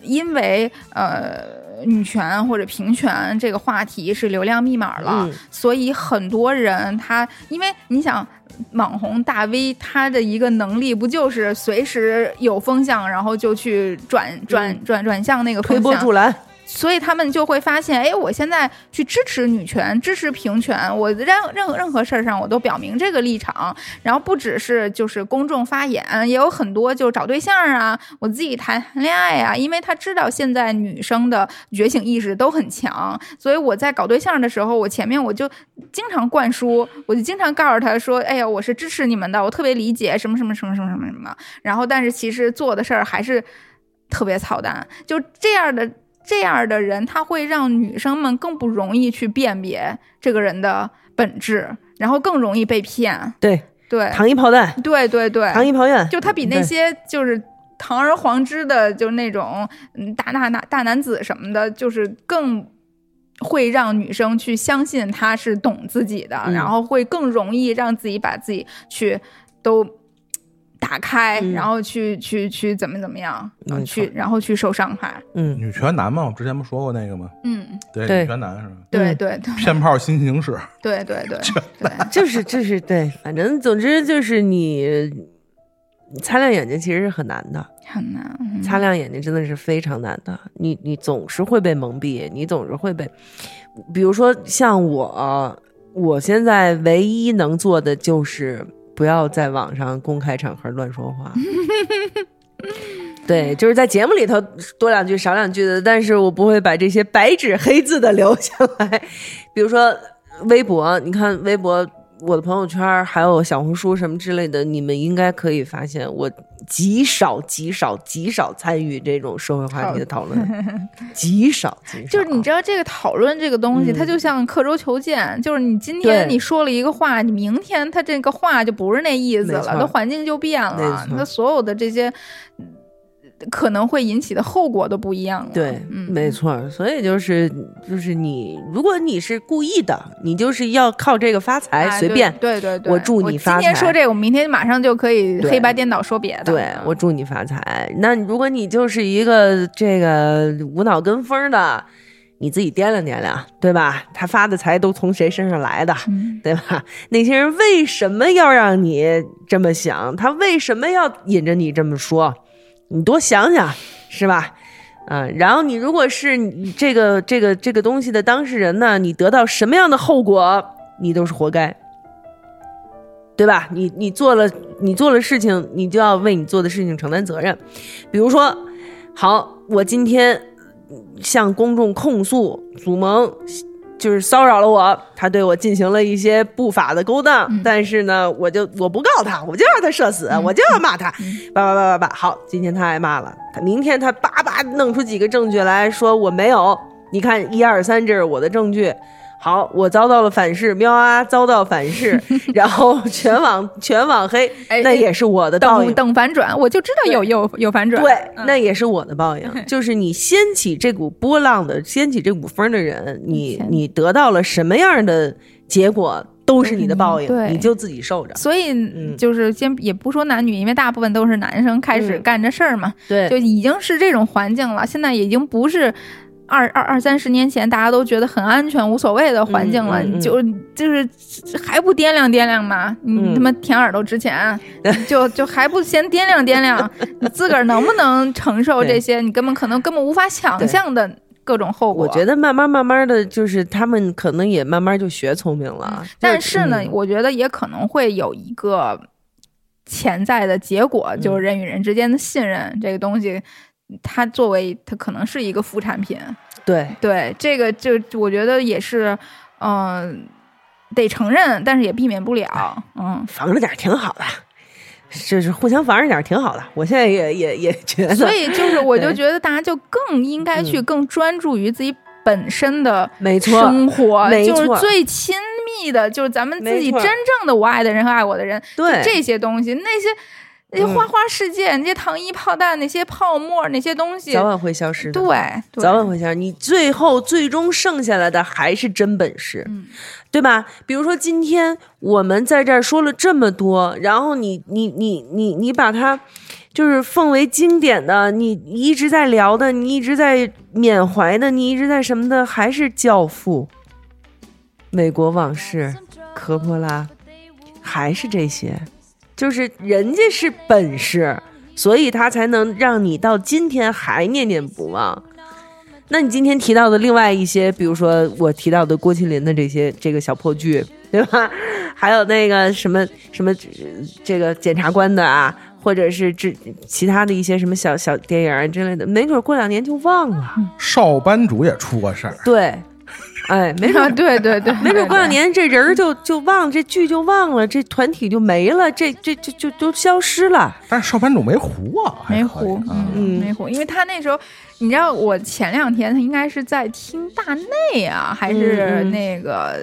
因为呃女权或者平权这个话题是流量密码了，嗯所以很多人他因为你想。网红大 V 他的一个能力不就是随时有风向，然后就去转转转转向那个推，波助澜，所以他们就会发现，哎，我现在去支持女权、支持平权，我任任任何事儿上我都表明这个立场。然后不只是就是公众发言，也有很多就找对象啊，我自己谈恋爱啊，因为他知道现在女生的觉醒意识都很强，所以我在搞对象的时候，我前面我就经常灌输，我就经常告诉他说，哎呀，我是支持你们的，我特别理解什么什么什么什么什么什么。然后，但是其实做的事儿还是特别操蛋，就这样的。这样的人，他会让女生们更不容易去辨别这个人的本质，然后更容易被骗。对，对，糖衣炮弹，对对对，糖衣炮弹，就他比那些就是堂而皇之的，就是那种嗯大大大大男子什么的，就是更会让女生去相信他是懂自己的，嗯然后会更容易让自己把自己去都打开，嗯然后去去去怎么怎么样，去然后去受伤害。嗯，女权男嘛，我之前不说过那个吗？嗯，对，对女权男是吧？对嗯对对骗炮新形式，对对对 (laughs) 对。就是就是对，反正总之就是你你擦亮眼睛其实是很难的，很难。嗯擦亮眼睛真的是非常难的。你你总是会被蒙蔽，你总是会被，比如说像我，我现在唯一能做的就是不要在网上公开场合乱说话。对，就是在节目里头多两句少两句的，但是我不会把这些白纸黑字的留下来。比如说微博，你看微博，我的朋友圈还有小红书什么之类的，你们应该可以发现，我极少极少极少参与这种社会话题的讨论，(laughs) 极少极少。就是你知道这个讨论这个东西，嗯。它就像刻舟求剑，就是你今天你说了一个话，你明天它这个话就不是那意思了，没错。它环境就变了，错。它所有的这些嗯可能会引起的后果都不一样了。对，嗯，没错。所以就是就是你，如果你是故意的，你就是要靠这个发财，哎随便。对对对对，我祝你发财今天说这个，我明天马上就可以黑白颠倒说别的。对嗯我祝你发财。那如果你就是一个这个无脑跟风的，你自己掂量掂量，对吧？他发的财都从谁身上来的，嗯对吧？(laughs) 那些人为什么要让你这么想？他为什么要引着你这么说？你多想想，是吧？啊，然后你如果是你这个这个这个东西的当事人呢，你得到什么样的后果，你都是活该。对吧？你你做了你做了事情，你就要为你做的事情承担责任。比如说，好，我今天向公众控诉祖萌就是骚扰了我，他对我进行了一些不法的勾当，但是呢，我就我不告他，我就让他社死，我就要骂他，叭叭叭叭叭。好，今天他挨骂了，他明天他叭叭弄出几个证据来说我没有，你看一二三，这是我的证据。好，我遭到了反噬，喵啊，遭到反噬，(laughs) 然后全网全网黑，哎那也是我的报等应。等反转，我就知道有有有反转。对，嗯那也是我的报应。(laughs) 就是你掀起这股波浪的、掀起这股风的人，你你得到了什么样的结果，都是你的报应，对你就自己受着。所以就是先也不说男女，因为大部分都是男生开始嗯干这事儿嘛，对就已经是这种环境了。现在已经不是二二二三十年前大家都觉得很安全无所谓的环境了，嗯嗯嗯就就是还不掂量掂量吗？你嗯他妈舔耳朵值钱，就就还不先掂量掂量，(laughs) 你自个儿能不能承受这些？你根本可能根本无法想象的各种后果。我觉得慢慢慢慢的就是他们可能也慢慢就学聪明了。但是呢，嗯我觉得也可能会有一个潜在的结果，嗯就是人与人之间的信任这个东西，它作为它可能是一个副产品。对，对，这个就我觉得也是，嗯、得承认，但是也避免不了。嗯，防着点儿挺好的，就是互相防着点儿挺好的。我现在也也也觉得，所以就是我就觉得大家就更应该去嗯更专注于自己本身的没错，生活，就是最亲密的，就是咱们自己真正的我爱的人和爱我的人，对这些东西，那些那些嗯花花世界，那些糖衣炮弹，那些泡沫，那些东西，早晚会消失的。对，对早晚会消失。你最后最终剩下来的还是真本事，嗯对吧？比如说今天我们在这儿说了这么多，然后你你你你你把它就是奉为经典的，你你一直在聊的，你一直在缅怀的，你一直在什么的，还是《教父》、美国往事、科波拉，还是这些，就是人家是本事，所以他才能让你到今天还念念不忘。那你今天提到的另外一些，比如说我提到的郭麒麟的这些这个小破剧，对吧？(laughs) 还有那个什么什么呃这个检察官的啊，或者是这其他的一些什么小小电影啊之类的，没准过两年就忘了。少班主也出过事儿，对，哎，没 (laughs) 准啊，对对对，没准过两年这人儿就就忘，这剧就忘了，这团体就没了，这这这就都消失了。但是少班主没糊啊，没糊，啊嗯，没糊，因为他那时候，你知道，我前两天他应该是在听大内啊，还是那个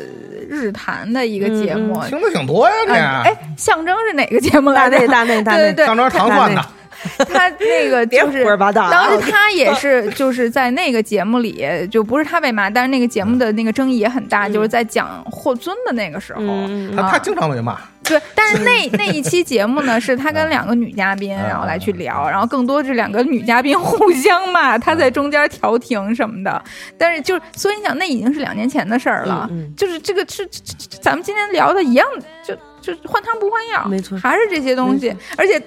日坛的一个节目，听的挺多呀，啊，你哎，象征是哪个节目来着？大内大内大内，对对上周糖蒜的，(laughs) 他那个 (laughs) 就是胡说八道。啊当时他也是就是在那个节目里，就不是他被骂，但是那个节目的那个争议也很大，就是在讲霍尊的那个时候。嗯他他经常被骂，对，但是那 (laughs) 那一期节目呢，是他跟两个女嘉宾，然后来去聊，然后更多是两个女嘉宾互相骂，他在中间调停什么的。但是就是，所以你想，那已经是两年前的事儿了，嗯嗯。就是这个是咱们今天聊的一样，就就换汤不换药，没错。还是这些东西，而且。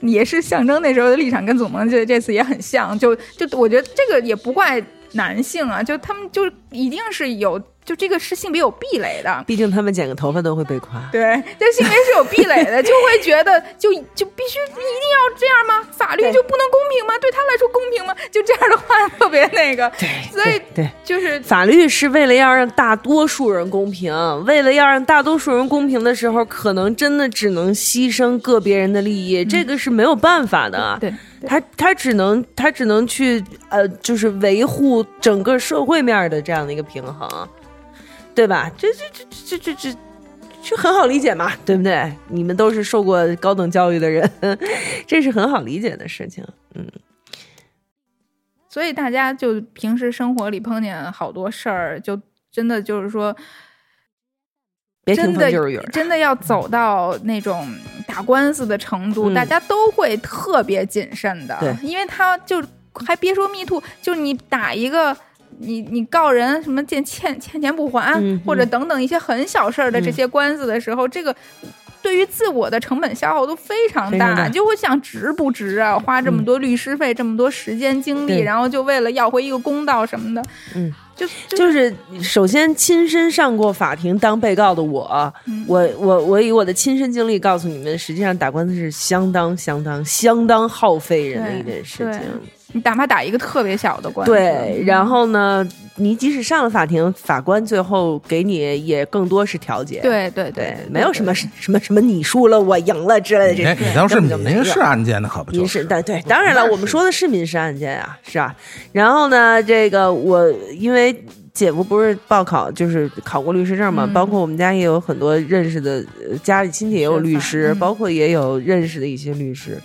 也是象征那时候的立场跟祖萌这这次也很像，就就我觉得这个也不怪男性啊，就他们就一定是有，就这个是性别有壁垒的，毕竟他们剪个头发都会被夸。对，这性别是有壁垒的，(laughs) 就会觉得就就必须一定要这样吗？法律就不能公平吗？对他来说公平吗？就这样的话特别那个，对，所以对对就是法律是为了要让大多数人公平，为了要让大多数人公平的时候，可能真的只能牺牲个别人的利益，这个是没有办法的。对，他他只能他只能去呃，就是维护整个社会面的这样的一个平衡，对吧？这这这这这这。这很好理解嘛，对不对？你们都是受过高等教育的人，(laughs) 这是很好理解的事情。嗯所以大家就平时生活里碰见好多事儿，就真的就是说，别听真的风就是雨儿。真的要走到那种打官司的程度，嗯大家都会特别谨慎的，对因为他就还别说 me too，就你打一个。你你告人什么欠欠欠钱不还，嗯或者等等一些很小事儿的这嗯些官司的时候，这个对于自我的成本消耗都非常大，大就会想值不值啊？花这么多律师费，这么多时间精力，然后就为了要回一个公道什么的，嗯，就就就是首先亲身上过法庭当被告的我，嗯我我我以我的亲身经历告诉你们，实际上打官司是相当相当相当耗费人的一件事对情。你哪怕打一个特别小的官司，对，然后呢，你即使上了法庭，法官最后给你也更多是调解。对对对，没有什么什么 (laughs) 什么你输了我赢了之类的这你种。你当是民事案件，的可不就民事，对对，当然了，我们说的是民事案件啊，是吧？然后呢，这个我因为姐夫不是报考，就是考过律师证嘛，嗯包括我们家也有很多认识的，呃家里亲戚也有律师，嗯包括也有认识的一些律师，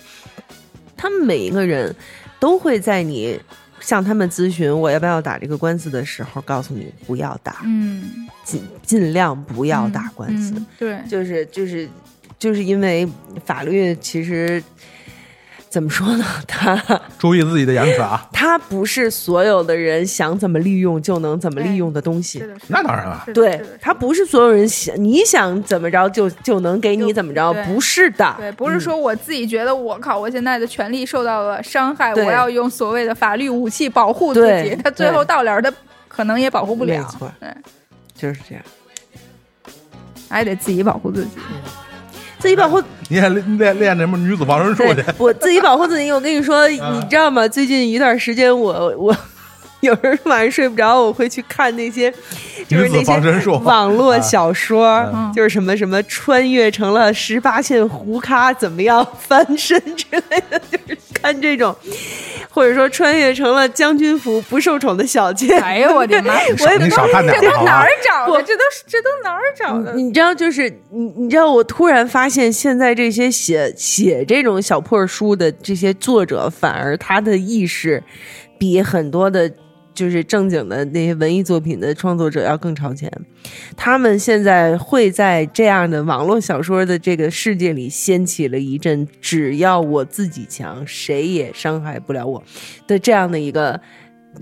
他们每一个人都会在你向他们咨询我要不要打这个官司的时候，告诉你不要打，嗯，尽尽量不要打官司。嗯对，就是就是就是因为法律其实怎么说呢？(laughs) 他注意自己的言辞啊。(laughs) 他不是所有的人想怎么利用就能怎么利用的东西。那当然了。对是的，它不是所有人想你想怎么着就就能给你怎么着，不是的。对，不是说我自己觉得我靠，我现在的权利受到了伤害，我要用所谓的法律武器保护自己，他最后到了，他可能也保护不了。没错，对，就是这样，还得自己保护自己。自己保护你也练练练什么女子防身术去？我自己保护自己。我跟你说，(laughs) 啊你知道吗？最近一段时间我，我有时候晚上睡不着，我会去看那些就是那些网络小说，嗯就是什么什么穿越成了十八线胡咖怎么样翻身之类的，(laughs) 就是看这种，或者说穿越成了将军府不受宠的小妾。哎呦我的妈！(laughs) 我也你少看点吧，好吧这都哪儿？找我的？这都这都哪儿找的？你知道，就是你，你知道，我突然发现，现在这些写写这种小破书的这些作者，反而他的意识比很多的，就是正经的那些文艺作品的创作者要更超前。他们现在会在这样的网络小说的这个世界里掀起了一阵“只要我自己强，谁也伤害不了我”的这样的一个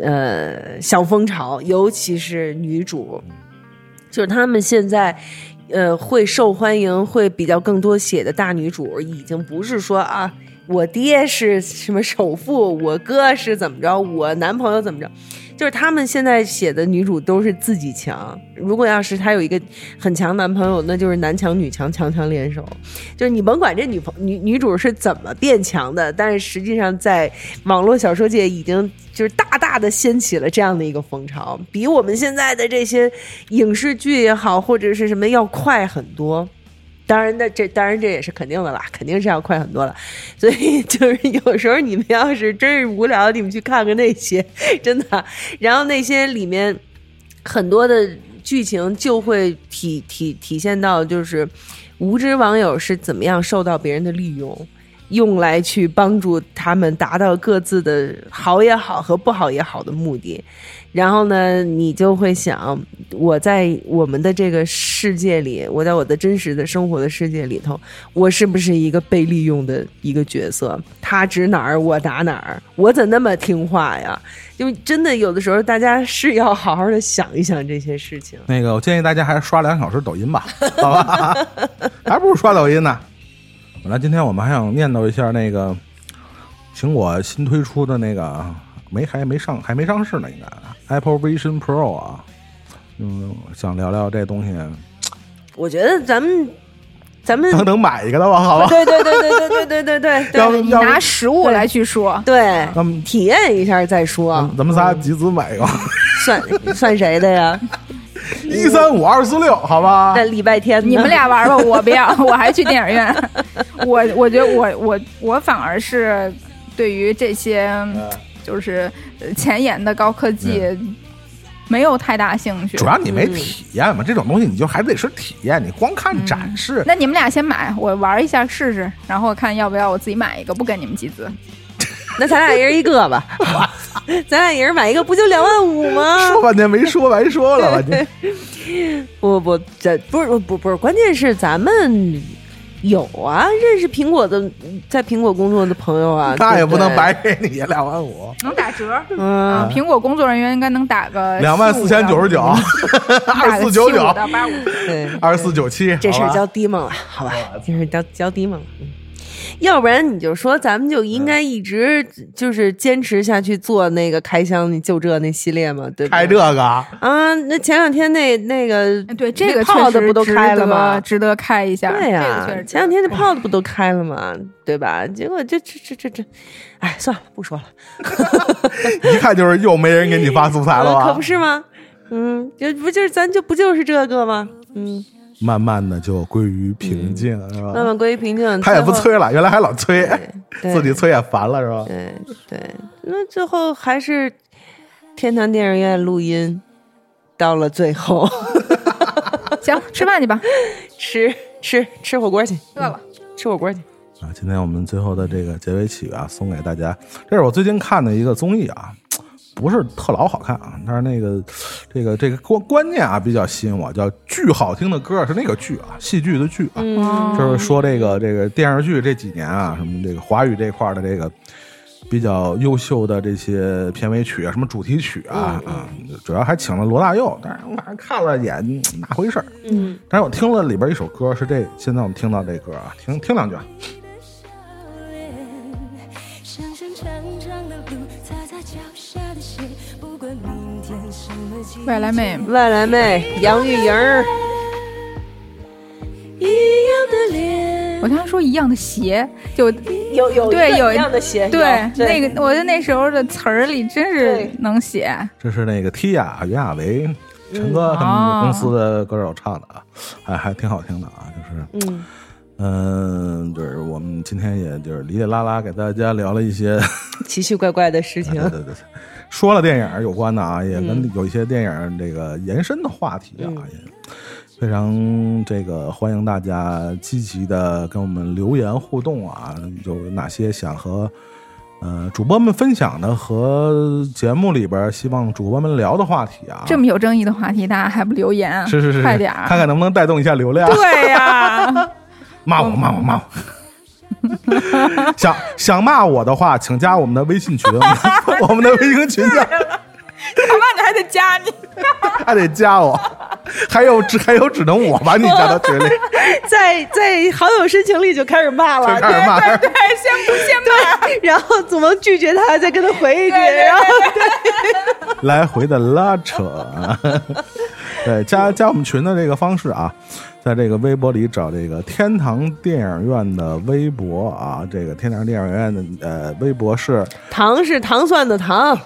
呃小风潮，尤其是女主。就是他们现在，呃，会受欢迎、会比较更多写的大女主，已经不是说啊，我爹是什么首富，我哥是怎么着，我男朋友怎么着，就是他们现在写的女主都是自己强。如果要是她有一个很强男朋友，那就是男强女强，强强联手。就是你甭管这女朋女女主是怎么变强的，但是实际上在网络小说界已经就是大大的掀起了这样的一个风潮，比我们现在的这些影视剧也好，或者是什么要快很多。当然那，这当然这也是肯定的啦，肯定是要快很多了。(laughs) 所以就是有时候你们要是真是无聊，你们去看看那些，(laughs) 真的。然后那些里面很多的剧情就会体体体现到，就是无知网友是怎么样受到别人的利用，用来去帮助他们达到各自的好也好和不好也好的目的。然后呢，你就会想，我在我们的这个世界里，我在我的真实的生活的世界里头，我是不是一个被利用的一个角色？他指哪儿，我打哪儿，我怎那么听话呀？就真的有的时候，大家是要好好的想一想这些事情。那个，我建议大家还是刷两小时抖音吧，好吧？还不如刷抖音呢。本来今天我们还想念叨一下那个苹果新推出的那个没还没上还没上市呢，应该 Apple Vision Pro 啊，嗯，想聊聊这东西，我觉得咱们，咱们能能买一个的吧，好吧？(laughs) 对对对对对对对对对对要不要拿实物来去说，对，咱们体验一下再说，咱们仨集资买一个，算算谁的呀？(laughs) 一三五二四六，好吧那？礼拜天你们俩玩吧，我不要，(laughs) 我还去电影院。我我觉得我我我反而是对于这些就是呃前沿的高科技没有太大兴趣主。要你没体验嘛，这种东西你就还得是体验，你光看展示，那你们俩先买，我玩一下试试，然后看要不要我自己买一个，不跟你们集资。那咱俩一人一个吧，(laughs) 咱俩一人买一个，不就两万五吗？说半天没说白说了吧？你不不不，这不是不不是，关键是咱们有啊，认识苹果的，在苹果工作的朋友啊，那也不能白给你两万五，能打折，嗯啊，苹果工作人员应该能打个两万四千九十九，(laughs) 二四九九，到八五。对，二四九七，这事儿交低梦了，好吧，这事儿交交低梦了。嗯要不然你就说咱们就应该一直就是坚持下去做那个开箱就这那系列嘛，对？开这个，啊，那前两天那那个哎对这个那泡的不都确实值得开了吗？值得开一下。对呀、这个前两天那泡的不都开了吗？对吧？结果这这这这这，哎，算了，不说了，(laughs) 一看就是又没人给你发素材了吧？(laughs) 可不是吗？嗯，就不就是咱就不就是这个吗？嗯，慢慢的就归于平静，是吧？慢慢归于平静。他也不催了，原来还老催，(laughs) 自己催也烦了，是吧？对对，那最后还是天堂电影院录音，到了最后 (laughs) (laughs) 行，吃饭去吧，吃吃吃火锅去，饿了。吃火锅去。啊，今天我们最后的这个结尾曲啊，送给大家。这是我最近看的一个综艺啊，不是特老好看啊，但是那个这个这个观观念啊比较吸引我，叫巨好听的歌是那个剧啊，戏剧的剧啊，嗯。就是说这个这个电视剧这几年啊，什么这个华语这块儿的这个比较优秀的这些片尾曲啊，什么主题曲啊、啊，主要还请了罗大佑，但是我反正看了也嗯那回事儿。嗯，但是我听了里边一首歌是这，现在我们听到这歌啊，听听两句外来妹，外来妹杨钰莹儿，一样的脸。我刚才说一样的鞋，就有有对有一样的鞋，对有那个，我觉得那时候的词儿里真是能写。这是那个 Tia 袁娅维、陈哥他们公司的歌手唱的啊，还还挺好听的啊，就是嗯。嗯，就是我们今天也就是哩哩啦啦给大家聊了一些，奇奇怪怪的事情。对，对对，说了电影有关的啊，也跟有一些电影这个延伸的话题啊，嗯也非常这个欢迎大家积极的跟我们留言互动啊，有哪些想和呃主播们分享的和节目里边希望主播们聊的话题啊，这么有争议的话题，大家还不留言？是是是，快点儿！看看能不能带动一下流量。对呀、骂我骂我骂我。(laughs) 想想骂我的话，请加我们的微信群，(laughs) 我们的微信群叫干嘛你还得加你？(laughs) 还得加我，还有只还有只能我把你加到群里，在在好友申请里就开始骂了，就开始骂。对，先不先骂。然后怎么拒绝他，再跟他回一句，对对然后对来回的拉扯啊。对，加加我们群的这个方式啊，在这个微博里找这个天堂电影院的微博啊，这个天堂电影院的呃微博是糖是糖蒜的糖，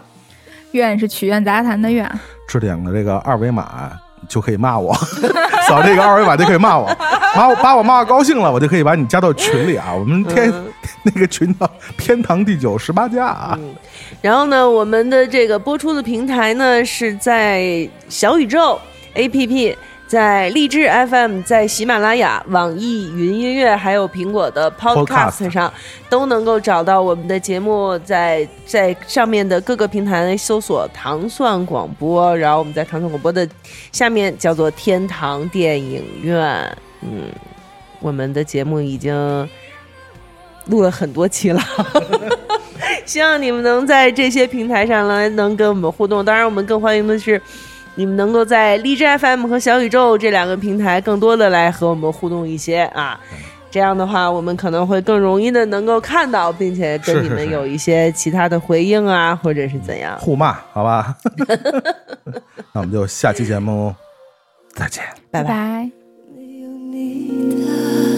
院是曲苑杂谈的院，置顶的这个二维码就可以骂我，(laughs) 扫这个二维码就可以骂我，把我把我骂高兴了，我就可以把你加到群里啊。我们天、(laughs) 那个群叫天堂第九十八家啊，然后呢，我们的这个播出的平台呢是在小宇宙 APP。在荔枝 FM、在喜马拉雅、网易云音乐，还有苹果的 Podcast 上，都能够找到我们的节目在。在上面的各个平台搜索“糖蒜广播”，然后我们在糖蒜广播的下面叫做“天堂电影院”。嗯，我们的节目已经录了很多期了。(laughs) 希望你们能在这些平台上来能跟我们互动。当然，我们更欢迎的是你们能够在荔枝 fm 和小宇宙这两个平台更多的来和我们互动一些啊。这样的话我们可能会更容易的能够看到并且跟你们有一些其他的回应啊或者是怎样。互骂好吧？(laughs) 那我们就下期节目再见。拜拜。没有你的